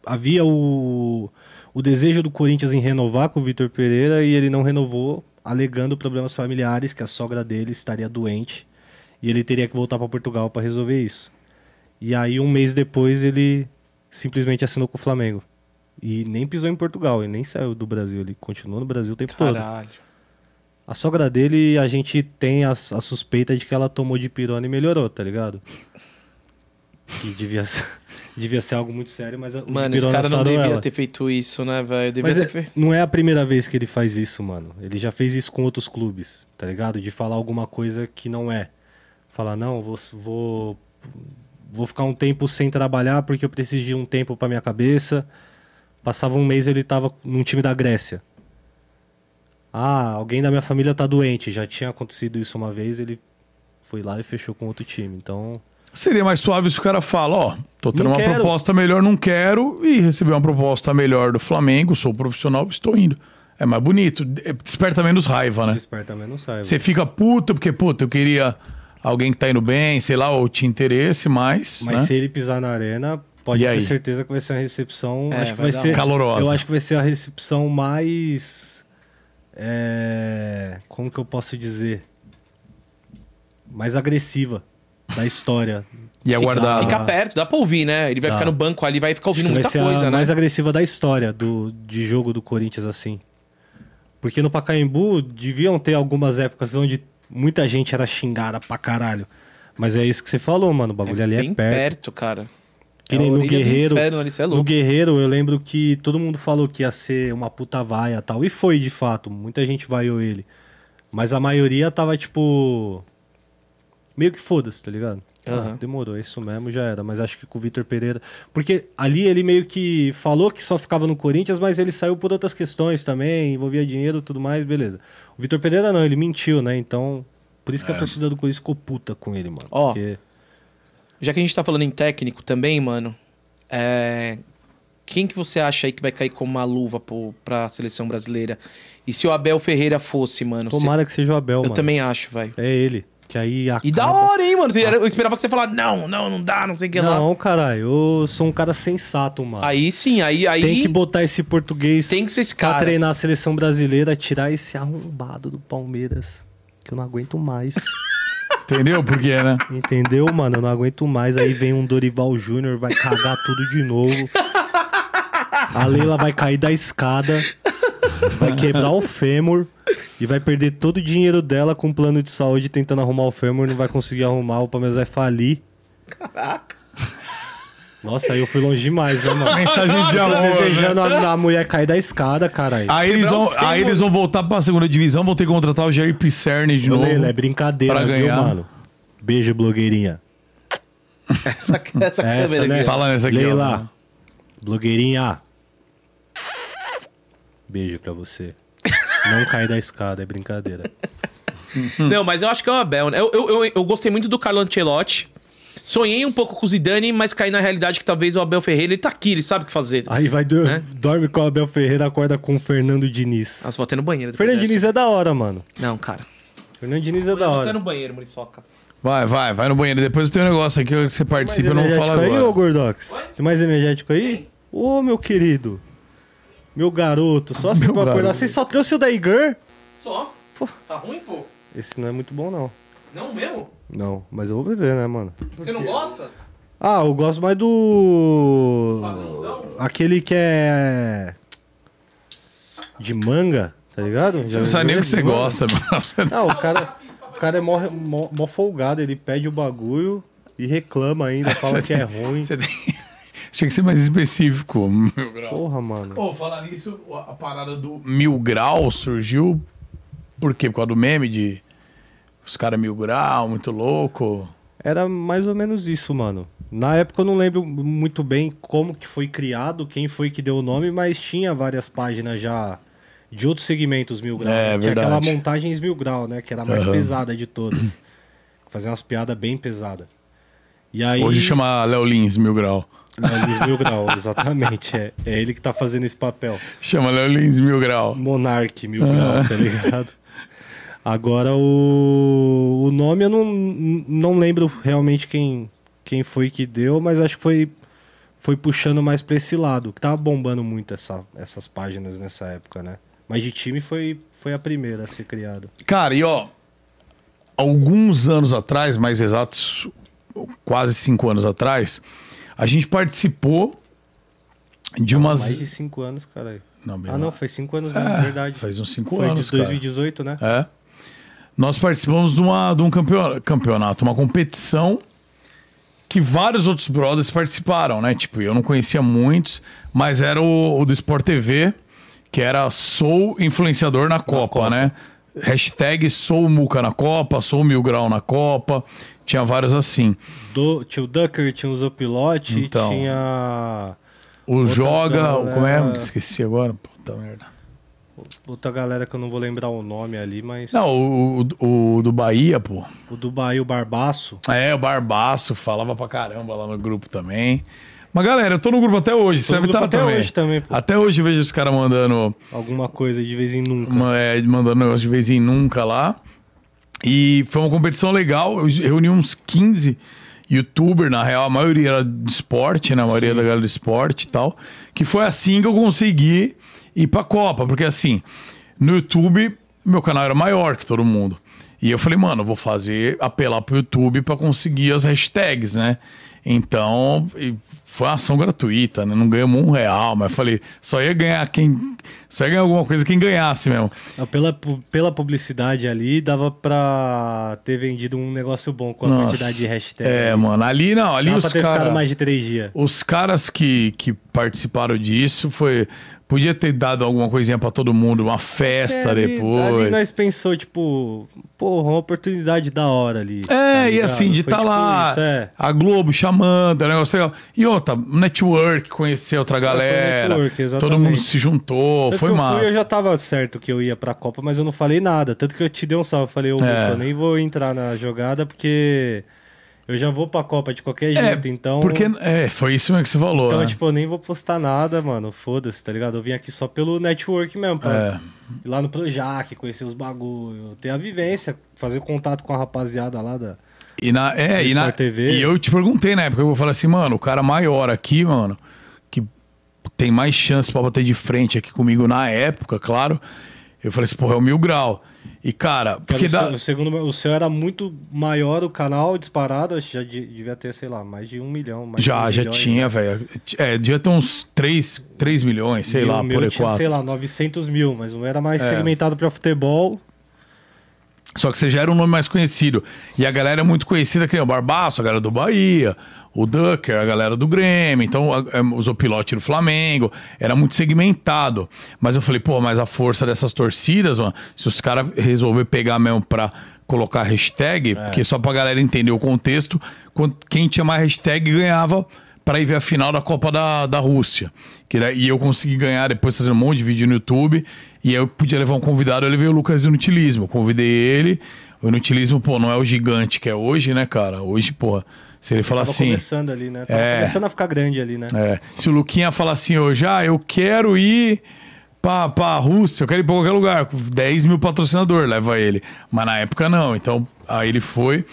Havia o. O desejo do Corinthians em renovar com o Vitor Pereira e ele não renovou, alegando problemas familiares, que a sogra dele estaria doente e ele teria que voltar para Portugal para resolver isso. E aí, um mês depois, ele simplesmente assinou com o Flamengo. E nem pisou em Portugal, ele nem saiu do Brasil, ele continuou no Brasil o tempo todo. Caralho. A sogra dele, a gente tem a, a suspeita de que ela tomou de pirona e melhorou, tá ligado? Que devia, ser- devia ser algo muito sério, mas Mano, esse cara não devia ela. ter feito isso, né, velho? Mas é- não é a primeira vez que ele faz isso, mano. Ele já fez isso com outros clubes, tá ligado? De falar alguma coisa que não é. Falar, não, vou, vou, vou ficar um tempo sem trabalhar porque eu preciso de um tempo pra minha cabeça. Passava um mês ele tava num time da Grécia. Ah, alguém da minha família tá doente. Já tinha acontecido isso uma vez, ele foi lá e fechou com outro time. Então, Seria mais suave se o cara fala, ó, tô tendo Não uma quero. proposta melhor, não quero, e receber uma proposta melhor do Flamengo, sou profissional, estou indo. É mais bonito, é- desperta menos raiva, né? desperta menos raiva. Você fica puto porque, puta, eu queria alguém que tá indo bem, sei lá, ou tinha interesse, mas. Mas né? se ele pisar na arena, pode E ter aí? certeza que vai ser uma recepção. É, acho que vai vai, ser Calorosa. Eu acho que vai ser a recepção mais. é, como que eu posso dizer? Mais agressiva da história. E aguardado. Fica perto, dá pra ouvir, né? Ele vai Dá. ficar no banco ali, vai ficar ouvindo Acho que muita vai ser coisa, a né? mais agressiva da história do, de jogo do Corinthians assim. Porque no Pacaembu deviam ter algumas épocas onde muita gente era xingada pra caralho. Mas é isso que você falou, mano. O bagulho ali é bem perto. perto, cara. Que É nem no do Guerreiro. inferno é no. Guerreiro, eu lembro que todo mundo falou que ia ser uma puta vaia e tal. E foi, de fato. Muita gente vaiou ele. Mas a maioria tava, tipo. Meio que foda-se, tá ligado? Aham. Ah, demorou, é isso mesmo, já era. Mas acho que com o Vitor Pereira. Porque ali ele meio que falou que só ficava no Corinthians, mas ele saiu por outras questões também, envolvia dinheiro e tudo mais, beleza. O Vitor Pereira não, ele mentiu, né? Então. Por isso que a torcida do Corinthians ficou puta com ele, mano. Ó. Porque... Já que a gente tá falando em técnico também, mano, é... quem que você acha aí que vai cair como uma luva pro, pra seleção brasileira? E se o Abel Ferreira fosse, mano? Tomara que seja o Abel, Eu mano. também acho, velho. É ele. Que aí acaba... E da hora, hein, mano? Você- Eu esperava que você falasse, não, não, não dá, não sei o que lá. Não, caralho, eu sou um cara sensato, mano. Aí sim, aí, aí Tem que botar esse português tem que ser esse pra cara. treinar a seleção brasileira, tirar esse arrombado do Palmeiras. Que eu não aguento mais. Entendeu por quê, né? Entendeu, mano? Eu não aguento mais. Aí vem um Dorival Júnior, vai cagar tudo de novo. A Leila vai cair da escada, vai quebrar o fêmur e vai perder todo o dinheiro dela com plano de saúde tentando arrumar o fêmur, não vai conseguir arrumar, o Palmeiras vai falir. Caraca. Nossa, aí eu fui longe demais, né, mano? Mensagem de amor. desejando né? a, a mulher cair da escada, caralho. Aí eles, vão, aí eles vão voltar pra segunda divisão, vão ter que contratar o Jair Pisserni de Ô, novo. Leila, é brincadeira, pra viu, ganhar. mano? Beijo, blogueirinha. Essa, essa, Essa, câmera né? aqui. Fala nessa aqui, Leila, blogueirinha. Beijo pra você. Não cai da escada, é brincadeira. Não, mas eu acho que é o Abel, né? Eu, eu, eu, eu gostei muito do Carlo Ancelotti. Sonhei um pouco com o Zidane, mas caí na realidade que talvez o Abel Ferreira, ele tá aqui, ele sabe o que fazer. Aí vai dur Né? dorme com o Abel Ferreira, acorda com o Fernando Diniz. Nossa, vou até no banheiro. Fernando dessa. Diniz é da hora, mano. Não, cara. Fernando Diniz é Eu da vou até hora. no banheiro, Muriçoca. Vai, vai, vai no banheiro. Depois tem um negócio aqui que você participa, eu mais não vou falar aí, ô agora. Gordox? Tem mais energético aí? Ô, meu querido. Meu garoto, só assim pra acordar. Você só trouxe o da Igor? Só? Tá ruim, pô? Esse não é muito bom, não. Não mesmo? Não, mas eu vou beber, né, mano? Você não gosta? Ah, eu gosto mais do. Aquele que é. De manga, tá ligado? Você não sabe nem o que você gosta, mano. Não, o cara, o cara é mó, mó, mó folgado, ele pede o bagulho e reclama ainda, fala que é ruim. Você tem... Tinha que ser mais específico, mil. Porra, mano. Pô, falar nisso, a parada do mil grau surgiu por quê? Por causa do meme de os caras mil grau, muito louco. Era mais ou menos isso, mano. Na época eu não lembro muito bem como que foi criado, quem foi que deu o nome, mas tinha várias páginas já de outros segmentos mil grau. É, Tinha verdade. aquela montagens mil grau, né? Que era a mais Aham. pesada de todas. Fazia umas piadas bem pesadas. E aí... Hoje chama Léo Lins mil grau. Luiz Mil Grau, exatamente. É, é ele que tá fazendo esse papel. Chama Léo Lins mil grau. Monark Mil Grau, tá ligado? Agora o, o nome eu não, não lembro realmente quem, quem foi que deu, mas acho que foi, foi puxando mais pra esse lado, que tava bombando muito essa, essas páginas nessa época, né? Mas de time foi, foi a primeira a ser criada. Cara, e ó, alguns anos atrás, mais exatos, quase cinco anos atrás, a gente participou de umas. Mais de cinco anos, caralho. Não, Ah, não, foi cinco anos É, verdade. faz uns cinco foi anos, de cara. 2018, né? É. Nós participamos de, uma, de um campeon- campeonato, uma competição que vários outros brothers participaram, né? Tipo, eu não conhecia muitos, mas era o, o do Sport TV, que era Sou Influenciador na Copa, Copa. né? Hashtag Sou Muca na Copa, Sou Mil Grau na Copa. Tinha vários assim. Do, tinha o Ducker, tinha o Zopilote, Então. tinha O Joga, galera- como é? Esqueci agora. Puta merda. Outra galera que eu não vou lembrar o nome ali, mas Não, o, o, o do Bahia, pô. o do Bahia, o Barbaço. É, o Barbaço falava pra caramba lá no grupo também. Mas galera, eu tô no grupo até hoje, você deve estar até também. hoje também, pô. Até hoje eu vejo os caras mandando, Alguma coisa de vez em nunca. uma, é, mandando negócio de vez em nunca lá. E foi uma competição legal, eu reuni uns 15 youtubers, na real, a maioria era de esporte, né? A maioria da galera de esporte e tal. Que foi assim que eu consegui ir pra Copa, porque assim, no YouTube, meu canal era maior que todo mundo. E eu falei, mano, eu vou fazer, apelar pro YouTube pra conseguir as hashtags, né? Então, foi uma ação gratuita, né? Não ganhamos um real, mas falei, só ia ganhar quem. Só ia ganhar alguma coisa quem ganhasse mesmo. Pela, pela publicidade ali, dava pra ter vendido um negócio bom com a Nossa. quantidade de hashtags. É, mano, ali não, ali Dava os caras. mais de três dias. Os caras que, que participaram disso foi. Podia ter dado alguma coisinha pra todo mundo, uma festa É, depois. Ali nós pensou, tipo, porra, uma oportunidade da hora ali. tá É, e ligado? assim, de estar tipo lá, isso, é. a Globo chamando, é um negócio legal. E outra, network, conhecer outra galera. network, exatamente. todo mundo se juntou, Tanto foi eu massa. Fui, eu já tava certo que eu ia pra Copa, mas eu não falei nada. Tanto que eu te dei um salve. Falei, ô, É. Eu nem vou entrar na jogada porque eu já vou pra Copa de qualquer jeito, então. Porque, é, foi isso mesmo que você falou, Então, né? tipo, eu nem vou postar nada, mano. Foda-se, tá ligado? Eu vim aqui só pelo network mesmo, pra É. ir lá no Projac, conhecer os bagulho, ter a vivência, fazer contato com a rapaziada lá da. E na, é, e, na, TV. e eu te perguntei na época, eu falei assim, mano, o cara maior aqui, mano, que tem mais chance pra bater de frente aqui comigo na época, claro. Eu falei assim, porra, é o Mil Grau. E, cara, porque o, dá. seu, segundo, o seu era muito maior o canal disparado, acho que já de- devia ter, sei lá, mais de um milhão. Já, dois já milhões, tinha, né? velho. É, devia ter uns 3, 3 milhões, sei lá, por aí tinha, quatro. sei lá, 900 mil, mas não era mais É. segmentado pra futebol. Só que você já era um nome mais conhecido. E a galera é muito conhecida, que nem o Barbaço, a galera do Bahia, o Ducker, a galera do Grêmio, então a- é, os Opilote do Flamengo. Era muito segmentado. Mas eu falei, pô, mas a força dessas torcidas, mano, se os caras resolver pegar mesmo pra colocar hashtag, porque só pra galera entender o contexto, quem tinha mais hashtag ganhava pra ir ver a final da Copa da, da Rússia. Que daí- e eu consegui ganhar depois fazendo um monte de vídeo no YouTube. E aí eu podia levar um convidado, eu levei o Lucas Inutilismo. Convidei ele. O Inutilismo, pô, não é o gigante que é hoje, né, cara? Hoje, pô, se ele falar assim. começando ali, né? Tava É. começando a ficar grande ali, né? É, se o Luquinha falar assim hoje, ah, eu quero ir pra, pra Rússia, eu quero ir pra qualquer lugar, com 10 mil patrocinador, leva ele. Mas na época não, então aí ele foi.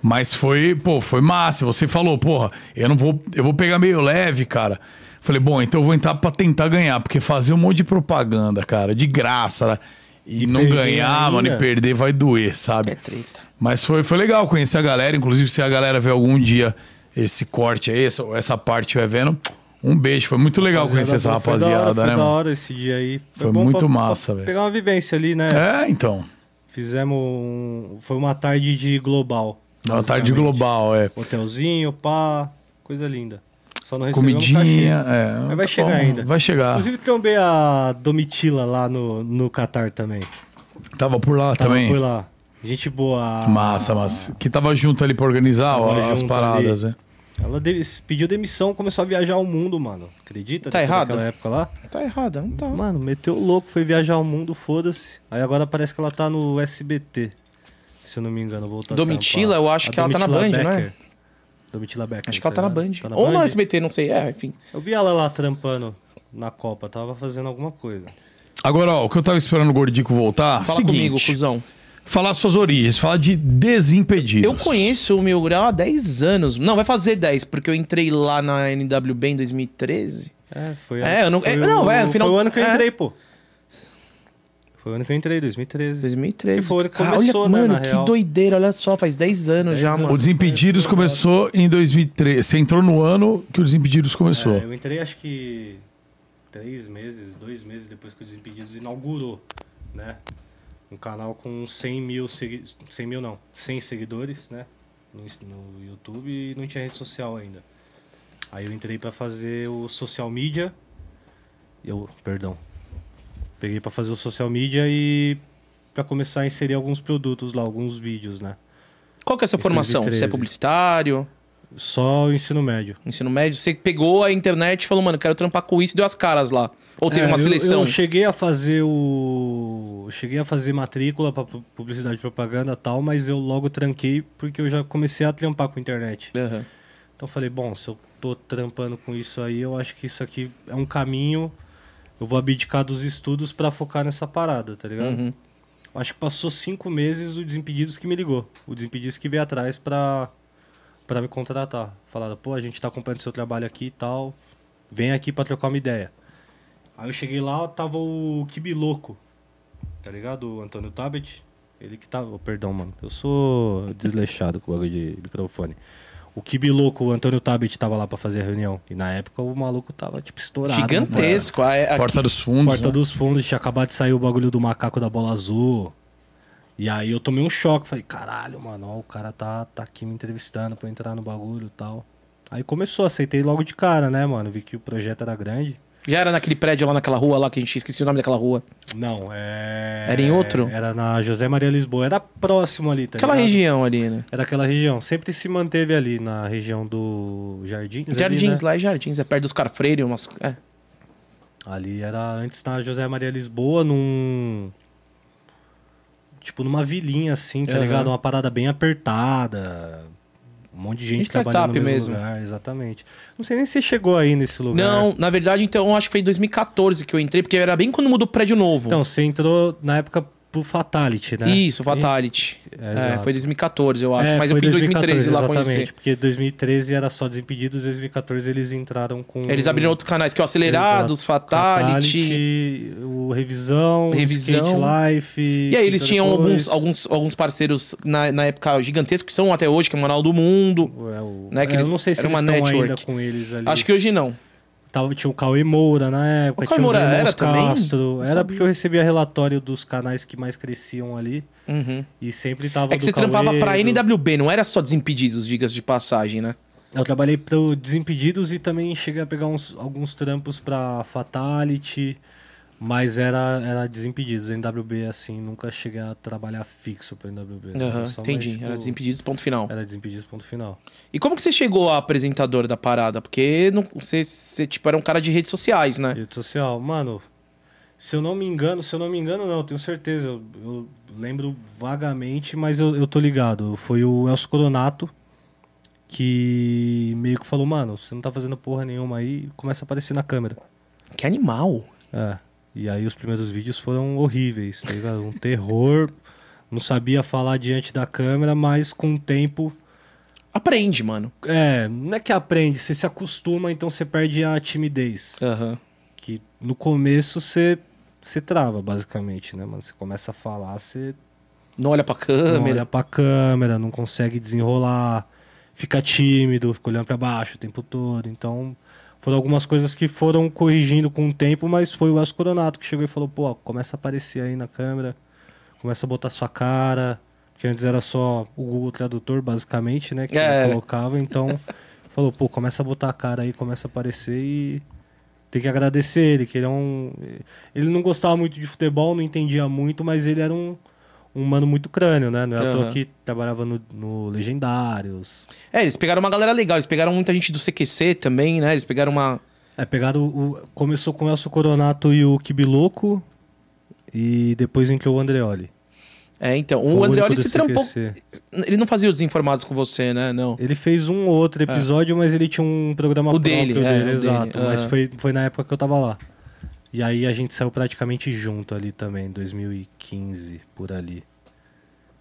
Mas foi, pô, foi massa. Você falou, porra, eu não vou, eu vou pegar meio leve, cara. Falei, bom, então eu vou entrar pra tentar ganhar, porque fazer um monte de propaganda, cara, de graça, né? e, não ganhar, mano, e perder vai doer, sabe? É treta. Mas foi, foi legal conhecer a galera. Inclusive, se a galera ver algum dia esse corte aí, essa, essa parte estiver vendo, um beijo. Foi muito legal conhecer essa Foi da hora, rapaziada, foi né, da hora esse dia aí. Foi bom muito pra- massa, velho. Pegar uma vivência ali, né? É, então. Fizemos um... Foi uma tarde de global. Uma tarde global, é. Hotelzinho, pá, coisa linda. Só não Comidinha, é. Mas vai tá chegar bom, ainda. Vai chegar. Inclusive trombei a Domitila lá no, no Catar também. Tava por lá Tava também. por lá. Gente boa. Massa, massa. Que tava junto ali pra organizar ó, as paradas, ali. né? Ela de- pediu demissão, começou a viajar o mundo, mano. Acredita? Tá Depois errado? Naquela época lá. Tá errado, não tá. Mano, meteu o louco, foi viajar o mundo, foda-se. Aí agora parece que ela tá no SBT. Se eu não me engano, voltou a Domitila, eu acho A que ela tá na Band, é? Becker. Domitila Becker. Acho que ela tá na Band. Tá Ou no Band? SBT, não sei. É, enfim. Eu vi ela lá trampando na Copa, tava fazendo alguma coisa. Agora, ó, o que eu tava esperando o Gordico voltar, Fala seguinte, comigo, cuzão. Falar suas origens, falar de Desimpedidos. Eu conheço o Mil Grau há 10 anos. Não, vai fazer 10, porque eu entrei lá na NWB em 2013. É, foi É, eu não- foi é, não, o, é, no final- Foi o ano que eu é. entrei, pô. Foi o ano que eu entrei, 2013. 2013. Que foi o que começou, olha, né, mano, na que real. doideira, olha só, faz 10 anos 10 já, anos. O mano. Desimpedidos começou em 2003. Você entrou no ano que o Desimpedidos começou. É, eu entrei acho que três meses, dois meses depois que o Desimpedidos inaugurou, né? Um canal com 100 mil seguidores, 100 mil não, 100 seguidores, né? No, no YouTube e não tinha rede social ainda. Aí eu entrei pra fazer o social media. Eu, perdão. Peguei pra fazer o social media e pra começar a inserir alguns produtos lá, alguns vídeos, né? Qual que é a sua Em formação? Você é 2013. publicitário, Só o ensino médio. ensino médio? Você pegou a internet e falou, mano, quero trampar com isso e deu as caras lá. Ou teve É, uma eu- seleção? Eu, cheguei a fazer o. Cheguei a fazer matrícula pra pu- publicidade e propaganda e tal, mas eu logo tranquei porque eu já comecei a trampar com internet. Aham. Então eu falei, bom, se eu tô trampando com isso aí, eu acho que isso aqui é um caminho. Eu vou abdicar dos estudos pra focar nessa parada, tá ligado? Uhum. Acho que passou cinco meses o Desimpedidos que me ligou. O Desimpedidos que veio atrás pra, pra me contratar. Falaram, pô, a gente tá acompanhando seu trabalho aqui e tal. Vem aqui pra trocar uma ideia. Aí eu cheguei lá, tava o Kibiloco. Tá ligado? O Antônio Tabet. Ele que tava. oh, perdão, mano. Eu sou desleixado com o bagulho de microfone. O Kibiloco, o Antônio Tabet tava lá pra fazer a reunião. E na época o maluco tava, tipo, estourado. né, Gigantesco. A- a- Porta dos fundos. Porta né? dos fundos, tinha acabado de sair o bagulho do macaco da bola azul. E aí eu tomei um choque. Falei, caralho, mano, ó, o cara tá, tá aqui me entrevistando pra eu entrar no bagulho e tal. Aí começou, aceitei logo de cara, né, mano? Vi que o projeto era grande. Já era naquele prédio lá naquela rua lá que a gente esqueci o nome daquela rua. Não, é. Era em outro? Era na José Maria Lisboa. Era próximo ali, tá Aquela ligado? região ali, né? Era aquela região. Sempre se manteve ali na região do Jardins. ali, Jardins, né? lá é Jardins, é perto dos Carfreire, umas. É. Ali era antes na José Maria Lisboa, num. Tipo, numa vilinha assim, tá Aham. ligado? Uma parada bem apertada. Um monte de gente Startup trabalhando no mesmo, mesmo. lugar, exatamente. Não sei nem se chegou aí nesse lugar. Não, na verdade, então, acho que foi em 2014 que eu entrei, porque era bem quando mudou o prédio novo. Então, você entrou na época pro Fatality, né? Isso, Fatality. É, É, foi 2014, eu acho. É, Mas eu fui em 2013 lá exatamente, conhecer. Porque 2013 era só Desimpedidos, 2014 eles entraram com... Eles abriram outros canais, que é o Acelerados, Exato. Fatality. o Revisão, Revisão. Skate Life... E aí eles tinham depois. alguns, alguns, alguns parceiros na, na época gigantescos, que são até hoje, que é o Canal do Mundo. É, o- né, que é, eles- eu não sei se eles uma estão ainda network. com eles ali. Acho que hoje não. Tava, tinha o Cauê Moura na época, tinha os Moura irmãos era também? Castro. Era sabia. porque eu recebia relatório dos canais que mais cresciam ali Uhum. e sempre tava É que você trampava Cauê, pra do- NWB, não era só Desimpedidos, digas de passagem, né? Eu trabalhei pro Desimpedidos e também cheguei a pegar uns, alguns trampos pra Fatality, mas era, era Desimpedidos. NWB, assim, nunca cheguei a trabalhar fixo pro NWB. né? Aham, Só mais, entendi. tipo, Era Desimpedidos, ponto final. Era Desimpedidos, ponto final. E como que você chegou a apresentador da parada? Porque não, você, você, tipo, era um cara de redes sociais, né? Rede social, mano. Se eu não me engano, se eu não me engano, não, eu tenho certeza. Eu, eu lembro vagamente, mas eu, eu tô ligado. Foi o Elcio Coronato que meio que falou, mano, você não tá fazendo porra nenhuma aí, começa a aparecer na câmera. Que animal. É. E aí os primeiros vídeos foram horríveis, tá ligado? Um terror. Não sabia falar diante da câmera, mas com o tempo. Aprende, mano. É, não é que aprende, você se acostuma, então você perde a timidez. Aham. Que no começo você, você trava, basicamente, né, mano? Você começa a falar, você Não olha pra não câmera. olha pra câmera, não consegue desenrolar, fica tímido, fica olhando pra baixo o tempo todo. Então, foram algumas coisas que foram corrigindo com o tempo, mas foi o Elcio Coronato que chegou e falou, pô, começa a aparecer aí na câmera, começa a botar sua cara, que antes era só o Google Tradutor, basicamente, né, que É. ele colocava, então... Falou, pô, começa a botar a cara aí, começa a aparecer e tem que agradecer ele, que ele é um. Ele não gostava muito de futebol, não entendia muito, mas ele era um, um mano muito crânio, né? Não é Aham. que trabalhava no, no Legendários. É, eles pegaram uma galera legal. Eles pegaram muita gente do CQC também, né? Eles pegaram uma. É, pegaram o. o- Começou com o Elcio Coronato e o Kibiloco, e depois entrou o Andreoli. É, então. Foi O Andreoli se trampou. Ele não fazia os informados com você, né? Não. Ele fez um ou outro episódio, mas ele tinha um programa É. O próprio dele, dele, é, o exato. dele, Mas foi, foi na época que eu tava lá. E aí a gente saiu praticamente junto ali também, 2015, por ali.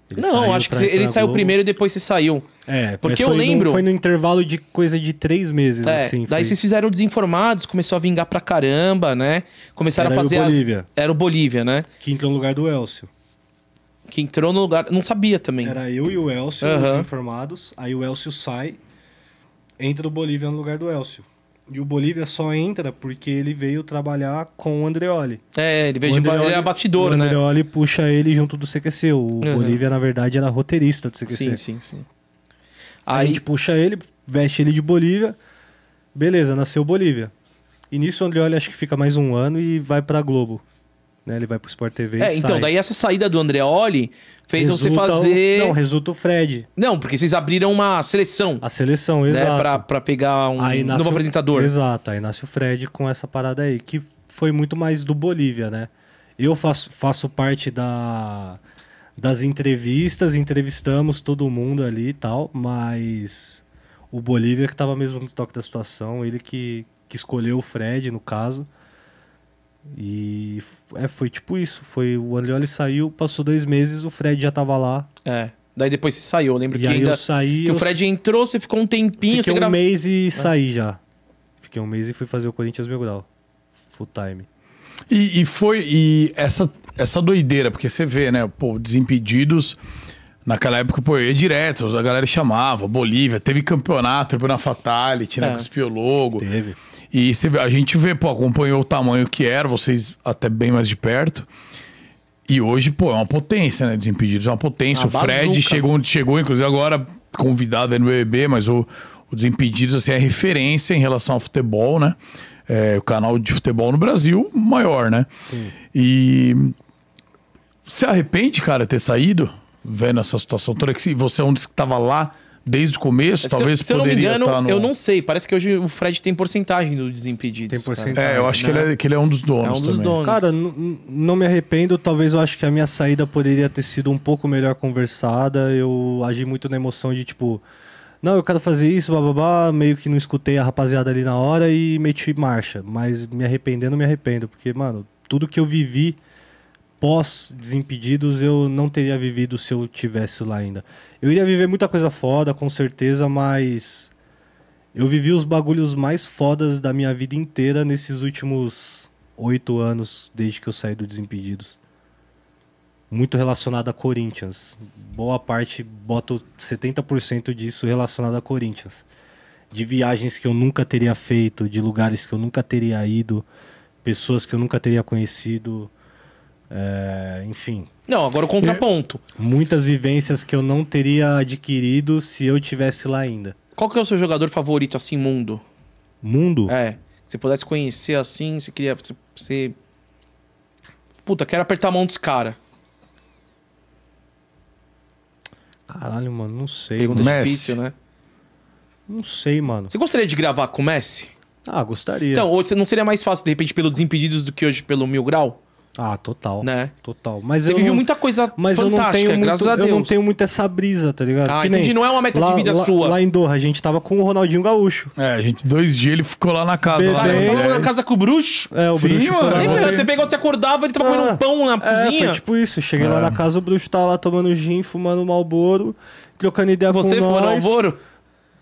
Ele não, acho que você- ele saiu primeiro e depois você saiu. É, Porque eu foi no- lembro- foi no intervalo de coisa de três meses, É, assim. daí foi- vocês fizeram Desinformados, começou a vingar pra caramba, né? Começaram Era a fazer. o as- Bolívia, Era o Bolívia, né? que entrou no lugar do Elcio. Que entrou no lugar. Não sabia também. Era eu e o Elcio, Aham. os informados. Aí o Elcio sai, entra o Bolívia no lugar do Elcio. E o Bolívia só entra porque ele veio trabalhar com o Andreoli. É, ele veio O de. Andreoli- Ele era batidor, o né? Andreoli puxa ele junto do CQC. O Uhum. Bolívia, na verdade, era roteirista do CQC. Sim, sim, sim. A Aí, gente puxa ele, veste ele de Bolívia. Beleza, nasceu Bolívia. E nisso o Andreoli acho que fica mais um ano e vai pra Globo. Né? Ele vai pro Sport TV é, então, sai. daí essa saída do Andreoli fez você Resulta o- fazer. Não, resulta o Fred. Não, porque vocês abriram uma seleção, A seleção, né? exato. Pra, pra pegar um Aí novo o- apresentador. Exato, aí nasce o Fred com essa parada aí, que foi muito mais do Bolívia, né? Eu faço, faço parte da, das entrevistas, entrevistamos todo mundo ali e tal, mas o Bolívia que tava mesmo no toque da situação, ele que, que escolheu o Fred, no caso. E é, foi tipo isso, foi o Andreoli saiu, passou dois meses, o Fred já tava lá. É. Daí depois você saiu. Eu lembro E que aí ainda. eu saí, Que eu o Fred entrou, você ficou um tempinho, Fiquei você um mês e saí já. Fiquei um mês e fui fazer o Corinthians Mil Grau. Full time. E, e foi. E essa, essa doideira, porque você vê, né? Pô, Desimpedidos. Naquela época, pô, eu ia direto, a galera chamava, Bolívia, teve campeonato, teve na Fatality, né? É. Com os Piologo. Teve. E vê- a gente vê, pô, acompanhou o tamanho que era, vocês até bem mais de perto. E hoje, pô, é uma potência, né? Desimpedidos é uma potência. Uma o Fred bazuca, chegou onde chegou, inclusive agora convidado aí no BBB, mas o, o Desimpedidos, assim, é referência em relação ao futebol, né? É o canal de futebol no Brasil maior, né? E se arrepende, cara, ter saído, vendo essa situação toda, que você é um dos que tava lá desde o começo, talvez se, eu- se eu não me poderia engano, estar no... eu não sei. Parece que hoje o Fred tem porcentagem do Desimpedidos. Tem cara. porcentagem. É, eu acho que, ele é, que ele é um dos donos É um dos também. donos. Cara, não me arrependo. Talvez eu acho que a minha saída poderia ter sido um pouco melhor conversada. Eu agi muito na emoção de tipo, não, eu quero fazer isso, bababá. Meio que não escutei a rapaziada ali na hora e meti marcha. Mas me arrependendo, me arrependo. Porque, mano, tudo que eu vivi pós Desimpedidos eu não teria vivido se eu tivesse lá ainda. Eu iria viver muita coisa foda, com certeza, mas eu vivi os bagulhos mais fodas da minha vida inteira nesses últimos oito anos, desde que eu saí do Desimpedidos. Muito relacionado a Corinthians. Boa parte, boto 70% disso relacionado a Corinthians. De viagens que eu nunca teria feito, de lugares que eu nunca teria ido, pessoas que eu nunca teria conhecido. É, enfim, Não, agora o contraponto. muitas vivências que eu não teria adquirido se eu tivesse lá ainda. Qual que é o seu jogador favorito, assim, mundo? Mundo? É. Se pudesse conhecer assim, você queria. Você. Puta, quero apertar a mão dos caras. Caralho, mano, não sei. Pergunta. Messi. difícil, né? Não sei, mano. Você gostaria de gravar com o Messi? Ah, gostaria. Então, ou não seria mais fácil, de repente, pelo Desimpedidos do que hoje pelo Mil Grau? Ah, total. Né? Total. Mas Você eu viveu não, muita coisa mas eu não fantástica, tenho muito, graças a Deus. eu não tenho muito essa brisa, tá ligado? Ah, Que entendi. Não é uma meta de lá, vida lá- sua. Lá em Doha, a gente tava com o Ronaldinho Gaúcho. É, a gente, dois dias ele ficou lá na casa. lá das você tava na casa com o bruxo? É, o Sim, bruxo mano. lá você pegou, você acordava, ele tava comendo Ah, um pão na É, cozinha. foi tipo isso. Cheguei lá É. na casa, o bruxo tava lá tomando gin, fumando Malboro, trocando ideia Você com foi no nós. Alvoro?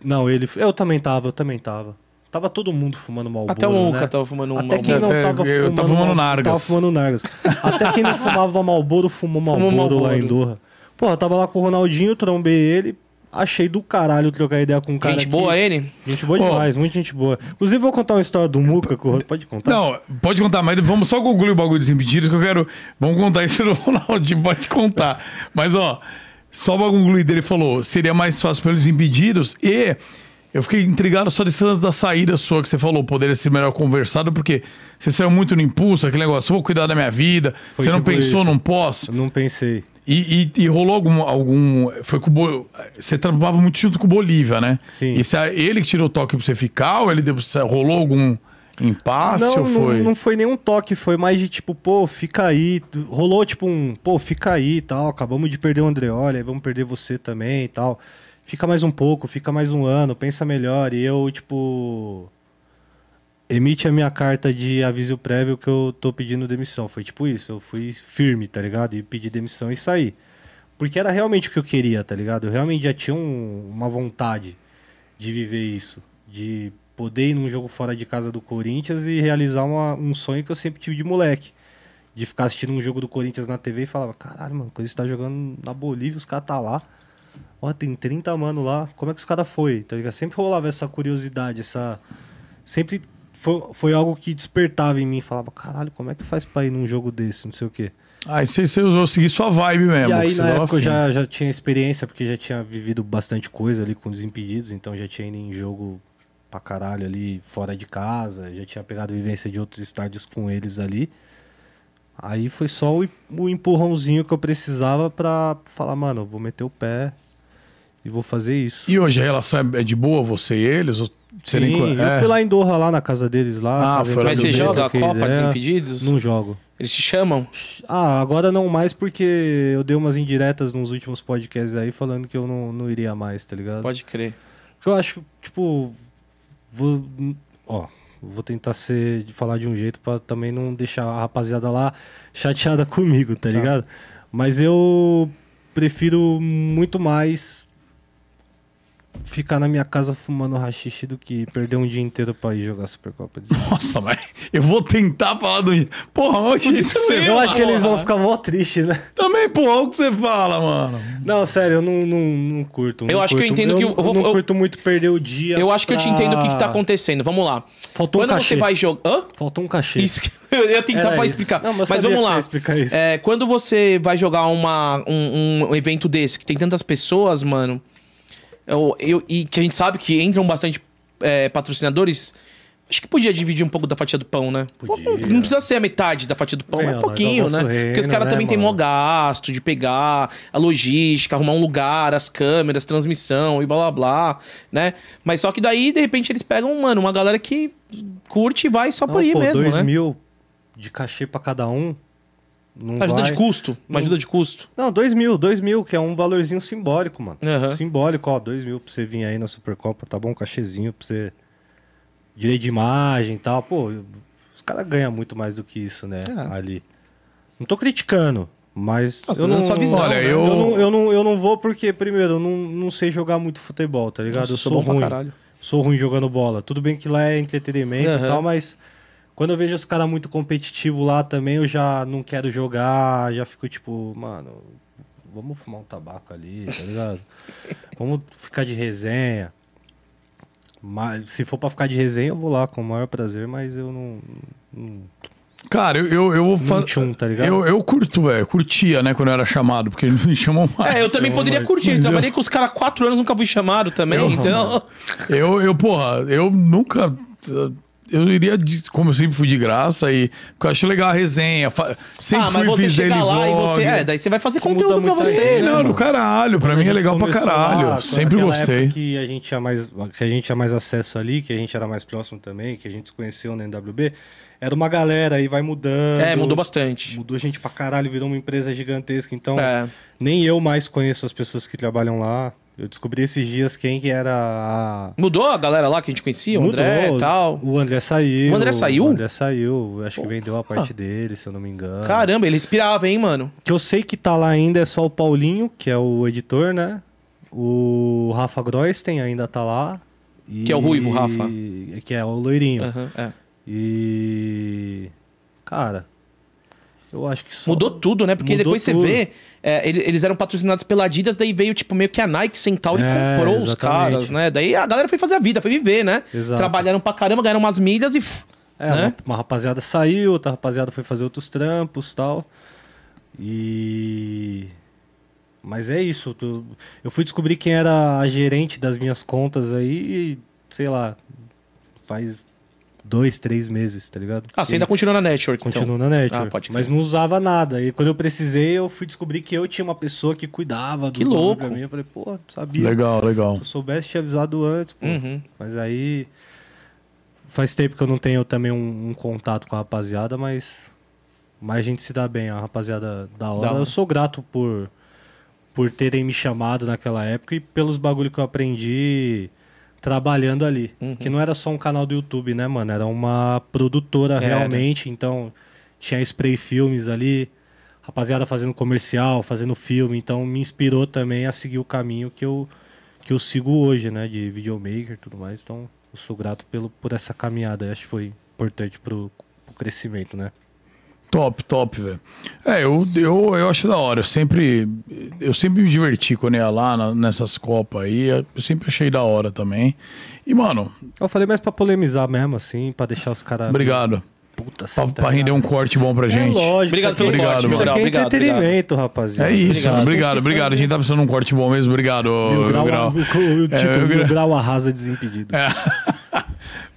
Não, ele... Eu também tava, eu também tava. Tava todo mundo fumando Malboro, Até o Muca né? tava fumando um Até quem não Até tava eu fumando, tava fumando Nargas. Tava fumando Nargas. Até quem não fumava Malboro fumou Malboro lá em Doha. Porra, eu tava lá com o Ronaldinho, trombei ele, achei do caralho trocar ideia com um cara Gente que- boa ele? Gente boa demais, muita gente boa. Inclusive, vou contar uma história do Muca, pode contar? Não, pode contar, mas vamos só concluir o bagulho dos impedidos que eu quero. Vamos contar isso no Ronaldinho, pode contar. Mas, ó, só pra concluir dele falou: seria mais fácil pelos impedidos e. Eu fiquei intrigado só desse lance da saída sua que você falou, poderia ser melhor conversado, porque você saiu muito no impulso, aquele negócio, vou cuidar da minha vida, Foi você não tipo pensou isso. num pós. Não pensei. E, e- e rolou algum, algum. Foi com Bo- Você trabalhava muito junto com o Bolívia, né? Sim. E se ele que tirou o toque pra você ficar, ou ele deu, rolou algum impasse não, ou foi? Não, não foi nenhum toque, foi mais de tipo, pô, fica aí. Rolou tipo um, pô, fica aí e tal. Acabamos de perder o Andreoli, aí vamos perder você também e tal. Fica mais um pouco, fica mais um ano, pensa melhor. E eu, tipo. Emite a minha carta de aviso prévio que eu tô pedindo demissão. Foi tipo isso, eu fui firme, tá ligado? E pedi demissão e saí. Porque era realmente o que eu queria, tá ligado? Eu realmente já tinha um- uma vontade de viver isso. De poder ir num jogo fora de casa do Corinthians e realizar uma- um sonho que eu sempre tive de moleque. De ficar assistindo um jogo do Corinthians na TV e falava, caralho, mano, quando você tá jogando na Bolívia, os caras tá lá. Ó, tem 30 mano lá, como é que os caras foi? Tá ligado? Sempre rolava essa curiosidade, essa... Sempre foi, foi algo que despertava em mim. Falava, caralho, como é que faz pra ir num jogo desse, não sei o quê. Aí você, você usou seguir sua vibe mesmo. E aí, na época, eu já, já tinha experiência, porque já tinha vivido bastante coisa ali com os impedidos, então já tinha ido em jogo pra caralho ali fora de casa, já tinha pegado vivência de outros estádios com eles ali. Aí foi só o, o empurrãozinho que eu precisava pra falar, mano, eu vou meter o pé e vou fazer isso. E hoje a relação é é de boa, você e eles? Ou Sim, co- eu é? fui lá em Doha, lá na casa deles lá. Ah, foi lá Mas você joga a Copa. Desimpedidos? Não jogo. Eles te chamam? Ah, agora não mais porque eu dei umas indiretas nos últimos podcasts aí falando que eu não, não iria mais, tá ligado? Pode crer. Porque eu acho, tipo, vou, ó, vou tentar ser de falar de um jeito pra também não deixar a rapaziada lá chateada comigo, tá, ligado? Mas eu prefiro muito mais ficar na minha casa fumando rachixe do que perder um dia inteiro pra ir jogar Supercopa. Nossa, mas eu vou tentar falar do. Porra, olha o isso que você Eu acho que eles vão ficar mó tristes, né? Também, porra, olha o que você fala, mano. Não, sério, eu não, não, não curto. Eu não acho que eu curto. entendo que eu vou- não eu- curto muito perder o dia. Eu acho que eu te pra- entendo o que, que tá acontecendo. Vamos lá. Faltou um Quando cachê. você vai jogar. Hã? Faltou um cachê. Isso que eu ia tentar Era pra isso. explicar. Não, mas mas eu sabia vamos que você lá. ia explicar isso. É, quando você vai jogar uma, um, um evento desse, que tem tantas pessoas, mano, eu, eu- e que a gente sabe que entram bastante é, patrocinadores, acho que podia dividir um pouco da fatia do pão, né? Podia. Não precisa ser a metade da fatia do pão, É, é nós pouquinho, é né? nosso Porque os reino, caras né, também têm mó gasto de pegar a logística, arrumar um lugar, as câmeras, transmissão e blá blá blá, né? Mas só que daí, de repente, eles pegam, mano, uma galera que curte e vai só por Não, ir pô, mesmo, dois né? mil de cachê pra cada um. Não Ajuda vai... de custo. Uma Não- ajuda de custo. Não, dois mil, dois mil, que é um valorzinho simbólico, mano. Aham. Simbólico, ó, dois mil pra você vir aí na Supercopa, tá bom? Um cachezinho pra você. Direito de imagem e tal. Pô, os caras ganham muito mais do que isso, né? É. Ali. Não tô criticando, mas. Nossa, tá dando sua visão, Olha, né? eu- Eu não, eu, não, eu não vou porque, primeiro, eu não, não sei jogar muito futebol, tá ligado? Nossa, eu sou sou ruim. caralho. Sou ruim jogando bola. Tudo bem que lá é entretenimento Aham. e tal, mas quando eu vejo os caras muito competitivos lá também, eu já não quero jogar, já fico tipo, mano, vamos fumar um tabaco ali, tá ligado? vamos ficar de resenha. Mas, se for pra ficar de resenha, eu vou lá com o maior prazer, mas eu não. não Cara, eu, eu, eu vou fazer. tá ligado? Eu, eu curto, velho. Curtia, né, quando eu era chamado, porque eles me chamam mais. É, eu também poderia mas- curtir. Eu- trabalhei com os caras há quatro anos, nunca fui chamado também, Eu- então. Eu, eu, porra, eu nunca. Eu iria, de- como eu sempre fui de graça, e porque eu acho legal a resenha. fa- Sempre ah, mas fui você chega lá e vlog. você. É, daí você vai fazer conteúdo pra você. aí, né? não, do caralho. Pra Quando mim a é legal pra caralho. lá, sempre gostei. época Que a gente tinha mais, que a gente tinha mais acesso ali, que a gente era mais próximo também, que a gente se conheceu na NWB, era uma galera aí vai mudando. É, mudou bastante. Mudou gente pra caralho, virou uma empresa gigantesca. Então, É. nem eu mais conheço as pessoas que trabalham lá. Eu descobri esses dias quem que era a. Mudou a galera lá que a gente conhecia, o André e tal. O André saiu. O André saiu? O André saiu. Acho que vendeu a parte dele, se eu não me engano. Caramba, ele respirava, hein, mano? Que eu sei que tá lá ainda é só o Paulinho, que é o editor, né? O Rafa Groisten ainda tá lá. Que é o ruivo, Rafa. Que é o loirinho. Aham, é. E. Cara. Eu acho que só. Mudou tudo, né? Porque Mudou depois tudo. você vê, é, ele- eles eram patrocinados pela Adidas, daí veio, tipo, meio que a Nike Centauri É, comprou os exatamente. caras, né? Daí a galera foi fazer a vida, foi viver, né? Exato. Trabalharam pra caramba, ganharam umas milhas e. É, né? uma, uma rapaziada saiu, outra rapaziada foi fazer outros trampos tal. E. Mas é isso. tu- Eu fui descobrir quem era a gerente das minhas contas aí, sei lá, faz dois, três meses, tá ligado? Ah, você ainda continua na Network, Continuo então. na net, Ah, pode mas não usava nada. E quando eu precisei, eu fui descobrir que eu tinha uma pessoa que cuidava do Que louco. pra mim. Eu falei, pô, não sabia. Legal, legal. Se eu soubesse, tinha avisado antes, pô. Uhum. Mas aí. Faz tempo que eu não tenho também um, um contato com a rapaziada, mas. Mas a gente se dá bem, a rapaziada da hora. Da hora. Eu sou grato por, por terem me chamado naquela época e pelos bagulho que eu aprendi trabalhando ali. Uhum. Que não era só um canal do YouTube, né, mano? Era uma produtora Era. realmente, então tinha spray filmes ali, rapaziada fazendo comercial, fazendo filme, então me inspirou também a seguir o caminho que eu, que eu sigo hoje, né, de videomaker e tudo mais. Então eu sou grato pelo, por essa caminhada, acho que foi importante pro, pro crescimento, né? Top, top, velho. É, eu, eu, eu acho da hora. Eu sempre, eu sempre me diverti quando ia lá na- nessas copas aí. Eu sempre achei da hora também. E, mano, Eu falei mais pra polemizar mesmo, assim, pra deixar os caras. obrigado. Puta, Pra, pra render um corte bom pra É gente. lógico, Obrigado aqui, pelo corte, isso aqui é Obrigado, entretenimento, rapaziada. É isso, Obrigado. obrigado, obrigado. A gente tá precisando de um corte bom mesmo. Obrigado, o ô, grau, Grau. o, o título, É, grau- grau arrasa desimpedido.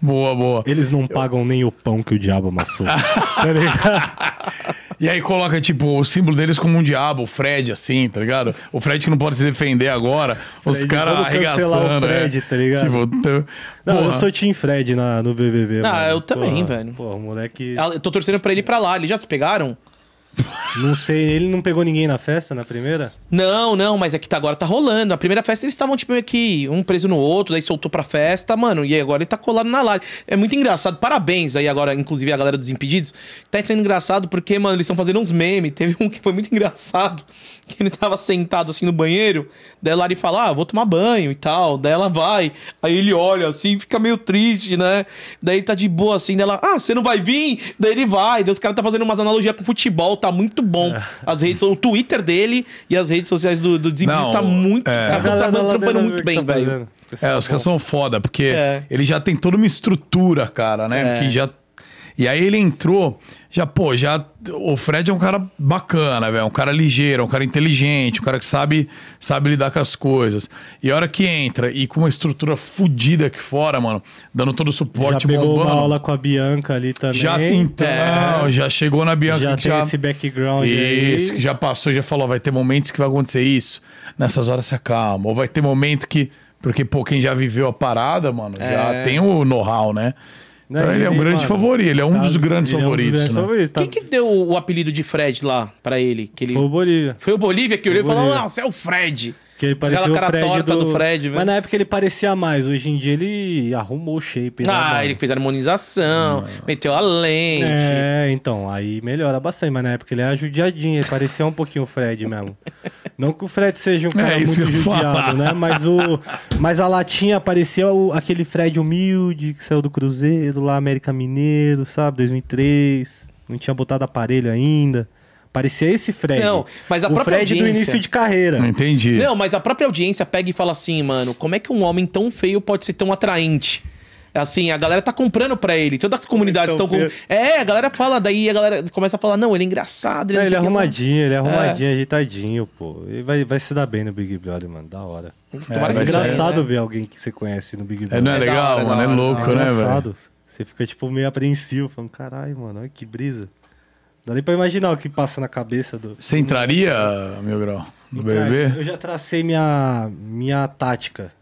Boa, boa. Eles não pagam nem o pão que o diabo amassou. tá ligado? E aí coloca, tipo, o símbolo deles como um diabo, o Fred, assim, tá ligado? O Fred que não pode se defender agora, os Fred, caras vamos cancelar o arregaçando. Fred, é. tá ligado? Tipo, t- Não, porra. eu sou Team Fred na, no BBB. Ah, eu também, Porra, velho. Pô, o moleque. Ah, Eu tô torcendo pra ele ir pra lá. Eles já se pegaram? Não sei, ele não pegou ninguém na festa na primeira? Não, não, mas é que tá, agora tá rolando. A primeira festa eles estavam, tipo, meio que um preso no outro, daí soltou pra festa, mano, e agora ele tá colado na live. É muito engraçado. Parabéns aí agora, inclusive, a galera dos Impedidos. Tá sendo engraçado porque, mano, eles estão fazendo uns memes. Teve um que foi muito engraçado, que ele tava sentado assim no banheiro, daí a Lari fala, ah, vou tomar banho e tal. Daí ela vai, aí ele olha assim, fica meio triste, né? Daí tá de boa assim, daí ela, ah, você não vai vir? Daí ele vai. Daí os caras tá fazendo umas analogias com futebol, tá muito bom. As redes, o Twitter dele e as redes sociais do, do Desimpedidos tá muito. é. Os caras tão trabalhando, trabalhando muito bem, velho. É, os caras são foda, porque É. ele já tem toda uma estrutura, cara, né? É. Que já... E aí ele entrou, já, pô, já. O Fred é um cara bacana, velho. Um cara ligeiro, um cara inteligente, um cara que sabe, sabe lidar com as coisas. E a hora que entra e com uma estrutura fodida aqui fora, mano, dando todo o Já suporte pegou uma bombando. aula com a Bianca ali também. Já então, É. já chegou na Bianca. Já tem esse background Isso, aí. já passou, já falou, vai ter momentos que vai acontecer isso. Nessas horas se acalma. Ou vai ter momento que. Porque, pô, quem já viveu a parada, mano, já É. tem o know-how, né? Né, Então ele é um grande mano, favorito, ele é um Tá- dos grandes ele é um dos favoritos. grandes né? favoritos, tá- Quem que deu o apelido de Fred lá pra ele? Que ele... Foi o Bolívia. Foi o Bolívia que olhou e falou. Não, você é o Fred. Que ele parecia Aquela o cara Fred torta do... do Fred, velho. Mas na época ele parecia mais. Hoje em dia ele arrumou o shape. né, Ah, mano? ele fez harmonização, meteu a lente. É, então, aí melhora bastante, mas na época ele era judiadinho, ele parecia um pouquinho o Fred mesmo. Não que o Fred seja um cara É, muito judiado, né? Mas, o, mas a latinha parecia o- aquele Fred humilde que saiu do Cruzeiro, lá América Mineiro, sabe? 2003. Não tinha botado aparelho ainda. Parecia esse Fred. Não, mas a o própria Fred do audiência- início de carreira. Não entendi. Não, mas a própria audiência pega e fala assim, mano, como é que um homem tão feio pode ser tão atraente? Assim, a galera tá comprando pra ele. Todas as comunidades Tão estão com. feio. É, a galera fala, daí a galera começa a falar, não, ele é engraçado, ele, É, não ele é o que lá." arrumadinho, ele é arrumadinho, ajeitadinho, pô. Ele vai, vai se dar bem no Big Brother, mano. Da hora. Tomara É, que sair, engraçado né? ver alguém que você conhece no Big É, Brother. não é, É da legal, hora, mano? da É hora, louco, né, velho? engraçado. Você fica, tipo, meio apreensivo, falando, caralho, mano, olha que brisa. Dá nem pra imaginar o que passa na cabeça do. Você entraria, meu grau, no BBB? Eu já tracei minha, minha tática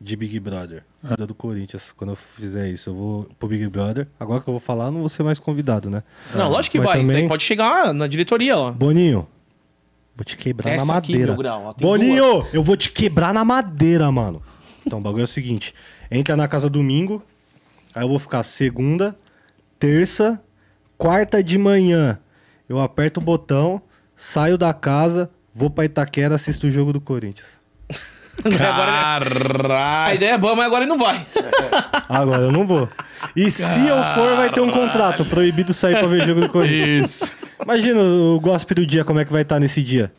de Big Brother. Ah. Da do Corinthians, quando eu fizer isso. Eu vou pro Big Brother. Agora que eu vou falar, eu não vou ser mais convidado, né? Não, lógico que vai. Isso daí também- pode chegar na diretoria, ó. Boninho, vou te quebrar Essa na aqui, madeira. meu grau, ó, Boninho, eu vou te quebrar na madeira, mano. Então, o bagulho é o seguinte: entra na casa domingo, aí eu vou ficar segunda, terça, quarta de manhã. Eu aperto o botão, saio da casa, vou pra Itaquera, assisto o jogo do Corinthians. Agora, a Caralho! ideia é boa, mas agora ele não vai. Agora eu não vou. E se eu for, vai ter um contrato proibido sair pra ver jogo do Corinthians. Isso. Imagina o gospel do dia, como é que vai estar nesse dia.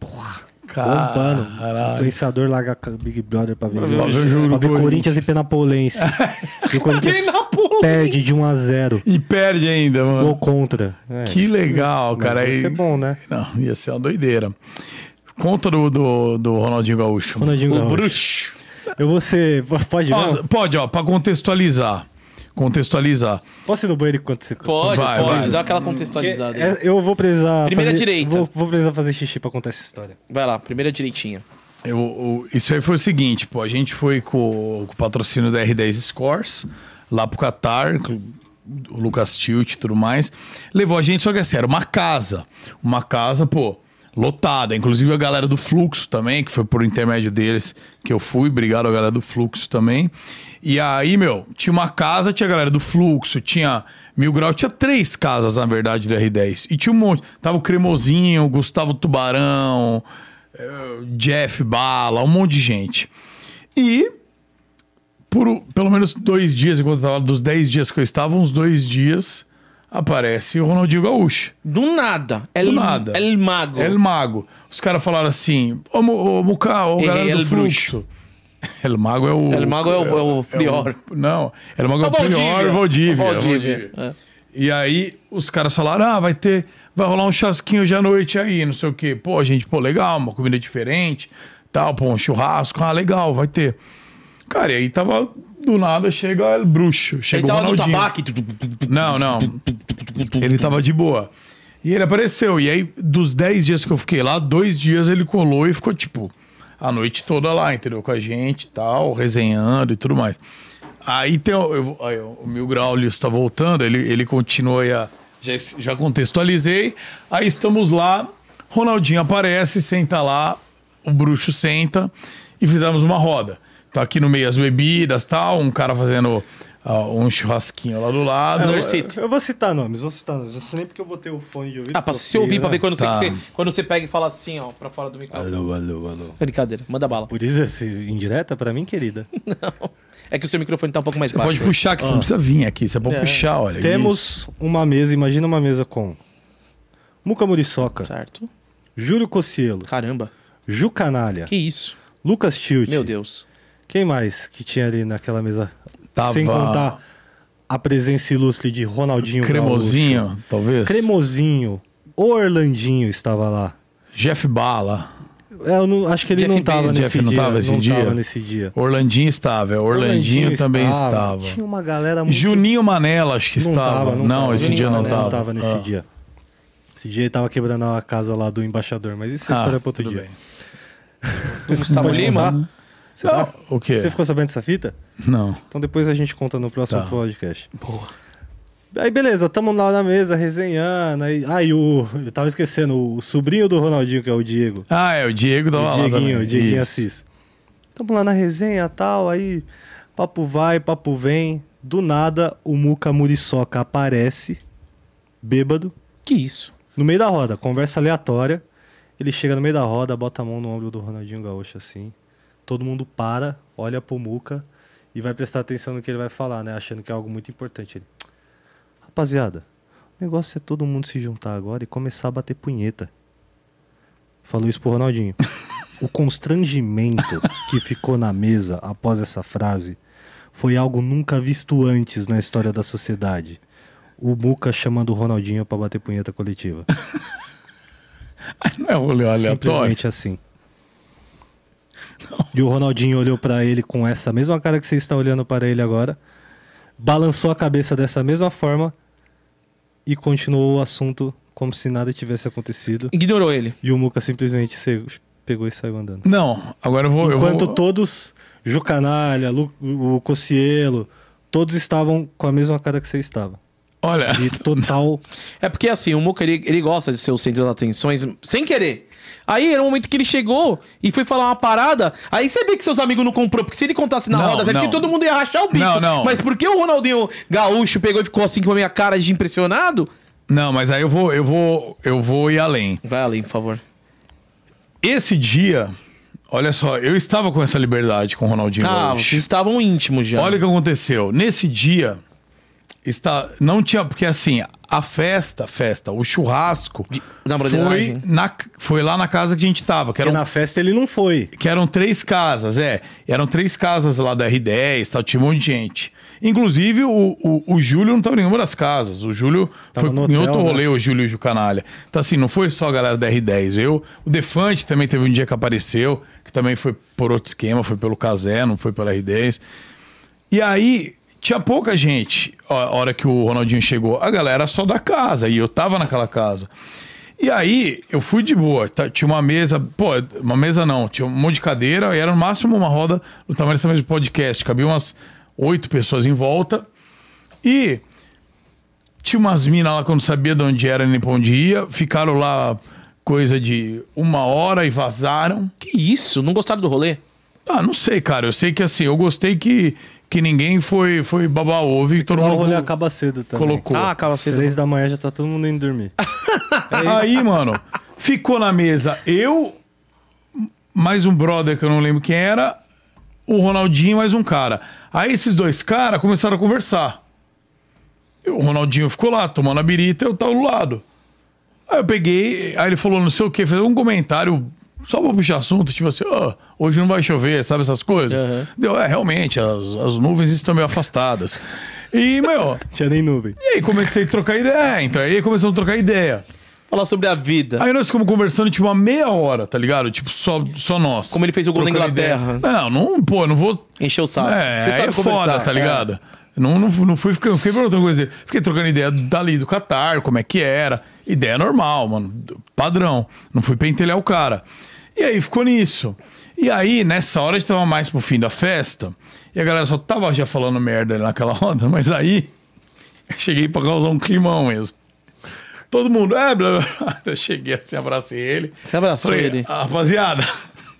Bombando. Caralho. Influenciador larga Big Brother pra ver, ver jogo. o jogo pra ver Corinthians e Corinthians. Penapolense. e o Corinthians Penapolense. perde de 1 a 0 E perde ainda, Gol mano. contra. É, Que legal, mas cara. Ia ser bom, né? Não, ia ser uma doideira. Conta do, do, do Ronaldinho Gaúcho. Ronaldinho O Gaúcho. bruxo. Eu vou ser... Pode, Ó, pode, ó, pra contextualizar. Contextualizar. Posso ir no banheiro enquanto você... Pode, Vai, pode. vai. Dá aquela contextualizada. é- eu vou precisar... Primeira fazer- direita. Vou, vou precisar fazer xixi pra contar essa história. Vai lá, primeira direitinha. Eu, o- isso aí foi o seguinte, pô, a gente foi com, com o patrocínio da R10 Scores, lá pro Qatar, o Lucas Tilt e tudo mais. Levou a gente, só que assim, era uma casa. Uma casa, pô, lotada. Inclusive a galera do Fluxo também, que foi por intermédio deles que eu fui. Obrigado a galera do Fluxo também. E aí, meu, tinha uma casa, tinha a galera do Fluxo, tinha Mil Grau, tinha três casas, na verdade, da R10. E tinha um monte. Tava o Cremosinho, o Gustavo Tubarão, eh, Jeff Bala, um monte de gente. E por pelo menos dois dias, enquanto eu tava dos dez dias que eu estava, uns dois dias, aparece o Ronaldinho Gaúcho. Do nada. El, nada. El Mago. El Mago. Os caras falaram assim: Ô, ô Muca, ô galera El do Fluxo. El Mago é o. El Mago é o- é o pior. não, El Mago é É o, o Valdívia. Valdívia. O é o Valdívia, é. E aí os caras falaram: ah, vai ter. Vai rolar um chasquinho hoje à noite aí, não sei o quê. Pô, gente, pô, legal, uma comida diferente, tal, pô, um churrasco, ah, legal, vai ter. Cara, e aí tava. Do nada chega o bruxo. Chega Ele o tava no Ronaldinho. tabaque. Não, não. Ele tava de boa. E ele apareceu. E aí, dos 10 dias que eu fiquei lá, dois dias ele colou e ficou, tipo, a noite toda lá, entendeu? Com a gente e tal, resenhando e tudo mais. Aí tem o, eu- aí, o Mil Grau está voltando, ele, ele continua aí a Já, já contextualizei. Aí estamos lá, Ronaldinho aparece, senta lá, o bruxo senta e fizemos uma roda. Tá aqui no meio as bebidas tal, um cara fazendo ah, um churrasquinho lá do lado. Não, Eu, City. eu vou citar nomes, vou citar nomes. Eu sei nem porque eu botei o fone de ouvido. Ah, pra eu se ouvir, fiquei, pra ver né? quando, Tá. você, quando você pega e fala assim, ó, pra fora do microfone. Alô, alô, alô. Brincadeira, manda bala. Por isso esse indireta pra mim, querida. É que o seu microfone tá um pouco mais baixo. Pode puxar, que você não precisa vir aqui. Você pode É. puxar, olha. isso. Temos uma mesa, imagina uma mesa com Muca Muriçoca, Certo. Júlio Cocielo, Caramba. Ju Canalha, Que isso? Lucas Tilt. Meu Deus. Quem mais que tinha ali naquela mesa? Tava- Sem contar a presença ilustre de Ronaldinho Cremosinho, Gaúcho. talvez. Cremosinho. O Orlandinho estava lá. Jeff Bala. É, eu não- acho que ele Jeff não estava nesse Jeff não dia. esse não dia? tava nesse dia. Orlandinho estava. Orlandinho, também estava. Tinha uma galera muito... Juninho Manela, acho que Não estava. tava, não, não esse Juninho dia não estava. Não tava nesse Ah. dia. Esse dia ele tava quebrando a casa lá do embaixador, mas isso é Ah, história pra outro dia. bem. Do Gustavo Lima? Você, tá- o quê? você ficou sabendo dessa fita? Não. Então depois a gente conta no próximo Tá. podcast. Aí beleza, tamo lá na mesa resenhando. Aí, aí o. Eu tava esquecendo, o sobrinho do Ronaldinho, que é o Diego. Ah, é, o Diego tava o Dieguinho, o Dieguinho Isso. Assis. Tamo lá na resenha e tal, aí papo vai, papo vem. Do nada, o Muca Muriçoca aparece, bêbado, Que isso? no meio da roda, conversa aleatória. Ele chega no meio da roda, bota a mão no ombro do Ronaldinho Gaúcho assim. Todo mundo para, olha pro Muca e vai prestar atenção no que ele vai falar, né? Achando que é algo muito importante. Ele, Rapaziada, o negócio é todo mundo se juntar agora e começar a bater punheta. Falou isso pro Ronaldinho. o constrangimento que ficou na mesa após essa frase foi algo nunca visto antes na história da sociedade. O Muca chamando o Ronaldinho pra bater punheta coletiva. Não é rolê aleatório. Simplesmente assim. E o Ronaldinho olhou pra ele com essa mesma cara que você está olhando para ele agora, balançou a cabeça dessa mesma forma e continuou o assunto como se nada tivesse acontecido. Ignorou ele. E o Muca simplesmente se- pegou e saiu andando. Não, agora eu vou. eu Enquanto vou... todos, Ju Canalha, Lu- o Cocielo, todos estavam com a mesma cara que você estava. Olha, De total. É porque assim, o Muca ele, ele gosta de ser o centro das atenções sem querer. Aí era o momento que ele chegou e foi falar uma parada. Aí você vê que seus amigos não comprou, porque se ele contasse na Não, roda certinho, todo mundo ia rachar o bico. Não, não. Mas porque o Ronaldinho Gaúcho pegou e ficou assim com a minha cara de impressionado? não, mas aí eu vou, eu vou, eu vou ir além. Vai além, por favor. Esse dia, olha só, eu estava com essa liberdade com o Ronaldinho Ah, Gaúcho. vocês estavam íntimos já. Olha o que aconteceu. Nesse dia, está, não tinha. Porque assim, a festa, festa, o churrasco. na foi, na, foi lá na casa que a gente tava. Que eram, na festa ele não foi. que eram três casas, é. Eram três casas lá da R10, tal, tinha um monte de gente. Inclusive, o, o, o Júlio não estava em nenhuma das casas. O Júlio Tava foi no em hotel, outro né? rolê, o Júlio e o Canalha. Então, assim, não foi só a galera da R10. Eu, o Defante também teve um dia que apareceu, que também foi por outro esquema, foi pelo Casé, não foi pela R10. E aí, tinha pouca gente a hora que o Ronaldinho chegou. A galera só da casa, e eu tava naquela casa. E aí, eu fui de boa. tá- Tinha uma mesa, pô, uma mesa não, tinha um monte de cadeira, e era no máximo uma roda do tamanho dessa mesa de podcast. Cabia umas oito pessoas em volta. E tinha umas minas lá que eu não sabia de onde era nem pra onde ia. Ficaram lá coisa de uma hora e vazaram. Que isso? Não gostaram do rolê? Ah, não sei, cara. Eu sei que assim, eu gostei que, que ninguém foi, foi babar ovo e todo Lá o mundo rolê colo- acaba cedo também. colocou. Ah, acaba cedo. Três da manhã já tá todo mundo indo dormir. Aí, mano, ficou na mesa eu, mais um brother que eu não lembro quem era, o Ronaldinho e mais um cara. Aí esses dois caras começaram a conversar. O Ronaldinho ficou lá, tomando a birita, eu tava do lado. Aí eu peguei, aí ele falou não sei o que, fez um comentário só pra puxar assunto, tipo assim, ó, hoje não vai chover, sabe essas coisas? Aham. Deu, é, realmente, as, as nuvens estão meio afastadas. E, meu, Tinha nem nuvem. e aí comecei a trocar ideia, então aí começamos a trocar ideia. Falar sobre a vida. Aí nós ficamos conversando, tipo, uma meia hora, tá ligado? Tipo, só, só nós. Como ele fez o gol na Trocando Inglaterra. ideia. Não, não, pô, não vou. Encheu o saco. É, Você aí é foda, tá é. ligado? Não, não, não fui ficando, fiquei perguntando coisa dele. Fiquei trocando ideia dali do Qatar, como é que era. Ideia normal, mano. Padrão. Não fui pentelhar o cara. E aí ficou nisso. E aí, nessa hora, a gente tava mais pro fim da festa. E a galera só tava já falando merda naquela roda, mas aí. eu Cheguei pra causar um climão mesmo. todo mundo, é, blá, blá, blá. Eu cheguei assim, abracei ele. Você abraçou Falei, ele. "Ah, rapaziada,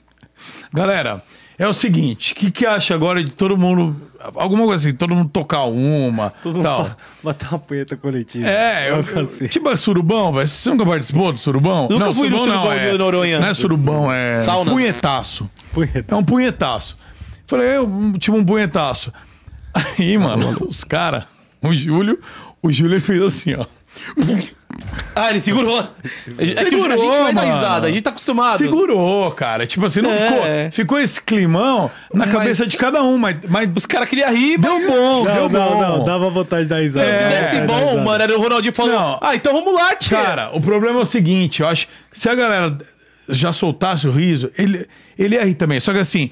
galera, é o seguinte, o que, que acha agora de todo mundo, alguma coisa assim, todo mundo tocar uma, Todo mundo tal. fa- bater uma punheta coletiva. É, eu, Algo assim. tipo é surubão, velho. Você nunca participou do surubão? Nunca fui no surubão é, de Noronha. Não é surubão, é Sauna. punhetaço. Punheta. É um punhetaço. Falei, eu, tipo um punhetaço. Aí, mano, os caras, o Júlio, o Júlio fez assim, ó. Ah, ele segurou. É que a gente vai dar mano. risada, a gente tá acostumado. Segurou, cara. Tipo assim, não É. ficou. Ficou esse climão na Mas- cabeça de cada um, mas, mas Os caras queriam rir, deu bom, Não, deu não, bom. não, dava vontade de dar risada. É, Se desse dar bom, risada. mano, era o Ronaldinho falando, Não. ah, então vamos lá, tia. Cara, o problema é o seguinte, eu acho que se a galera já soltasse o riso, ele, ele ia rir também. Só que assim,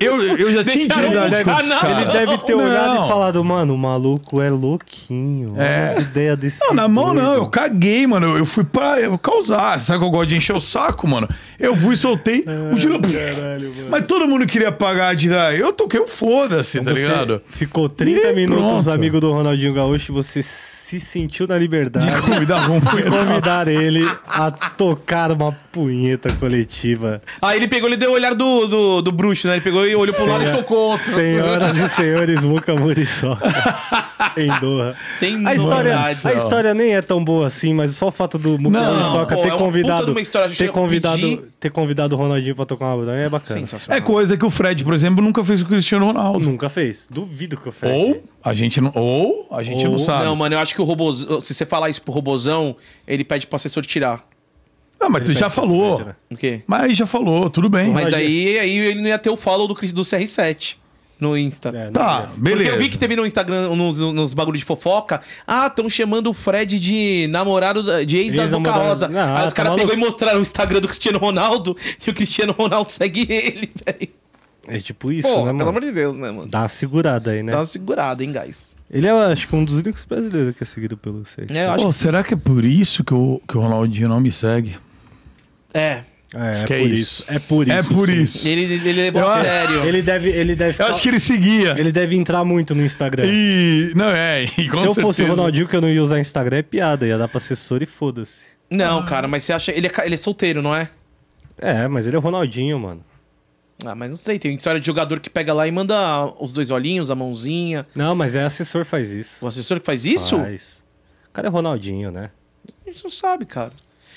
eu, eu já tinha intimidade cara- caras. Ele deve ter Não. olhado e falado, mano, o maluco é louquinho. É. Essa ideia desse. Não, na mão doido. não, eu caguei, mano. Eu, eu fui pra eu causar. Sabe que eu gosto de encher o saco, mano? Eu fui e soltei. o Júlio. Caralho, mano. Mas todo mundo queria pagar de. ah, Eu toquei o foda-se, tá Você ligado? Ficou 30 E minutos pronto. amigo do Ronaldinho Gaúcho e você se sentiu na liberdade De convidar um de convidar ele a tocar uma punheta coletiva. Aí ele pegou, ele deu o olhar do, do, do bruxo, né? Ele pegou e olhou pro lado e Senhora- tocou outro. Senhoras e senhores, Muca Muriçoca em Doha. Sem A história, a história nem é tão boa assim, mas só o fato do Muca Não, Muriçoca ter é convidado, história, ter convidado, ter convidado o Ronaldinho pra tocar uma bronha é bacana. É coisa que o Fred, por exemplo, nunca fez com o Cristiano Ronaldo. Nunca fez. Duvido que eu fiz. Ou a gente não, ou a gente não Ou- sabe. Não, mano, eu acho que o robôzão, se você falar isso pro robôzão, ele pede pro assessor tirar. Não, mas tu já falou. né? O quê? Mas aí já falou, tudo bem. Mas daí aí ele não ia ter o follow do, do CR7 no Insta. É, Tá, sei. beleza. Porque eu vi que teve no Instagram, nos, nos bagulho de fofoca. Ah, estão chamando o Fred de namorado, da- de ex da Ex-namorado. Rosa. Não, Aí os tá caras pegou e mostraram o Instagram do Cristiano Ronaldo e o Cristiano Ronaldo segue ele, velho. É tipo isso, Pô, né, pelo mano? amor de Deus, né, mano? Dá uma segurada aí, né? Dá uma segurada, hein, guys? Ele é, acho que, um dos únicos brasileiros que é seguido pelo Seixas. É, Pô, será que é por isso que o, que o Ronaldinho não me segue? É. É, é que é por isso. isso. É por isso. É por sim. isso. Ele, ele levou Eu- a sério. Ele deve, ele deve. Eu acho que ele seguia. ele deve entrar muito no Instagram. E. Não, é, e com Se eu certeza. fosse o Ronaldinho que eu não ia usar Instagram, é piada. Ia dar pra assessor e foda-se. Não, cara, mas você acha. Ele é, ele é solteiro, não é? É, mas ele é o Ronaldinho, mano. Ah, mas não sei. Tem história de jogador que pega lá e manda os dois olhinhos, a mãozinha. Não, mas é assessor faz isso. O assessor que faz isso? Faz. O cara é Ronaldinho, né? A gente não sabe, cara.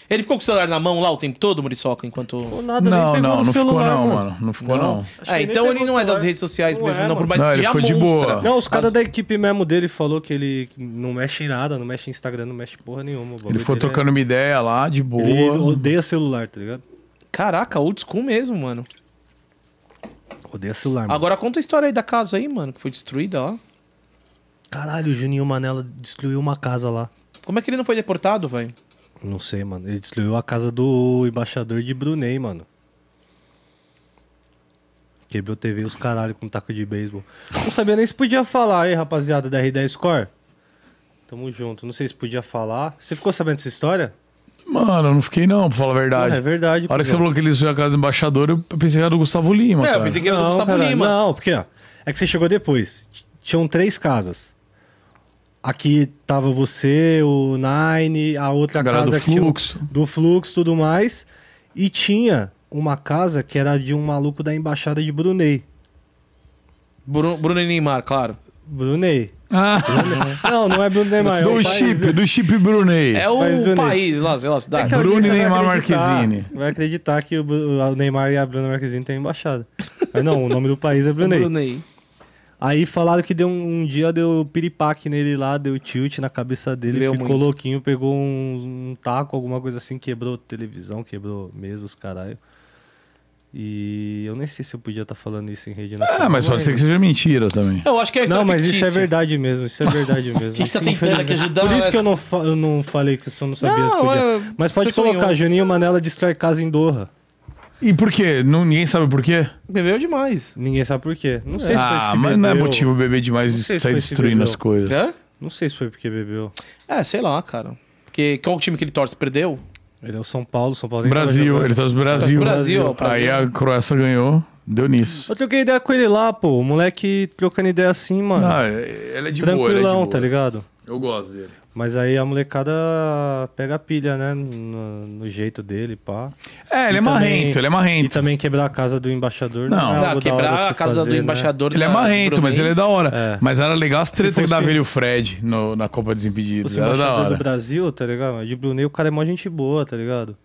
Ele ficou com o celular na mão lá o tempo todo, Muriçoca, enquanto. Ou nada, Não, não, no não ficou celular, não, mano. Não ficou não. Que É, ele então ele não é das redes sociais Não mesmo, é, não, por mais Não, que ele ficou de boa. Não, os caras As- da equipe mesmo dele falou que ele não mexe em nada, não mexe em Instagram, não mexe porra nenhuma. Ele foi é- trocando uma ideia lá, de boa. Ele odeia celular, tá ligado? Caraca, old school mesmo, mano. Odeia celular, mano. Agora conta a história aí da casa aí, mano, que foi destruída lá. Caralho, o Juninho Manela destruiu uma casa lá. Como é que ele não foi deportado, velho? Não sei, mano. Ele destruiu a casa do embaixador de Brunei, mano. Quebrou TV e os caralho com taco de beisebol. Não sabia nem se podia falar aí, rapaziada da R10 Score. Tamo junto. Não sei se podia falar. Você ficou sabendo dessa história? Mano, eu não fiquei não, pra falar a verdade. É verdade. A hora que você falou que ele destruiu a casa do embaixador, eu pensei que era do Gustavo Lima, É, eu cara. pensei que era do Não, Gustavo cara, Lima. Não, porque ó, é que você chegou depois. Tinham três casas. Aqui tava você, o Nine, a outra A casa do que tinha- Fluxo. do Fluxo tudo mais. E tinha uma casa que era de um maluco da embaixada de Brunei. Bruno e Neymar, claro. Brunei. Ah, Não, não é Brunei, é do um chip, país- do chip Brunei. É o Bruno, país lá, sei lá, É cidade. e vai Neymar Marquezine. Vai acreditar que o, Bru- o Neymar e a Bruna Marquezine têm embaixada. Mas não, o nome do país é Brunei. Brunei. Aí falaram que deu um, um dia deu piripaque nele lá, deu tilt na cabeça dele, Doeu ficou muito. louquinho, pegou um, um taco, alguma coisa assim, quebrou televisão, quebrou mesa, os caralho. E eu nem sei se eu podia estar falando isso em rede nacional. Ah, mas pode ser que seja mentira também. Eu acho que é Não, mas isso é verdade mesmo, isso é verdade mesmo. A gente tá tentando aqui ajudar, Por isso mas- que eu não, fa- eu não falei que eu só não sabia se Não, podia. é- Mas pode colocar, sonhou. Juninho Manela destrói casa em Doha. E por quê? Não, ninguém sabe por quê? Bebeu demais. Ninguém sabe por quê. Não sei se foi Ah, se mas não é bebeu. motivo beber demais Não sei e se sair foi destruindo bebeu. as coisas. É? Não sei se foi porque bebeu. É, sei lá, cara. Porque qual o time que ele torce? Perdeu? Ele é o São Paulo, São Paulo nem tava Brasil, jogando. ele tá no Brasil. Brasil. Aí a Croácia ganhou, deu nisso. Eu troquei ideia com ele lá, pô. O moleque trocando ideia assim, mano. Ah, ele é de boa, ele é de Tranquilão, boa. tá ligado? Eu gosto dele. Mas aí a molecada pega a pilha, né? No, no jeito dele, pá. É, ele E é também- marrento, ele é E marrento. também quebrar a casa do embaixador Não. é Ah, da hora quebrar a casa fazer, do né? embaixador Ele é marrento, mas ele é da hora. É. Mas era legal as tretas que fosse- dava ele e o Fred no- na Copa dos Se Impedidos. fosse Era da hora. do Brasil, tá ligado? De Brunei o cara é mó gente boa, tá ligado?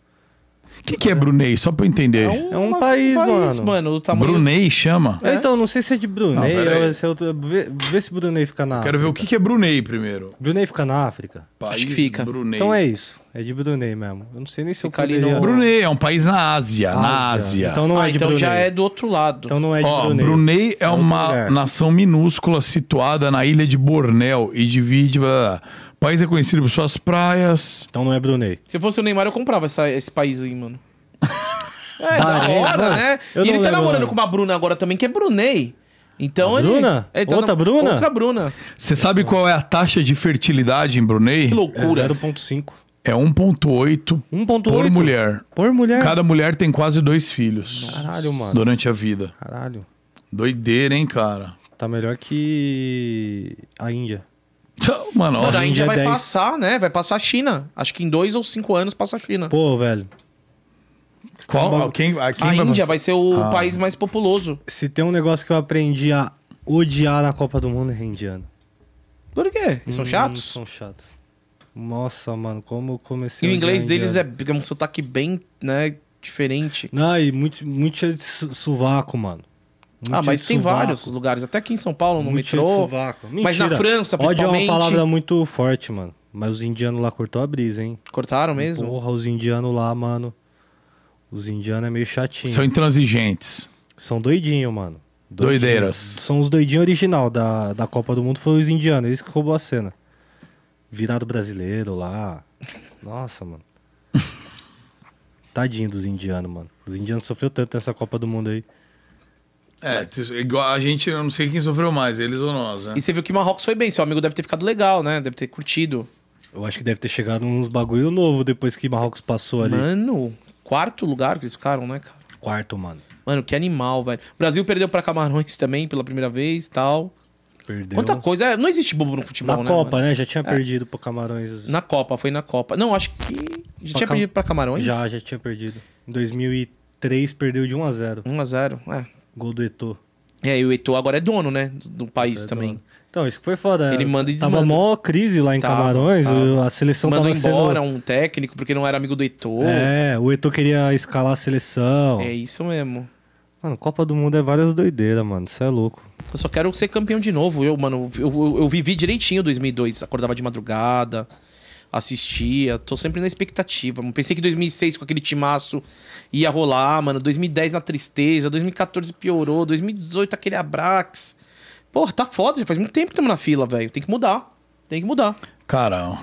O que, que é Brunei? Só pra eu entender. É um país, mano. o tamanho... Brunei chama? É, Então, não sei se é de Brunei Não, se é outro. Vê, vê se Brunei fica na Quero ver o que, que é Brunei primeiro. Brunei fica na África. País que fica. Brunei. Então é isso. É de Brunei mesmo. Eu não sei nem se Fica eu poderia... no- Brunei é um país na Ásia. Na Ásia. Então não ah, é de então Brunei. já é do outro lado. Então não é de Ó, Brunei. Brunei é outro uma lugar. nação minúscula situada na ilha de Bornéu e divide. blá, blá, país é conhecido por suas praias. Então não é Brunei. Se eu fosse o Neymar, eu comprava essa- esse país aí, mano. É, da Bahrein, hora, né? Eu E ele não tá lembro namorando com uma Bruna agora também, que é Brunei. Então A ele. Bruna? ele tá Outra na- Bruna? Outra Bruna. Você sabe qual é a taxa de fertilidade em Brunei? Que É loucura. 0.5. É 1,8 1.8? por mulher. Por mulher? Cada mulher tem quase dois filhos Caralho, mano. durante a vida. Caralho. Doideira, hein, cara? Tá melhor que a Índia. Mano, ó, Mano, a Índia vai 10. passar, né? Vai passar a China. Acho que em dois ou cinco anos passa a China. Pô, velho. qual, quem, a, quem a Índia passar? vai ser o Ah. país mais populoso. Se tem um negócio que eu aprendi a odiar na Copa do Mundo é indiano. Por quê? Eles são Hum, chatos? São chatos. Nossa, mano, como eu comecei E o inglês deles é, indiano. é um sotaque bem, né, diferente. Não, e muito, muito cheio de sovaco, mano. Ah, mas tem sovaco. vários lugares. Até aqui em São Paulo, no de metrô. Mas na Mentira. França, Ódio é principalmente. uma palavra muito forte, mano. Mas os indianos lá cortou a brisa, hein? Cortaram mesmo? Porra, os indianos lá, mano. Os indianos é meio chatinho. São intransigentes. São doidinhos, mano. Doideiras. São os doidinhos original da, da Copa do Mundo, foi os indianos, eles que roubou a cena. Virado brasileiro lá. Nossa, mano. Tadinho dos indianos, mano. Os indianos sofreu tanto nessa Copa do Mundo aí. É, igual a gente, eu não sei quem sofreu mais, eles ou nós, né? E você viu que Marrocos foi bem. Seu amigo deve ter ficado legal, né? Deve ter curtido. Eu acho que deve ter chegado uns bagulho novo depois que Marrocos passou ali. Mano, quarto lugar que eles ficaram, né, cara? Quarto, mano. Mano, que animal, velho. O Brasil perdeu pra Camarões também pela primeira vez tal. Perdeu. Quanta coisa. É, Não existe bobo no futebol, Na né? Copa, mano? né? Já tinha perdido pro Camarões. Na Copa, foi na Copa. Não, acho que. Já Pra tinha Cam- perdido pra Camarões? Já, já tinha perdido. Em 2003 perdeu de 1 a 0 1x0. É. Gol do Eto'o. É, e o Eto'o agora é dono, né? Do, país É também. dono. Então, isso que foi foda. Ele manda e Tava desmanda. mó crise lá em Tava, Camarões. tava. A seleção Mandou tava embora sendo... um técnico porque não era amigo do Eto'o. É, o Eto'o queria escalar a seleção. É isso mesmo. Mano, Copa do Mundo é várias doideiras, mano. Isso é louco. Eu só quero ser campeão de novo. Eu, mano, eu, eu, eu vivi direitinho 2002. Acordava de madrugada, assistia. Tô sempre na expectativa. Pensei que 2006 com aquele timaço ia rolar, mano. 2010 na tristeza. 2014 piorou. 2018 aquele Abrax. Porra, tá foda. Já faz muito tempo que estamos na fila, velho. Tem que mudar. Tem que mudar. Cara,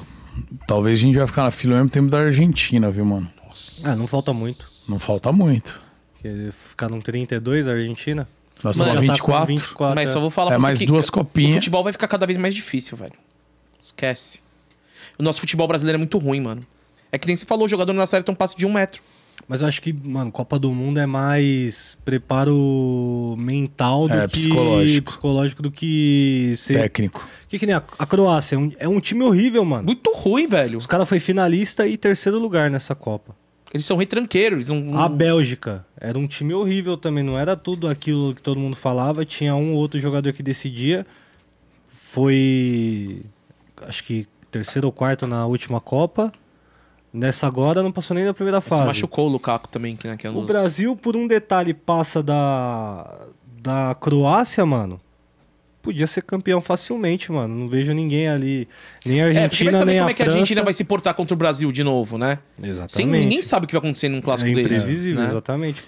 talvez a gente vai ficar na fila ao mesmo tempo da Argentina, viu, mano? Ah, não falta muito. Não falta muito. Porque Ficaram 32 a Argentina. Nós estamos a Já tá com 24. 24 Mas só vou falar É pra mais você duas O copinhas. futebol vai ficar cada vez mais difícil, velho. Esquece. O nosso futebol brasileiro é muito ruim, mano. É que nem você falou, o jogador não acerta um passe de um metro. Mas eu acho que, mano, Copa do Mundo é mais preparo mental do É, que psicológico. psicológico do que ser. Técnico. Que que nem a, a Croácia? É um, é um time horrível, mano. Muito ruim, velho. Os caras foi finalista e terceiro lugar nessa Copa. Eles são retranqueiros. Eles não... A Bélgica era um time horrível também, não era tudo aquilo que todo mundo falava, tinha um ou outro jogador que decidia. Foi acho que terceiro ou quarto na última Copa. Nessa agora não passou nem da primeira Se fase. machucou o Lukaku também, que, né, que é O Brasil, por um detalhe, passa da, da Croácia, mano. Podia ser campeão facilmente, mano. Não vejo ninguém ali. Nem a É, Argentina, saber nem como a é que a França. Argentina vai se portar contra o Brasil de novo, né? Exatamente. Sem, ninguém sabe o que vai acontecer num clássico é desse. imprevisível, né? exatamente.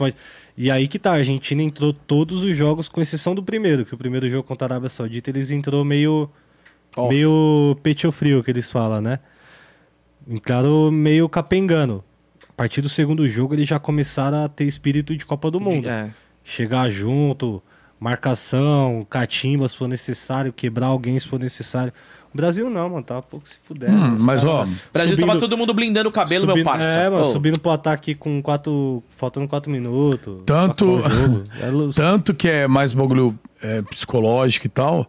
E aí que tá, a Argentina entrou todos os jogos, com exceção do primeiro, que o primeiro jogo contra a Arábia Saudita, eles entrou meio. Ó. meio peito frio, que eles falam, né? Entraram meio capengando. A partir do segundo jogo, eles já começaram a ter espírito de Copa do Mundo. É. Chegar junto, marcação, catimba se for necessário, quebrar alguém se for necessário. O Brasil não, mano, tava pouco se fudendo. Hum, mas, ó, O Brasil tava todo mundo blindando o cabelo, meu subindo- parça. É, mano, Ô, subindo pro ataque com quatro. faltando quatro minutos. Tanto-. É Tanto que é mais bagulho é, psicológico e tal.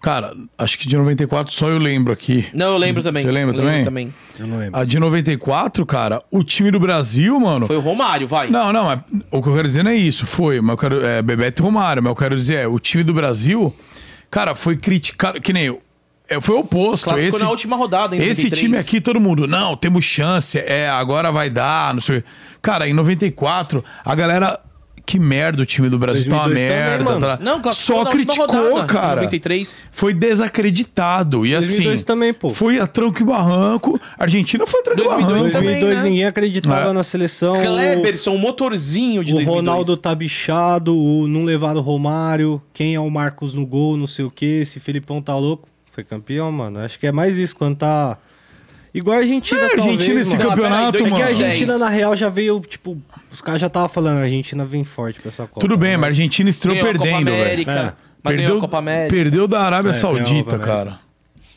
Cara, acho que de 94 só eu lembro aqui. Não, eu lembro também. Você lembra Eu lembro também? Eu não lembro. A de 94, cara, o time do Brasil, mano. Foi o Romário, vai. Não, não, mas o que eu quero dizer não é isso. Foi, mas eu quero. É, Bebeto e Romário, mas eu quero dizer, é, o time do Brasil, cara, foi criticado. Que nem eu. É, foi o oposto. Classificou Esse, na última rodada, em esse 93. time aqui, todo mundo, não, temos chance, é, agora vai dar, não sei. o quê. Cara, em 94, a galera. Que merda o time do Brasil, tá uma 2002 também, merda. mano. tá- Não, Só criticou, rodada, cara. 93. Foi desacreditado. E 2002 assim. também, pô. Foi a tranco e barranco. A Argentina foi a tranco e 2002 barranco. também. 2002 né? ninguém acreditava É. na seleção. Kleberson, o motorzinho de O 2002. Ronaldo tá bichado, o não levaram o Romário, quem é o Marcos no gol, não sei o que, esse Felipão tá louco. Foi campeão, mano. Acho que é mais isso, quando tá. Igual a Argentina, É, a Argentina talvez, esse mano. campeonato, peraí, É que a mano. 2010. Argentina, na real, já veio, tipo, os caras já estavam falando, a Argentina vem forte pra essa Copa. Tudo bem, mas a Argentina estreou Ganhou a Copa perdendo, velho. América, É. América. perdeu da Arábia É, Saudita, cara.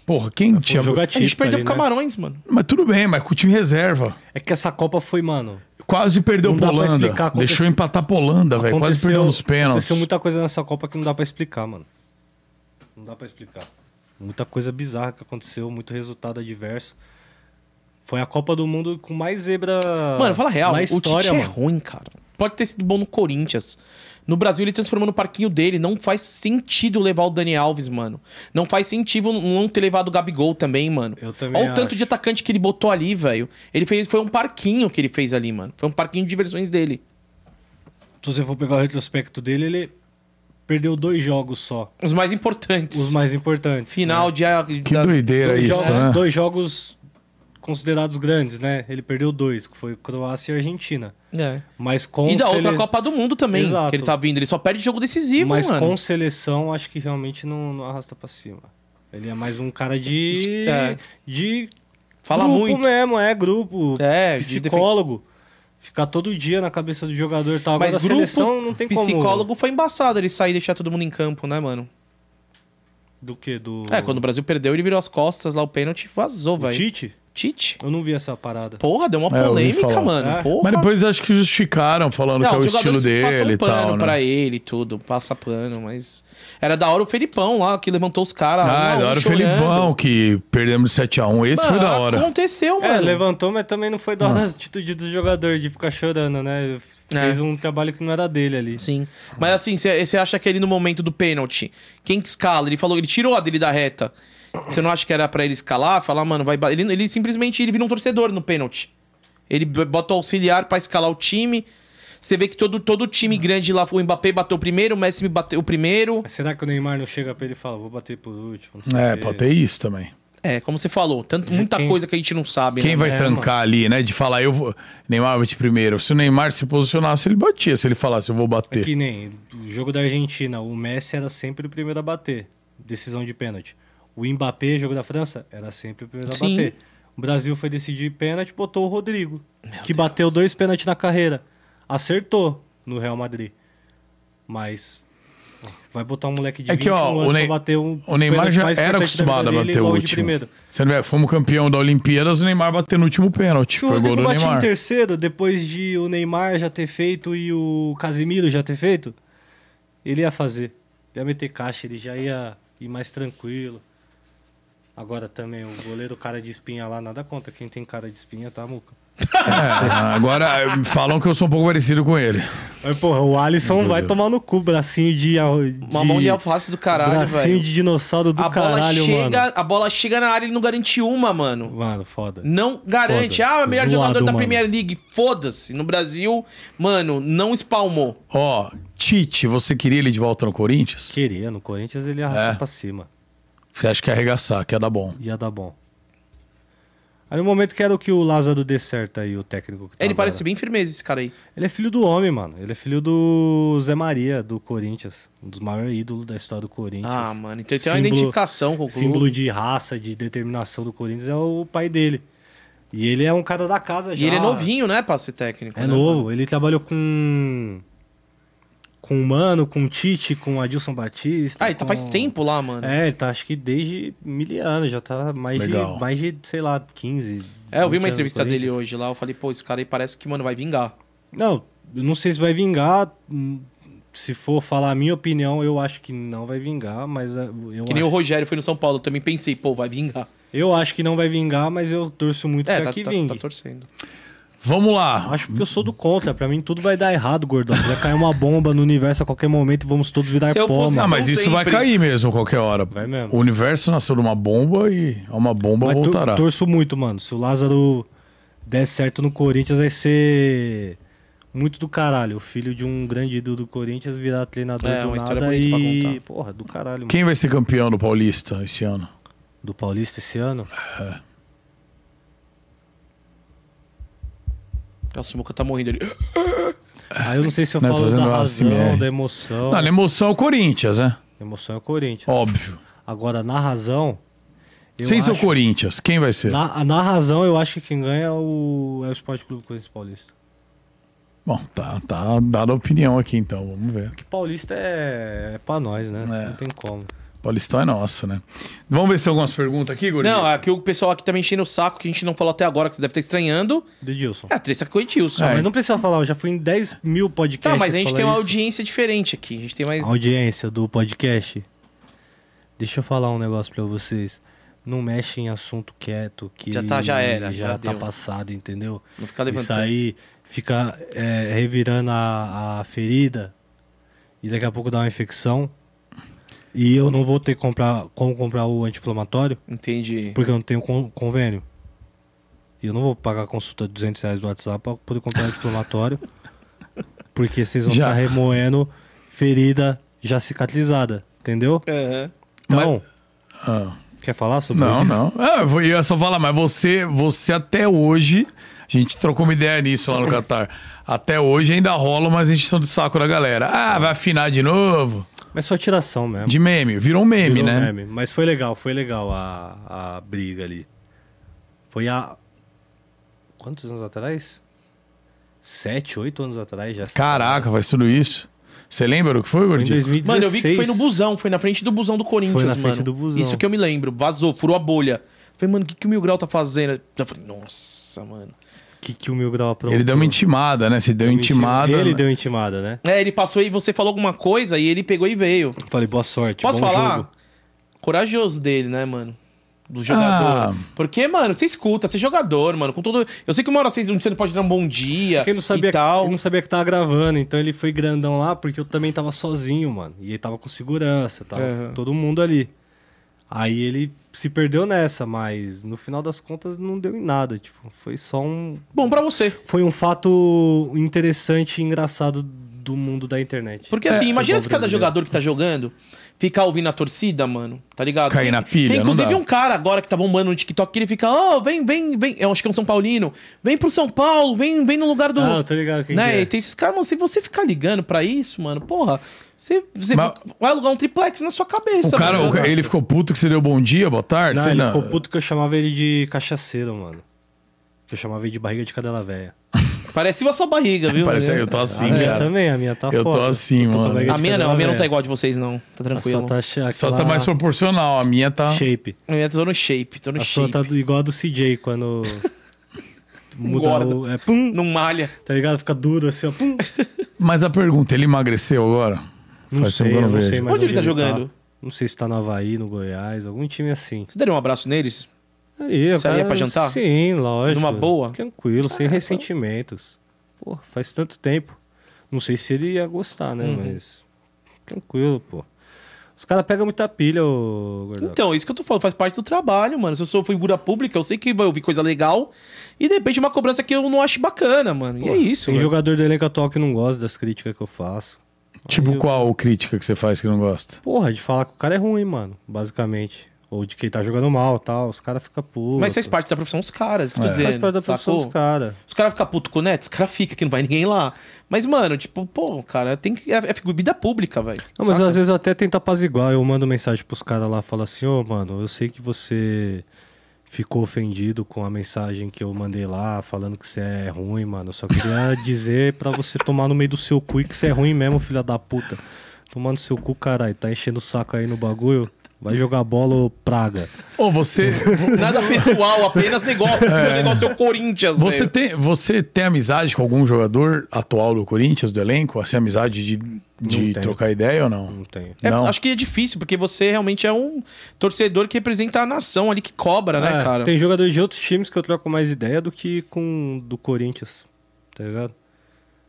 Porra, quem tinha. um A gente perdeu ali, pro né? Camarões, mano. Mas tudo bem, mas com o time reserva. É que essa Copa foi, mano. Quase perdeu Não aconteceu- Deixou empatar pra Holanda, velho. Quase perdeu nos pênaltis. Aconteceu muita coisa nessa Copa que não dá pra explicar, mano. Não dá pra explicar. Muita coisa bizarra que aconteceu, muito resultado adverso. Foi a Copa do Mundo com mais zebra Mano, fala real, na o história, Tite é mano. ruim, cara. Pode ter sido bom no Corinthians. No Brasil, ele transformou no parquinho dele. Não faz sentido levar o Dani Alves, mano. Não faz sentido não ter levado o Gabigol também, mano. Eu também Olha o tanto de atacante que ele botou ali, velho. Ele fez, foi um parquinho que ele fez ali, mano. Foi um parquinho de diversões dele. Se você for pegar o retrospecto dele, ele perdeu dois jogos só. Os mais importantes. Os mais importantes. Final né? de. Que da- doideira dois isso, jogos, né? dois jogos considerados grandes, né? Ele perdeu dois, que foi Croácia e Argentina. É. Mas com E da sele- outra Copa do Mundo também, Exato. que ele tá vindo. Ele só perde jogo decisivo, Mas mano. com seleção, acho que realmente não, não arrasta pra cima. Ele é mais um cara de. É. de. Fala grupo muito. mesmo, é, grupo. É, de psicólogo. Ficar todo dia na cabeça do jogador e tal. Mas a grupo, seleção não tem como. psicólogo foi embaçado ele sair e deixar todo mundo em campo, né, mano? Do que? Do. É, quando o Brasil perdeu, ele virou as costas lá, o pênalti vazou, velho. Tite? Tite? Eu não vi essa parada. Porra, deu uma É, polêmica, falar. mano. É. Porra. Mas depois acho que justificaram, falando que é o estilo dele e pano tal, pra né? ele e tudo, passa pano, mas... Era da hora o Felipão lá, que levantou os caras. Ah, um da hora o chorando. Felipão, que perdemos de 7x1. Esse foi Mano, da hora. Aconteceu, mano. É, levantou, mas também não foi da Ah. hora a atitude do jogador de ficar chorando, né? Fez um trabalho que não era dele ali. Sim. Mas assim, você acha que ele no momento do pênalti, quem que escala? Ele falou, ele tirou a dele da reta. Você não acha que era pra ele escalar? Falar, mano, vai. Ele, ele simplesmente ele vira um torcedor no pênalti. Ele bota o auxiliar pra escalar o time. Você vê que todo, todo time grande lá, o Mbappé bateu o primeiro, o Messi bateu o primeiro. Mas será que o Neymar não chega pra ele e fala, vou bater por último? não sei É, pode ter isso também. É, como você falou, tanto, muita Quem- coisa que a gente não sabe. Quem né? vai É, tancar ali, né? De falar, eu vou. Neymar bate primeiro. Se o Neymar se posicionasse, ele batia. Se ele falasse, eu vou É bater. que nem o jogo da Argentina, o Messi era sempre o primeiro a bater. Decisão de pênalti. O Mbappé, jogo da França, era sempre o primeiro a Sim. bater. O Brasil foi decidir pênalti, botou o Rodrigo, que bateu dois pênaltis na carreira. Acertou no Real Madrid. Mas vai botar um moleque de É 21 que, ó, anos o, Ney- pra bater um o Neymar pênalti já mais era acostumado a bater o último. primeiro. Você não vê, fomos campeão da Olimpíadas, o Neymar bateu no último pênalti. Se o Foi gol do batia em Neymar. terceiro, depois de o Neymar já ter feito e o Casemiro já ter feito, ele ia fazer. Ele ia meter caixa, ele já ia ir mais tranquilo. Agora também, o goleiro cara de espinha lá, nada contra. Quem tem cara de espinha, tá, Muca? É, agora eh, falam que eu sou um pouco parecido com ele. Mas, porra, o Alisson vai tomar no cu, bracinho de... de Uma mão de alface do caralho, Bracinho velho. de dinossauro do A bola, caralho, chega, mano. a bola chega na área e ele não garante uma, mano. Mano, foda. Não garante. Foda. Ah, é o melhor Zoado, jogador da mano. Premier League. Foda-se. No Brasil, mano, não espalmou. Ó, Tite, você queria ele de volta no Corinthians? Queria, no Corinthians ele arrasta É. pra cima. Você acha que ia arregaçar, que ia dar bom? Ia dar bom. Aí no momento que era o que o Lázaro dê certo aí, o técnico que tá Ele agora. parece bem firmeza, esse cara aí. Ele é filho do homem, mano. Ele é filho do Zé Maria, do Corinthians. Um dos maiores ídolos da história do Corinthians. Ah, mano. Então ele tem uma Símbolo- identificação com o clube. Símbolo de raça, de determinação do Corinthians é o pai dele. E ele é um cara da casa já. E ele é novinho, né, pra ser técnico. É né, novo. Ele trabalhou com. Com o Mano, com o Tite, com o Adilson Batista. Ah, ele tá com- faz tempo lá, mano. É, ele tá acho que desde mil anos, já tá mais de, mais de, sei lá, 15. É, eu vi 20 uma entrevista dele hoje lá. Eu falei, pô, esse cara aí parece que, mano, vai vingar. Não, eu não sei se vai vingar. hum, se for falar a minha opinião, eu acho que não vai vingar, mas é, eu, Que nem acho, o Rogério foi no São Paulo, eu também pensei, pô, vai vingar. eu acho que não vai vingar, mas eu torço muito É, pra tá, que tá, vingue. tá torcendo. Vamos lá. Acho porque eu sou do contra. Pra mim tudo vai dar errado, gordão. Vai cair uma bomba no universo a qualquer momento e vamos todos virar Se eu pó, Não, mano. mas isso vai cair mesmo qualquer hora. Vai mesmo. O universo nasceu de uma bomba e uma bomba Mas voltará. torço muito, mano. Se o Lázaro der certo no Corinthians, vai ser muito do caralho. O filho de um grande ídolo do Corinthians virar treinador É, do uma nada e... contar. Porra, do caralho, mano. Quem vai ser campeão do Paulista esse ano? Do Paulista esse ano? Nossa, o Muca tá morrendo ali. Aí eu não sei se eu tô falo da razão, ASMR. da emoção. Não, a emoção é o Corinthians, né? Emoção é o Corinthians. Óbvio. Agora, na razão... eu Sem ser o acho- Corinthians, quem vai ser? Na, na razão, eu acho que quem ganha é o, é o Esporte Clube Corinthians Paulista. Bom, tá, tá dada a opinião aqui então, vamos ver. Porque Paulista é, é pra nós, né? É. Não tem como. Paulistão é nosso, né? Vamos ver se tem algumas perguntas aqui, Gordinho? Não, aqui o pessoal aqui tá me enchendo o saco, que a gente não falou até agora, que você deve estar estranhando. Dedilson. É a Tressa com o Edilson. É. Mas não precisa falar, eu já fui em 10 mil podcasts. Tá, mas a gente tem uma isso. audiência diferente aqui. A gente tem mais. A audiência do podcast. Deixa eu falar um negócio pra vocês. Não mexe em assunto quieto, que Já tá, já era, já, já tá deu. passado, entendeu? Não ficar Isso levantando. aí fica é, revirando a, a ferida e daqui a pouco dá uma infecção. E eu não vou ter que comprar, como comprar o anti-inflamatório, Entendi. porque eu não tenho con- convênio. E eu não vou pagar a consulta de 200 reais do WhatsApp pra poder comprar anti-inflamatório. porque vocês vão ficar remoendo ferida já cicatrizada, entendeu? Aham. Então, Ah, quer falar sobre não, isso? não. Ah, eu vou- eu ia só falar, mas você, você até hoje, a gente trocou uma ideia nisso lá no Qatar. Até hoje ainda rola umas encheção de saco da galera. Ah, vai afinar de novo. Mas só tiração mesmo. De meme, virou um meme, Virou né? meme. Mas foi legal, foi legal a, a briga ali. Foi há. Quantos anos atrás? Sete, oito anos atrás já. Caraca, faz tudo isso. Você lembra o que foi, Foi em Gordinho? 2016. Mano, eu vi que foi no busão, foi na frente do busão do Corinthians, Foi na frente mano. do busão. Isso que eu me lembro, vazou, furou a bolha. Falei, mano, o que, que o Mil Grau tá fazendo? Eu falei, nossa, mano. Que, que o Mil Grau aprontou. Ele deu uma intimada, né? Você deu intimada. Ele né? deu intimada, né? É, ele passou e você falou alguma coisa e ele pegou e veio. Falei, boa sorte. Posso bom falar? jogo. Corajoso dele, né, mano? Do jogador. Ah. Porque, mano, você escuta, você é jogador, mano. Com todo. Eu sei que uma hora vocês você não pode dar um bom dia. Porque ele não sabia, e tal. ele não sabia que tava gravando, então ele foi grandão lá porque eu também tava sozinho, mano. E ele tava com segurança, tava Aham. todo mundo ali. Aí ele se perdeu nessa, mas no final das contas não deu em nada, tipo, foi só um Bom pra você. foi um fato interessante e engraçado do mundo da internet. Porque assim, imagina futebol se cada jogador que tá jogando ficar ouvindo a torcida, mano. Tá ligado? Cair na pilha, Tem não inclusive dá. um cara agora que tá bombando no TikTok que ele fica, ó, vem, vem, vem. Eu acho que é um São Paulino. Vem pro São Paulo, vem, vem no lugar do. Ah, eu tô ligado quem né? que é. E tem esses caras, mano, se você ficar ligando pra isso, mano, porra, você, você Mas- vai alugar um triplex na sua cabeça, O cara, mano. ele ficou puto que você deu bom dia, boa tarde? Não, sei ele lá. ficou puto que eu chamava ele de cachaceiro, mano. Que eu chamava ele de barriga de cadela velha. Parece a sua barriga, viu? Parece É. eu tô assim, a minha cara. também, a minha tá Eu tô foda. assim, com mano. barriga A minha não, a minha não tá igual a de vocês, não. Tá tranquilo. A sua tá che- Só tá aquela mais proporcional. A minha tá. shape. A minha tô no shape, tô no A sua shape. tá do- igual a do CJ quando muda o... É, pum, Não malha. tá ligado? Fica duro assim, ó, pum. Mas a pergunta, ele emagreceu agora? Não Faz sei, tempo que eu não eu não vejo. sei mais Onde ele tá jogando? Não sei se tá no Havaí, no Goiás, algum time assim. Você daria um abraço neles? Aí, Sairia cara- pra jantar? Sim, lógico. Numa boa? Tranquilo, sem ressentimentos. Pô, faz tanto tempo. Não sei se ele ia gostar, né? Uhum. Mas. Tranquilo, pô. Os caras pegam muita pilha, ô Gordox. Então, isso que eu tô falando, faz parte do trabalho, mano. Se eu sou figura pública, eu sei que vai ouvir coisa legal e de repente uma cobrança que eu não acho bacana, mano. e é isso, Tem mano. jogador do elenco atual que não gosta das críticas que eu faço. Tipo, Aí eu- qual crítica que você faz que não gosta? Porra, de falar que o cara é ruim, mano, basicamente. Ou de que ele tá jogando mal tal. Os caras ficam putos. Mas faz parte da profissão dos caras, que eu tô É. dizendo. Faz parte da profissão sacou? dos caras. Os caras ficam putos com o Neto, os caras ficam que não vai ninguém lá. Mas, mano, tipo, pô, cara, tem que. É, é figu- vida pública, velho. Não, mas Saca? às vezes eu até tento apaziguar. Eu mando mensagem pros caras lá, falo assim, ô, mano, eu sei que você ficou ofendido com a mensagem que eu mandei lá, falando que você é ruim, mano. Eu só queria dizer pra você tomar no meio do seu cu e que você é ruim mesmo, filha da puta. Tomando seu cu, caralho. Tá enchendo o saco aí no bagulho. Vai jogar bola ou praga. Ô, você, Nada pessoal, apenas negócio. O meu negócio é o Corinthians, você, velho. tem, você tem amizade com algum jogador atual do Corinthians, do elenco? Assim, amizade de, de tenho. trocar ideia ou não? Não tem. É, Não. acho que é difícil, porque você realmente é um torcedor que representa a nação ali, que cobra, né, É, cara? Tem jogadores de outros times que eu troco mais ideia do que com do Corinthians, tá ligado?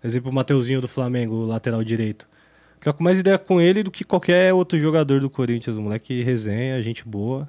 Exemplo, o Mateuzinho do Flamengo, o lateral direito. Troco mais ideia com ele do que qualquer outro jogador do Corinthians. O moleque resenha, gente boa.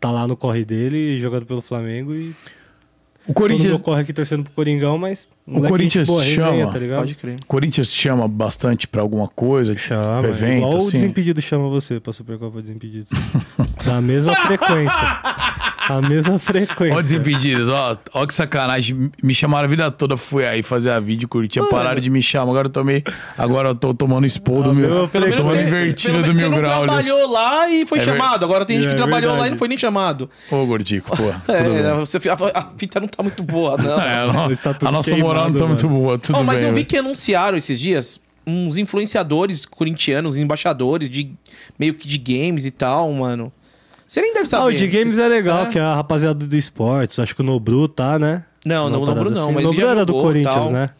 Tá lá no corre dele, jogando pelo Flamengo e O todo mundo Corinthians, corre aqui torcendo pro Coringão, mas O Corinthians gente boa, resenha, chama. tá ligado? Pode crer. o Corinthians te chama bastante pra alguma coisa? Chama, tipo, evento, igual o assim? Desimpedido chama você pra Supercopa Desimpedidos. da mesma frequência. A mesma frequência. Ó, Desimpedidos, ó, ó que sacanagem. Me chamaram a vida toda, fui aí fazer a vídeo, curtir, pararam de me chamar. Agora eu tomei. Agora eu tô tomando expor do meu. meu, Tô tomando invertida pelo do menos mil você não trabalhou lá e foi É ver- chamado. Agora tem gente que É trabalhou lá e verdade. não foi nem chamado. Ô, Gordico, pô. É, você, a, a fita não tá muito boa, não. É, Está tudo a nossa moral não tá queimado, muito boa. Tudo Oh, mas bem. eu vi velho. que anunciaram esses dias uns influenciadores corintianos, embaixadores de meio que de games e tal, mano. Você nem deve Ah, saber. o de games é legal, É. que é a rapaziada do esportes. Acho que o Nobru tá, né? Não, não, o Nobru não, assim. mas o Nobru era do Corinthians, tal. né?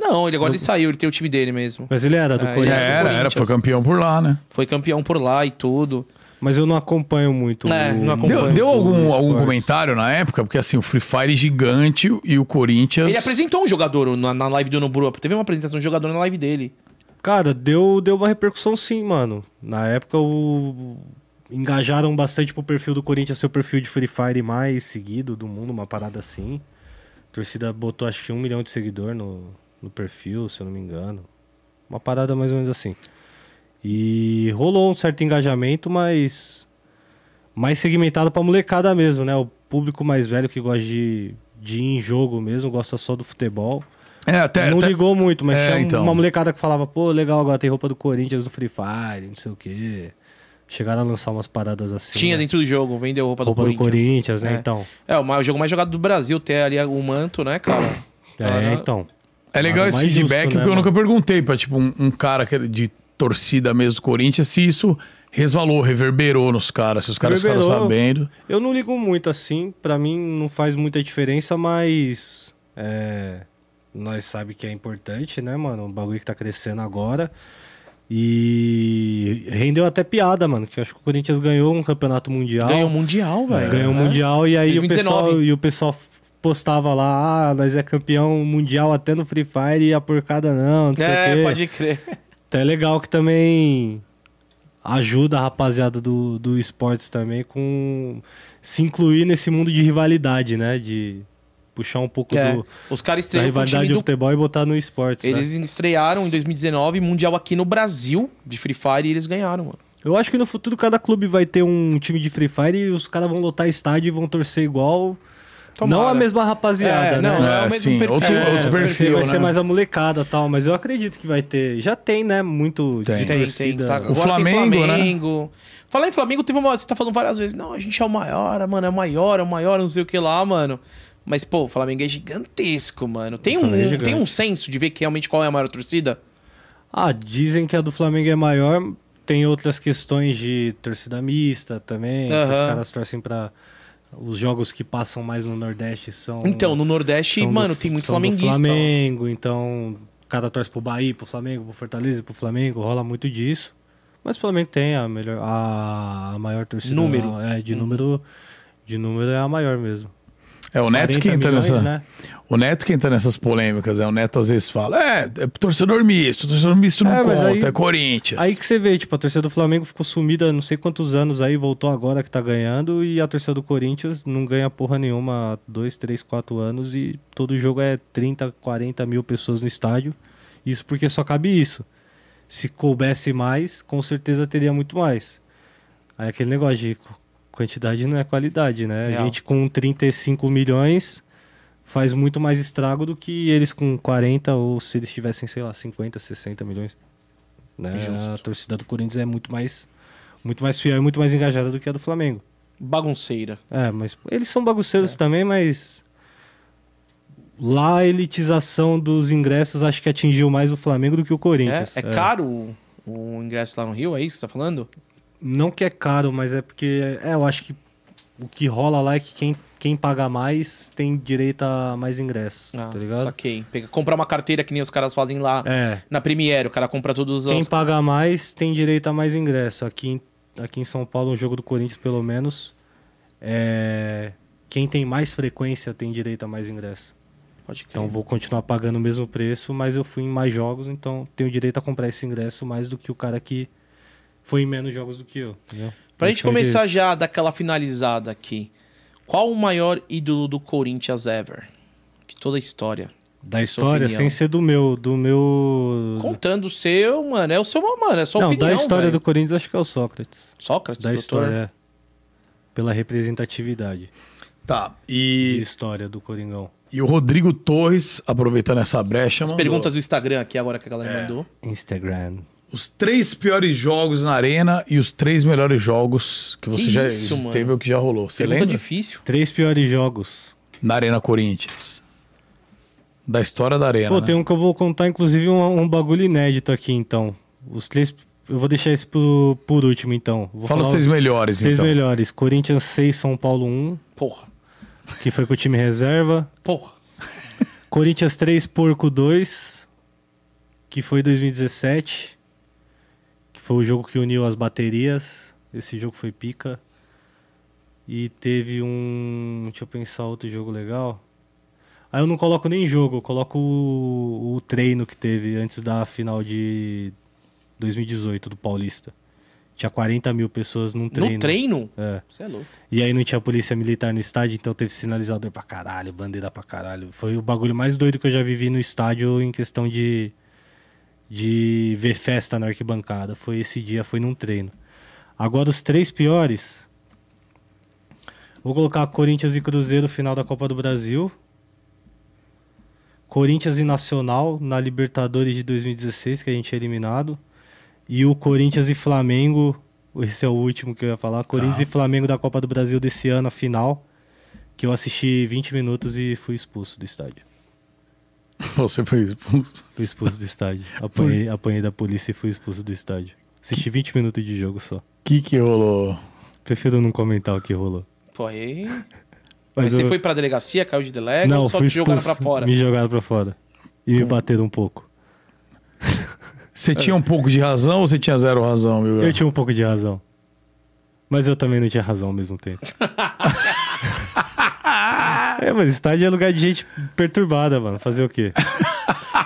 Não, ele agora ele saiu, ele tem o time dele mesmo. Mas ele era do É, Corinthians. Era, era, foi campeão por lá, né? Foi campeão por lá e tudo. Mas eu não acompanho muito. É, o- não acompanho. Deu, deu algum, algum comentário na época? Porque assim, o Free Fire gigante e o Corinthians. Ele apresentou um jogador na, na live do Nobru. Teve uma apresentação de um jogador na live dele. Cara, deu, deu uma repercussão sim, mano. Na época o... engajaram bastante pro perfil do Corinthians ser o perfil de Free Fire mais seguido do mundo, uma parada assim. A torcida botou acho que um milhão de seguidor no, no perfil, se eu não me engano. Uma parada mais ou menos assim. E rolou um certo engajamento, mas mais segmentado pra molecada mesmo, né? O público mais velho que gosta de, de ir em jogo mesmo, gosta só do futebol. É, até. não até- ligou muito, mas É, tinha então. uma molecada que falava, pô, legal, agora tem roupa do Corinthians, do Free Fire, não sei o quê. Chegaram a lançar umas paradas assim. Tinha né? dentro do jogo, vendeu roupa, roupa do do Corinthians. Corinthians, né? É. Então. É, o, o jogo mais jogado do Brasil, ter ali o manto, né, cara? É, Cara, então. É legal esse feedback, justo, né, porque eu mano? nunca perguntei pra, tipo, um, um cara que é de torcida mesmo do Corinthians, se isso resvalou, reverberou nos caras, se os caras ficaram sabendo. Eu não ligo muito assim, pra mim não faz muita diferença, mas. É, nós sabe que é importante, né, mano? Um bagulho que tá crescendo agora. E rendeu até piada, mano. Que acho que o Corinthians ganhou um campeonato mundial. Ganhou o Mundial, velho. Ganhou o né? Mundial e aí o 2019. pessoal, e o pessoal postava lá, ah, nós é campeão mundial até no Free Fire e a porcada não, não sei o É, quê. pode crer. Então é legal que também ajuda a rapaziada do, do esportes também com se incluir nesse mundo de rivalidade, né? De puxar um pouco É, do, os caras da o rivalidade time do do... futebol e botar no esportes, Eles né? estrearam em 2019 Mundial aqui no Brasil de Free Fire e eles ganharam, mano. Eu acho que no futuro cada clube vai ter um time de Free Fire e os caras vão lotar estádio e vão torcer igual. Tomara. Não a mesma rapaziada, É, né? não, não é o É, mesmo sim, perfil. outro- É, outro Vai perfil, ser- vai né? ser mais a molecada e tal, mas eu acredito que vai ter. Já tem, né? Muito Tem. de Tem, tem. Tá, agora Flamengo, tem né? Flamengo. Falar em Flamengo, teve uma. Você tá falando várias vezes, não, a gente é o maior, mano, é o maior, é o maior, não sei o que lá, mano. Mas, pô, o Flamengo é gigantesco, mano. Tem um, Flamengo é tem um senso de ver que realmente qual é a maior torcida? Ah, dizem que a do Flamengo é maior. Tem outras questões de torcida mista também. que Os Aham. caras torcem pra. Os jogos que passam mais no Nordeste são. Então, no Nordeste, são do- mano, tem muito flamenguista. Flamengo, então. O cara torce pro Bahia, pro Flamengo, pro Fortaleza, pro Flamengo, rola muito disso. Mas o Flamengo tem a melhor, a, a maior torcida. Número. É, de número. De número é a maior mesmo. É o Neto 40 que entra milhões, nessa. né? O Neto que entra nessas polêmicas, é. O Neto às vezes fala: é, é torcedor misto, torcedor misto não É, conta, aí- é Corinthians. Aí que você vê, tipo, a torcida do Flamengo ficou sumida não sei quantos anos aí, voltou agora que tá ganhando, e a torcida do Corinthians não ganha porra nenhuma há dois, três, quatro anos, e todo jogo é 30, 40 mil pessoas no estádio. Isso porque só cabe isso. Se coubesse mais, com certeza teria muito mais. Aí aquele negócio de quantidade não é qualidade, né? Real. A gente com 35 milhões faz muito mais estrago do que eles com 40 ou se eles tivessem, sei lá, 50, 60 milhões. Né? Justo. A torcida do Corinthians é muito mais, muito mais fiel e muito mais engajada do que a do Flamengo. Bagunceira. É, mas eles são bagunceiros também, mas lá a elitização dos ingressos acho que atingiu mais o Flamengo do que o É, Corinthians. é caro o, o ingresso lá no Rio, é isso que você tá falando? Não que é caro, mas é porque. É, eu acho que o que rola lá é que quem, quem paga mais tem direito a mais ingresso. Ah, tá ligado? saquei. Pega, comprar uma carteira que nem os caras fazem lá É. na Premiere. O cara compra todos os... Quem paga mais tem direito a mais ingresso. Aqui, em- aqui em São Paulo, um jogo do Corinthians, pelo menos, é... quem tem mais frequência tem direito a mais ingresso. Então vou continuar pagando o mesmo preço, mas eu fui em mais jogos, então tenho direito a comprar esse ingresso mais do que o cara que foi em menos jogos do que eu. Entendeu? Pra gente Basicamente começar isso. já daquela finalizada aqui. Qual o maior ídolo do Corinthians ever? De toda a história. Da história, sem ser do meu. Do meu. Contando o seu, mano. É o seu, mano. É a sua Não, opinião, da história velho. do Corinthians, acho que é o Sócrates. Sócrates, Da doutor? história, é. Pela representatividade Tá. de E, história do Coringão. e o Rodrigo Torres, aproveitando essa brecha, As mandou perguntas do Instagram aqui agora que a galera É. mandou. Instagram. Os três piores jogos na arena e os três melhores jogos que você Que já isso, mano. teve ou que já rolou. Você Pergunta lembra? difícil. Três piores jogos. Na Arena Corinthians. Da história da Arena. Pô, né? tem um que eu vou contar, inclusive, um, um bagulho inédito aqui, então. Os três. Eu vou deixar esse por, por último, então. Vou Fala os três melhores, os três então. melhores. Corinthians 6, São Paulo 1, Porra. que foi com o time reserva. Porra. Corinthians 3, Porco 2, que foi 2017. Foi o jogo que uniu as baterias. Esse jogo foi pica. E teve um. Deixa eu pensar outro jogo legal. Aí eu não coloco nem jogo, eu coloco o, o treino que teve antes da final de 2018 do Paulista. Tinha 40 mil pessoas num treino. No treino? É. Você é louco. E aí não tinha polícia militar no estádio, então teve sinalizador pra caralho, bandeira pra caralho. Foi o bagulho mais doido que eu já vivi no estádio em questão de, de ver festa na arquibancada. Foi esse dia, foi num treino. Agora os três piores. Vou colocar Corinthians e Cruzeiro final da Copa do Brasil. Corinthians e Nacional na Libertadores de 2016, que a gente é eliminado. E o Corinthians e Flamengo, esse é o último que eu ia falar. Corinthians Tá. e Flamengo da Copa do Brasil desse ano, a final. Que eu assisti 20 minutos e fui expulso do estádio. Você foi expulso. Fui expulso do estádio. Apanhei, apanhei da polícia e fui expulso do estádio. Assisti 20 minutos de jogo só. O que que rolou? Prefiro não comentar o que rolou. Pô, aí... Mas Mas você eu- foi pra delegacia, caiu de delega Não, ou só fui te jogaram pra fora? Me jogaram pra fora. E me bateram um pouco. Você tinha um pouco de razão ou você tinha zero razão, meu? Eu tinha um pouco de razão. Mas eu também não tinha razão ao mesmo tempo. é, mas estádio é lugar de gente perturbada, mano. Fazer o quê?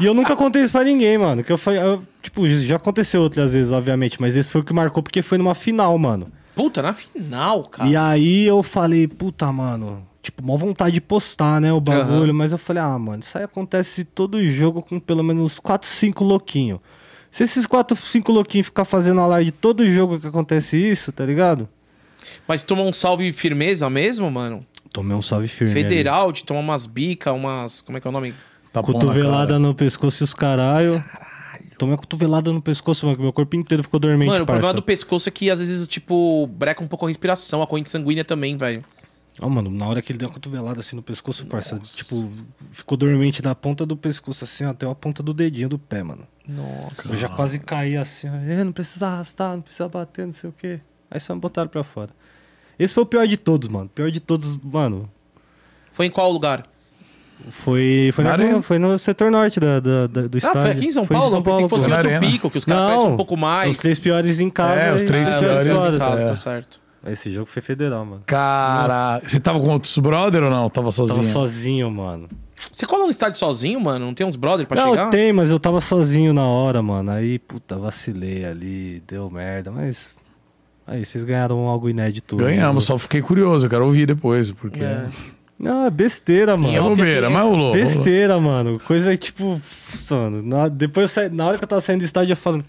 E eu nunca contei isso pra ninguém, mano. Que eu, eu, tipo, já aconteceu outras vezes, obviamente. Mas esse foi o que marcou porque foi numa final, mano. Puta, na final, cara. E aí eu falei, puta, mano. Tipo, mó vontade de postar, né, o bagulho. Aham. Mas eu falei, ah, mano, isso aí acontece todo jogo com pelo menos 4, 5 louquinhos. Se esses 4, 5 louquinhos ficar fazendo alarde todo jogo que acontece isso, tá ligado? Mas tomou um salve firmeza mesmo, mano? Tomei um salve firme. Federal, de tomar umas bicas, umas... Como é que é o nome? Tapão na Cotovelada no pescoço e os caralho. Tomei uma cotovelada no pescoço, mano, que meu corpo inteiro ficou dormente, Mano, o problema do pescoço é que às vezes, tipo, breca um pouco a respiração, a corrente sanguínea também, velho. Ah, mano, na hora que ele deu uma cotovelada assim no pescoço, parça, tipo, ficou dormente da ponta do pescoço assim, ó, até a ponta do dedinho do pé, mano. Nossa. Eu já quase caí assim, ó, "É, não precisa arrastar, não precisa bater, não sei o quê. Aí só me botaram pra fora. Esse foi o pior de todos, mano. Pior de todos, mano. Foi em qual lugar? Foi, foi, Na na- foi no setor norte da, da- da- do Ah, estádio. foi aqui em São Foi de Paulo? Eu pensei que fosse outro arena. pico, que os caras um pouco mais. Os três piores em casa. É, os três Ah, piores piores em casa, é. tá certo. Esse jogo foi federal, mano. Cara, você tava com outros brother ou não? Tava sozinho? Tava sozinho, mano. Você cola no estádio sozinho, mano? Não tem uns brother pra não, chegar? tem, mas eu tava sozinho na hora, mano. Aí, puta, vacilei ali, deu merda, mas. Aí, vocês ganharam algo inédito. Ganhamos, só fiquei curioso, eu quero ouvir depois, porque... É. Não, é besteira, É mano. Minha- bobeira, mas rolou. rolou. Besteira, mano. Coisa tipo. Mano, na, depois eu sa- na hora que eu tava saindo do estádio, eu falando.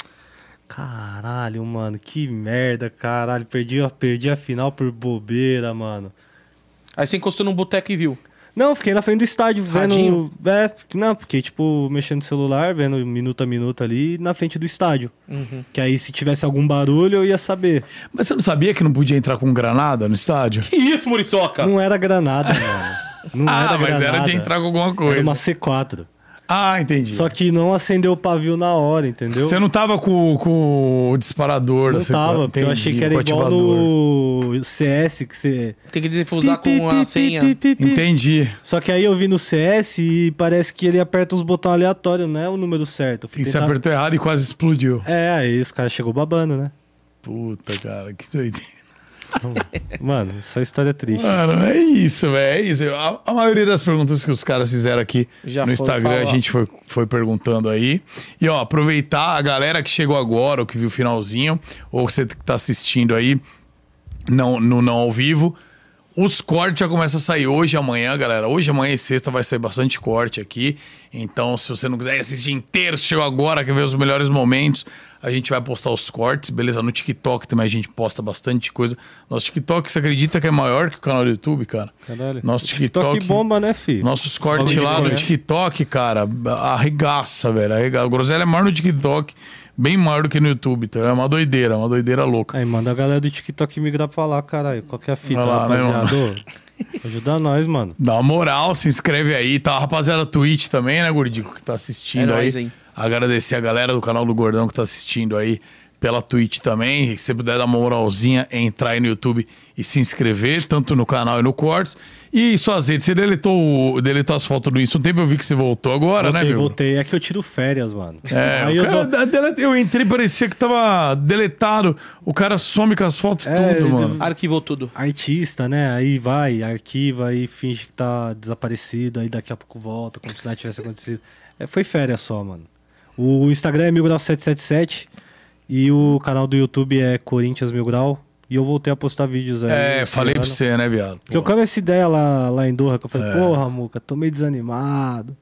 Caralho, mano, que merda, caralho. Perdi, perdi a final por bobeira, mano. Aí você encostou num boteco e viu. Não, fiquei na frente do estádio vendo. Radinho? É, não, fiquei, tipo, mexendo no celular, vendo minuto a minuto ali na frente do estádio. Uhum. Que aí, se tivesse algum barulho, eu ia saber. Mas você não sabia que não podia entrar com granada no estádio? Que isso, Muriçoca? Não era granada, mano. Não ah, era mas granada. era de entrar com alguma coisa. Era uma C4. Ah, entendi. Só que não acendeu o pavio na hora, entendeu? Você não tava com, com o disparador Não da tava, porque eu achei que era igual no CS, que você... Tem que defusar Pi, pi, com pi, a pi, senha. pi, pi, pi. Entendi. Só que aí eu vi no CS e parece que ele aperta uns botões aleatórios, não é o número certo. E você tentar- apertou errado e quase explodiu. É, aí os caras chegou babando, né? Puta, cara, que doideira. Mano, só história triste. Mano, é isso, velho. É isso. A, a maioria das perguntas que os caras fizeram aqui Já no Instagram, falar. a gente foi, foi perguntando aí. E, ó, aproveitar a galera que chegou agora, ou que viu o finalzinho, ou você que tá assistindo aí, não, no não ao vivo. Os cortes já começam a sair hoje e amanhã, galera. Hoje, amanhã e sexta vai sair bastante corte aqui. Então, se você não quiser assistir inteiro, se chegou agora, quer ver os melhores momentos, a gente vai postar os cortes, beleza? No TikTok também a gente posta bastante coisa. Nosso TikTok, você acredita que é maior que o canal do YouTube, cara? Caralho. Nosso O TikTok. bomba, né, filho? Nossos cortes lá no né? TikTok, cara, arregaça, velho. Arregaça. O Groselha é maior no TikTok, bem maior do que no YouTube, tá? É uma doideira, uma doideira louca. Aí manda a galera do TikTok migrar pra lá, caralho. Qual que é a fita, Vai lá, né, rapaziada? Ô, Ajuda nós, mano. Dá uma moral, se inscreve aí, tá? Rapaziada, Twitch também, né, Gordico, que tá assistindo É aí. nóis, hein? Agradecer a galera do canal do Gordão que tá assistindo aí pela Twitch também. Se você puder dar uma moralzinha, entrar aí no YouTube e se inscrever, tanto no canal e no Cortes. E suas redes, você deletou, deletou as fotos do Insta um tempo, eu vi que você voltou agora, voltei, né, meu? voltei. É que eu tiro férias, mano. É, Aí eu cara tô... deleta- eu entrei, parecia que tava deletado. O cara some com as fotos É, tudo, mano. Arquivou tudo. Artista, né? Aí vai, arquiva, aí finge que tá desaparecido, aí daqui a pouco volta, como se nada tivesse acontecido. É, foi férias só, mano. O Instagram é milgrau777 e o canal do YouTube é Corinthians Mil Grau. E eu voltei a postar vídeos aí. É, falei pra ano. você, né, viado? Trocamos essa ideia lá, lá em Doha, que eu É. falei, porra, Muca, tô meio desanimado.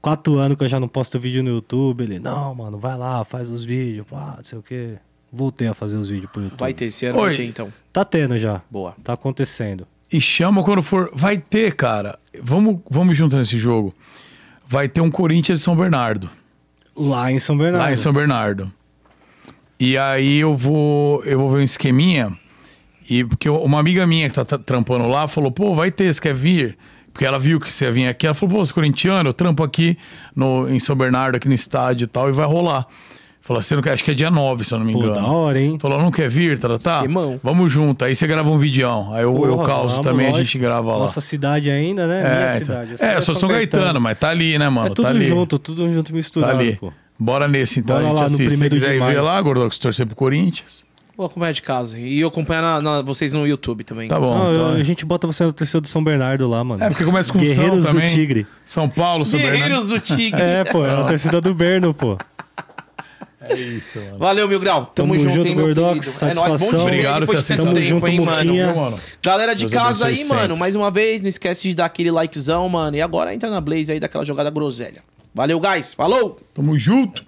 Quatro anos que eu já não posto vídeo no YouTube. Ele, não, mano, vai lá, faz os vídeos, pá, não sei o quê. Voltei a fazer os vídeos pro YouTube. Vai ter esse ano, Oi. vai ter então. Tá tendo já. Boa. Tá acontecendo. E chama quando for. Vai ter, cara. Vamos, vamos junto nesse jogo. Vai ter um Corinthians e São Bernardo. Lá em São Bernardo. Lá em São Bernardo. E aí eu vou, eu vou ver um esqueminha. E porque uma amiga minha que tá tra- trampando lá falou: pô, vai ter, você quer vir? Porque ela viu que você ia vir aqui. Ela falou: pô, você é corintiano, eu trampo aqui no, em São Bernardo, aqui no estádio e tal, e vai rolar. Falou: você não quer? Acho que é dia 9, se eu não me Pô, engano. da hora, hein? Falou, não quer vir, tá? tá? Esquemão. Vamos junto. Aí você grava um videão. Aí eu, eu Porra, causo vamos, também, a lógico. gente grava lá. Nossa cidade ainda, né? Minha é, então. cidade. é, eu sou São Gaetano, mas tá ali, né, mano? É tudo tá ali. junto, tudo junto Tá misturado, ali. pô. Bora nesse então. Bora a gente lá no assiste. Se você primeiro de quiser ir ver lá, Gordox, torcer pro Corinthians. Vou acompanhar de casa. E eu acompanhar na- na- vocês no YouTube também. Tá bom. Não, então, eu- a gente bota você no torcedor do São Bernardo lá, mano. É, porque começa com Guerreiros São do também. Tigre. São Paulo, São Bernardo. Guerreiros do Tigre. É, pô, é a torcida do Berno, pô. É isso, mano. Valeu, Mil Grau. Tamo, Tamo junto, junto, hein, meu Gordox. querido. É nóis. Bom Obrigado depois por de ter tanto Tamo tempo, junto, hein, mano. Galera de Deus casa aí, sempre. mano, mais uma vez, não esquece de dar aquele likezão, mano. E agora entra na Blaze aí daquela jogada groselha. Valeu, guys. Falou! Tamo junto.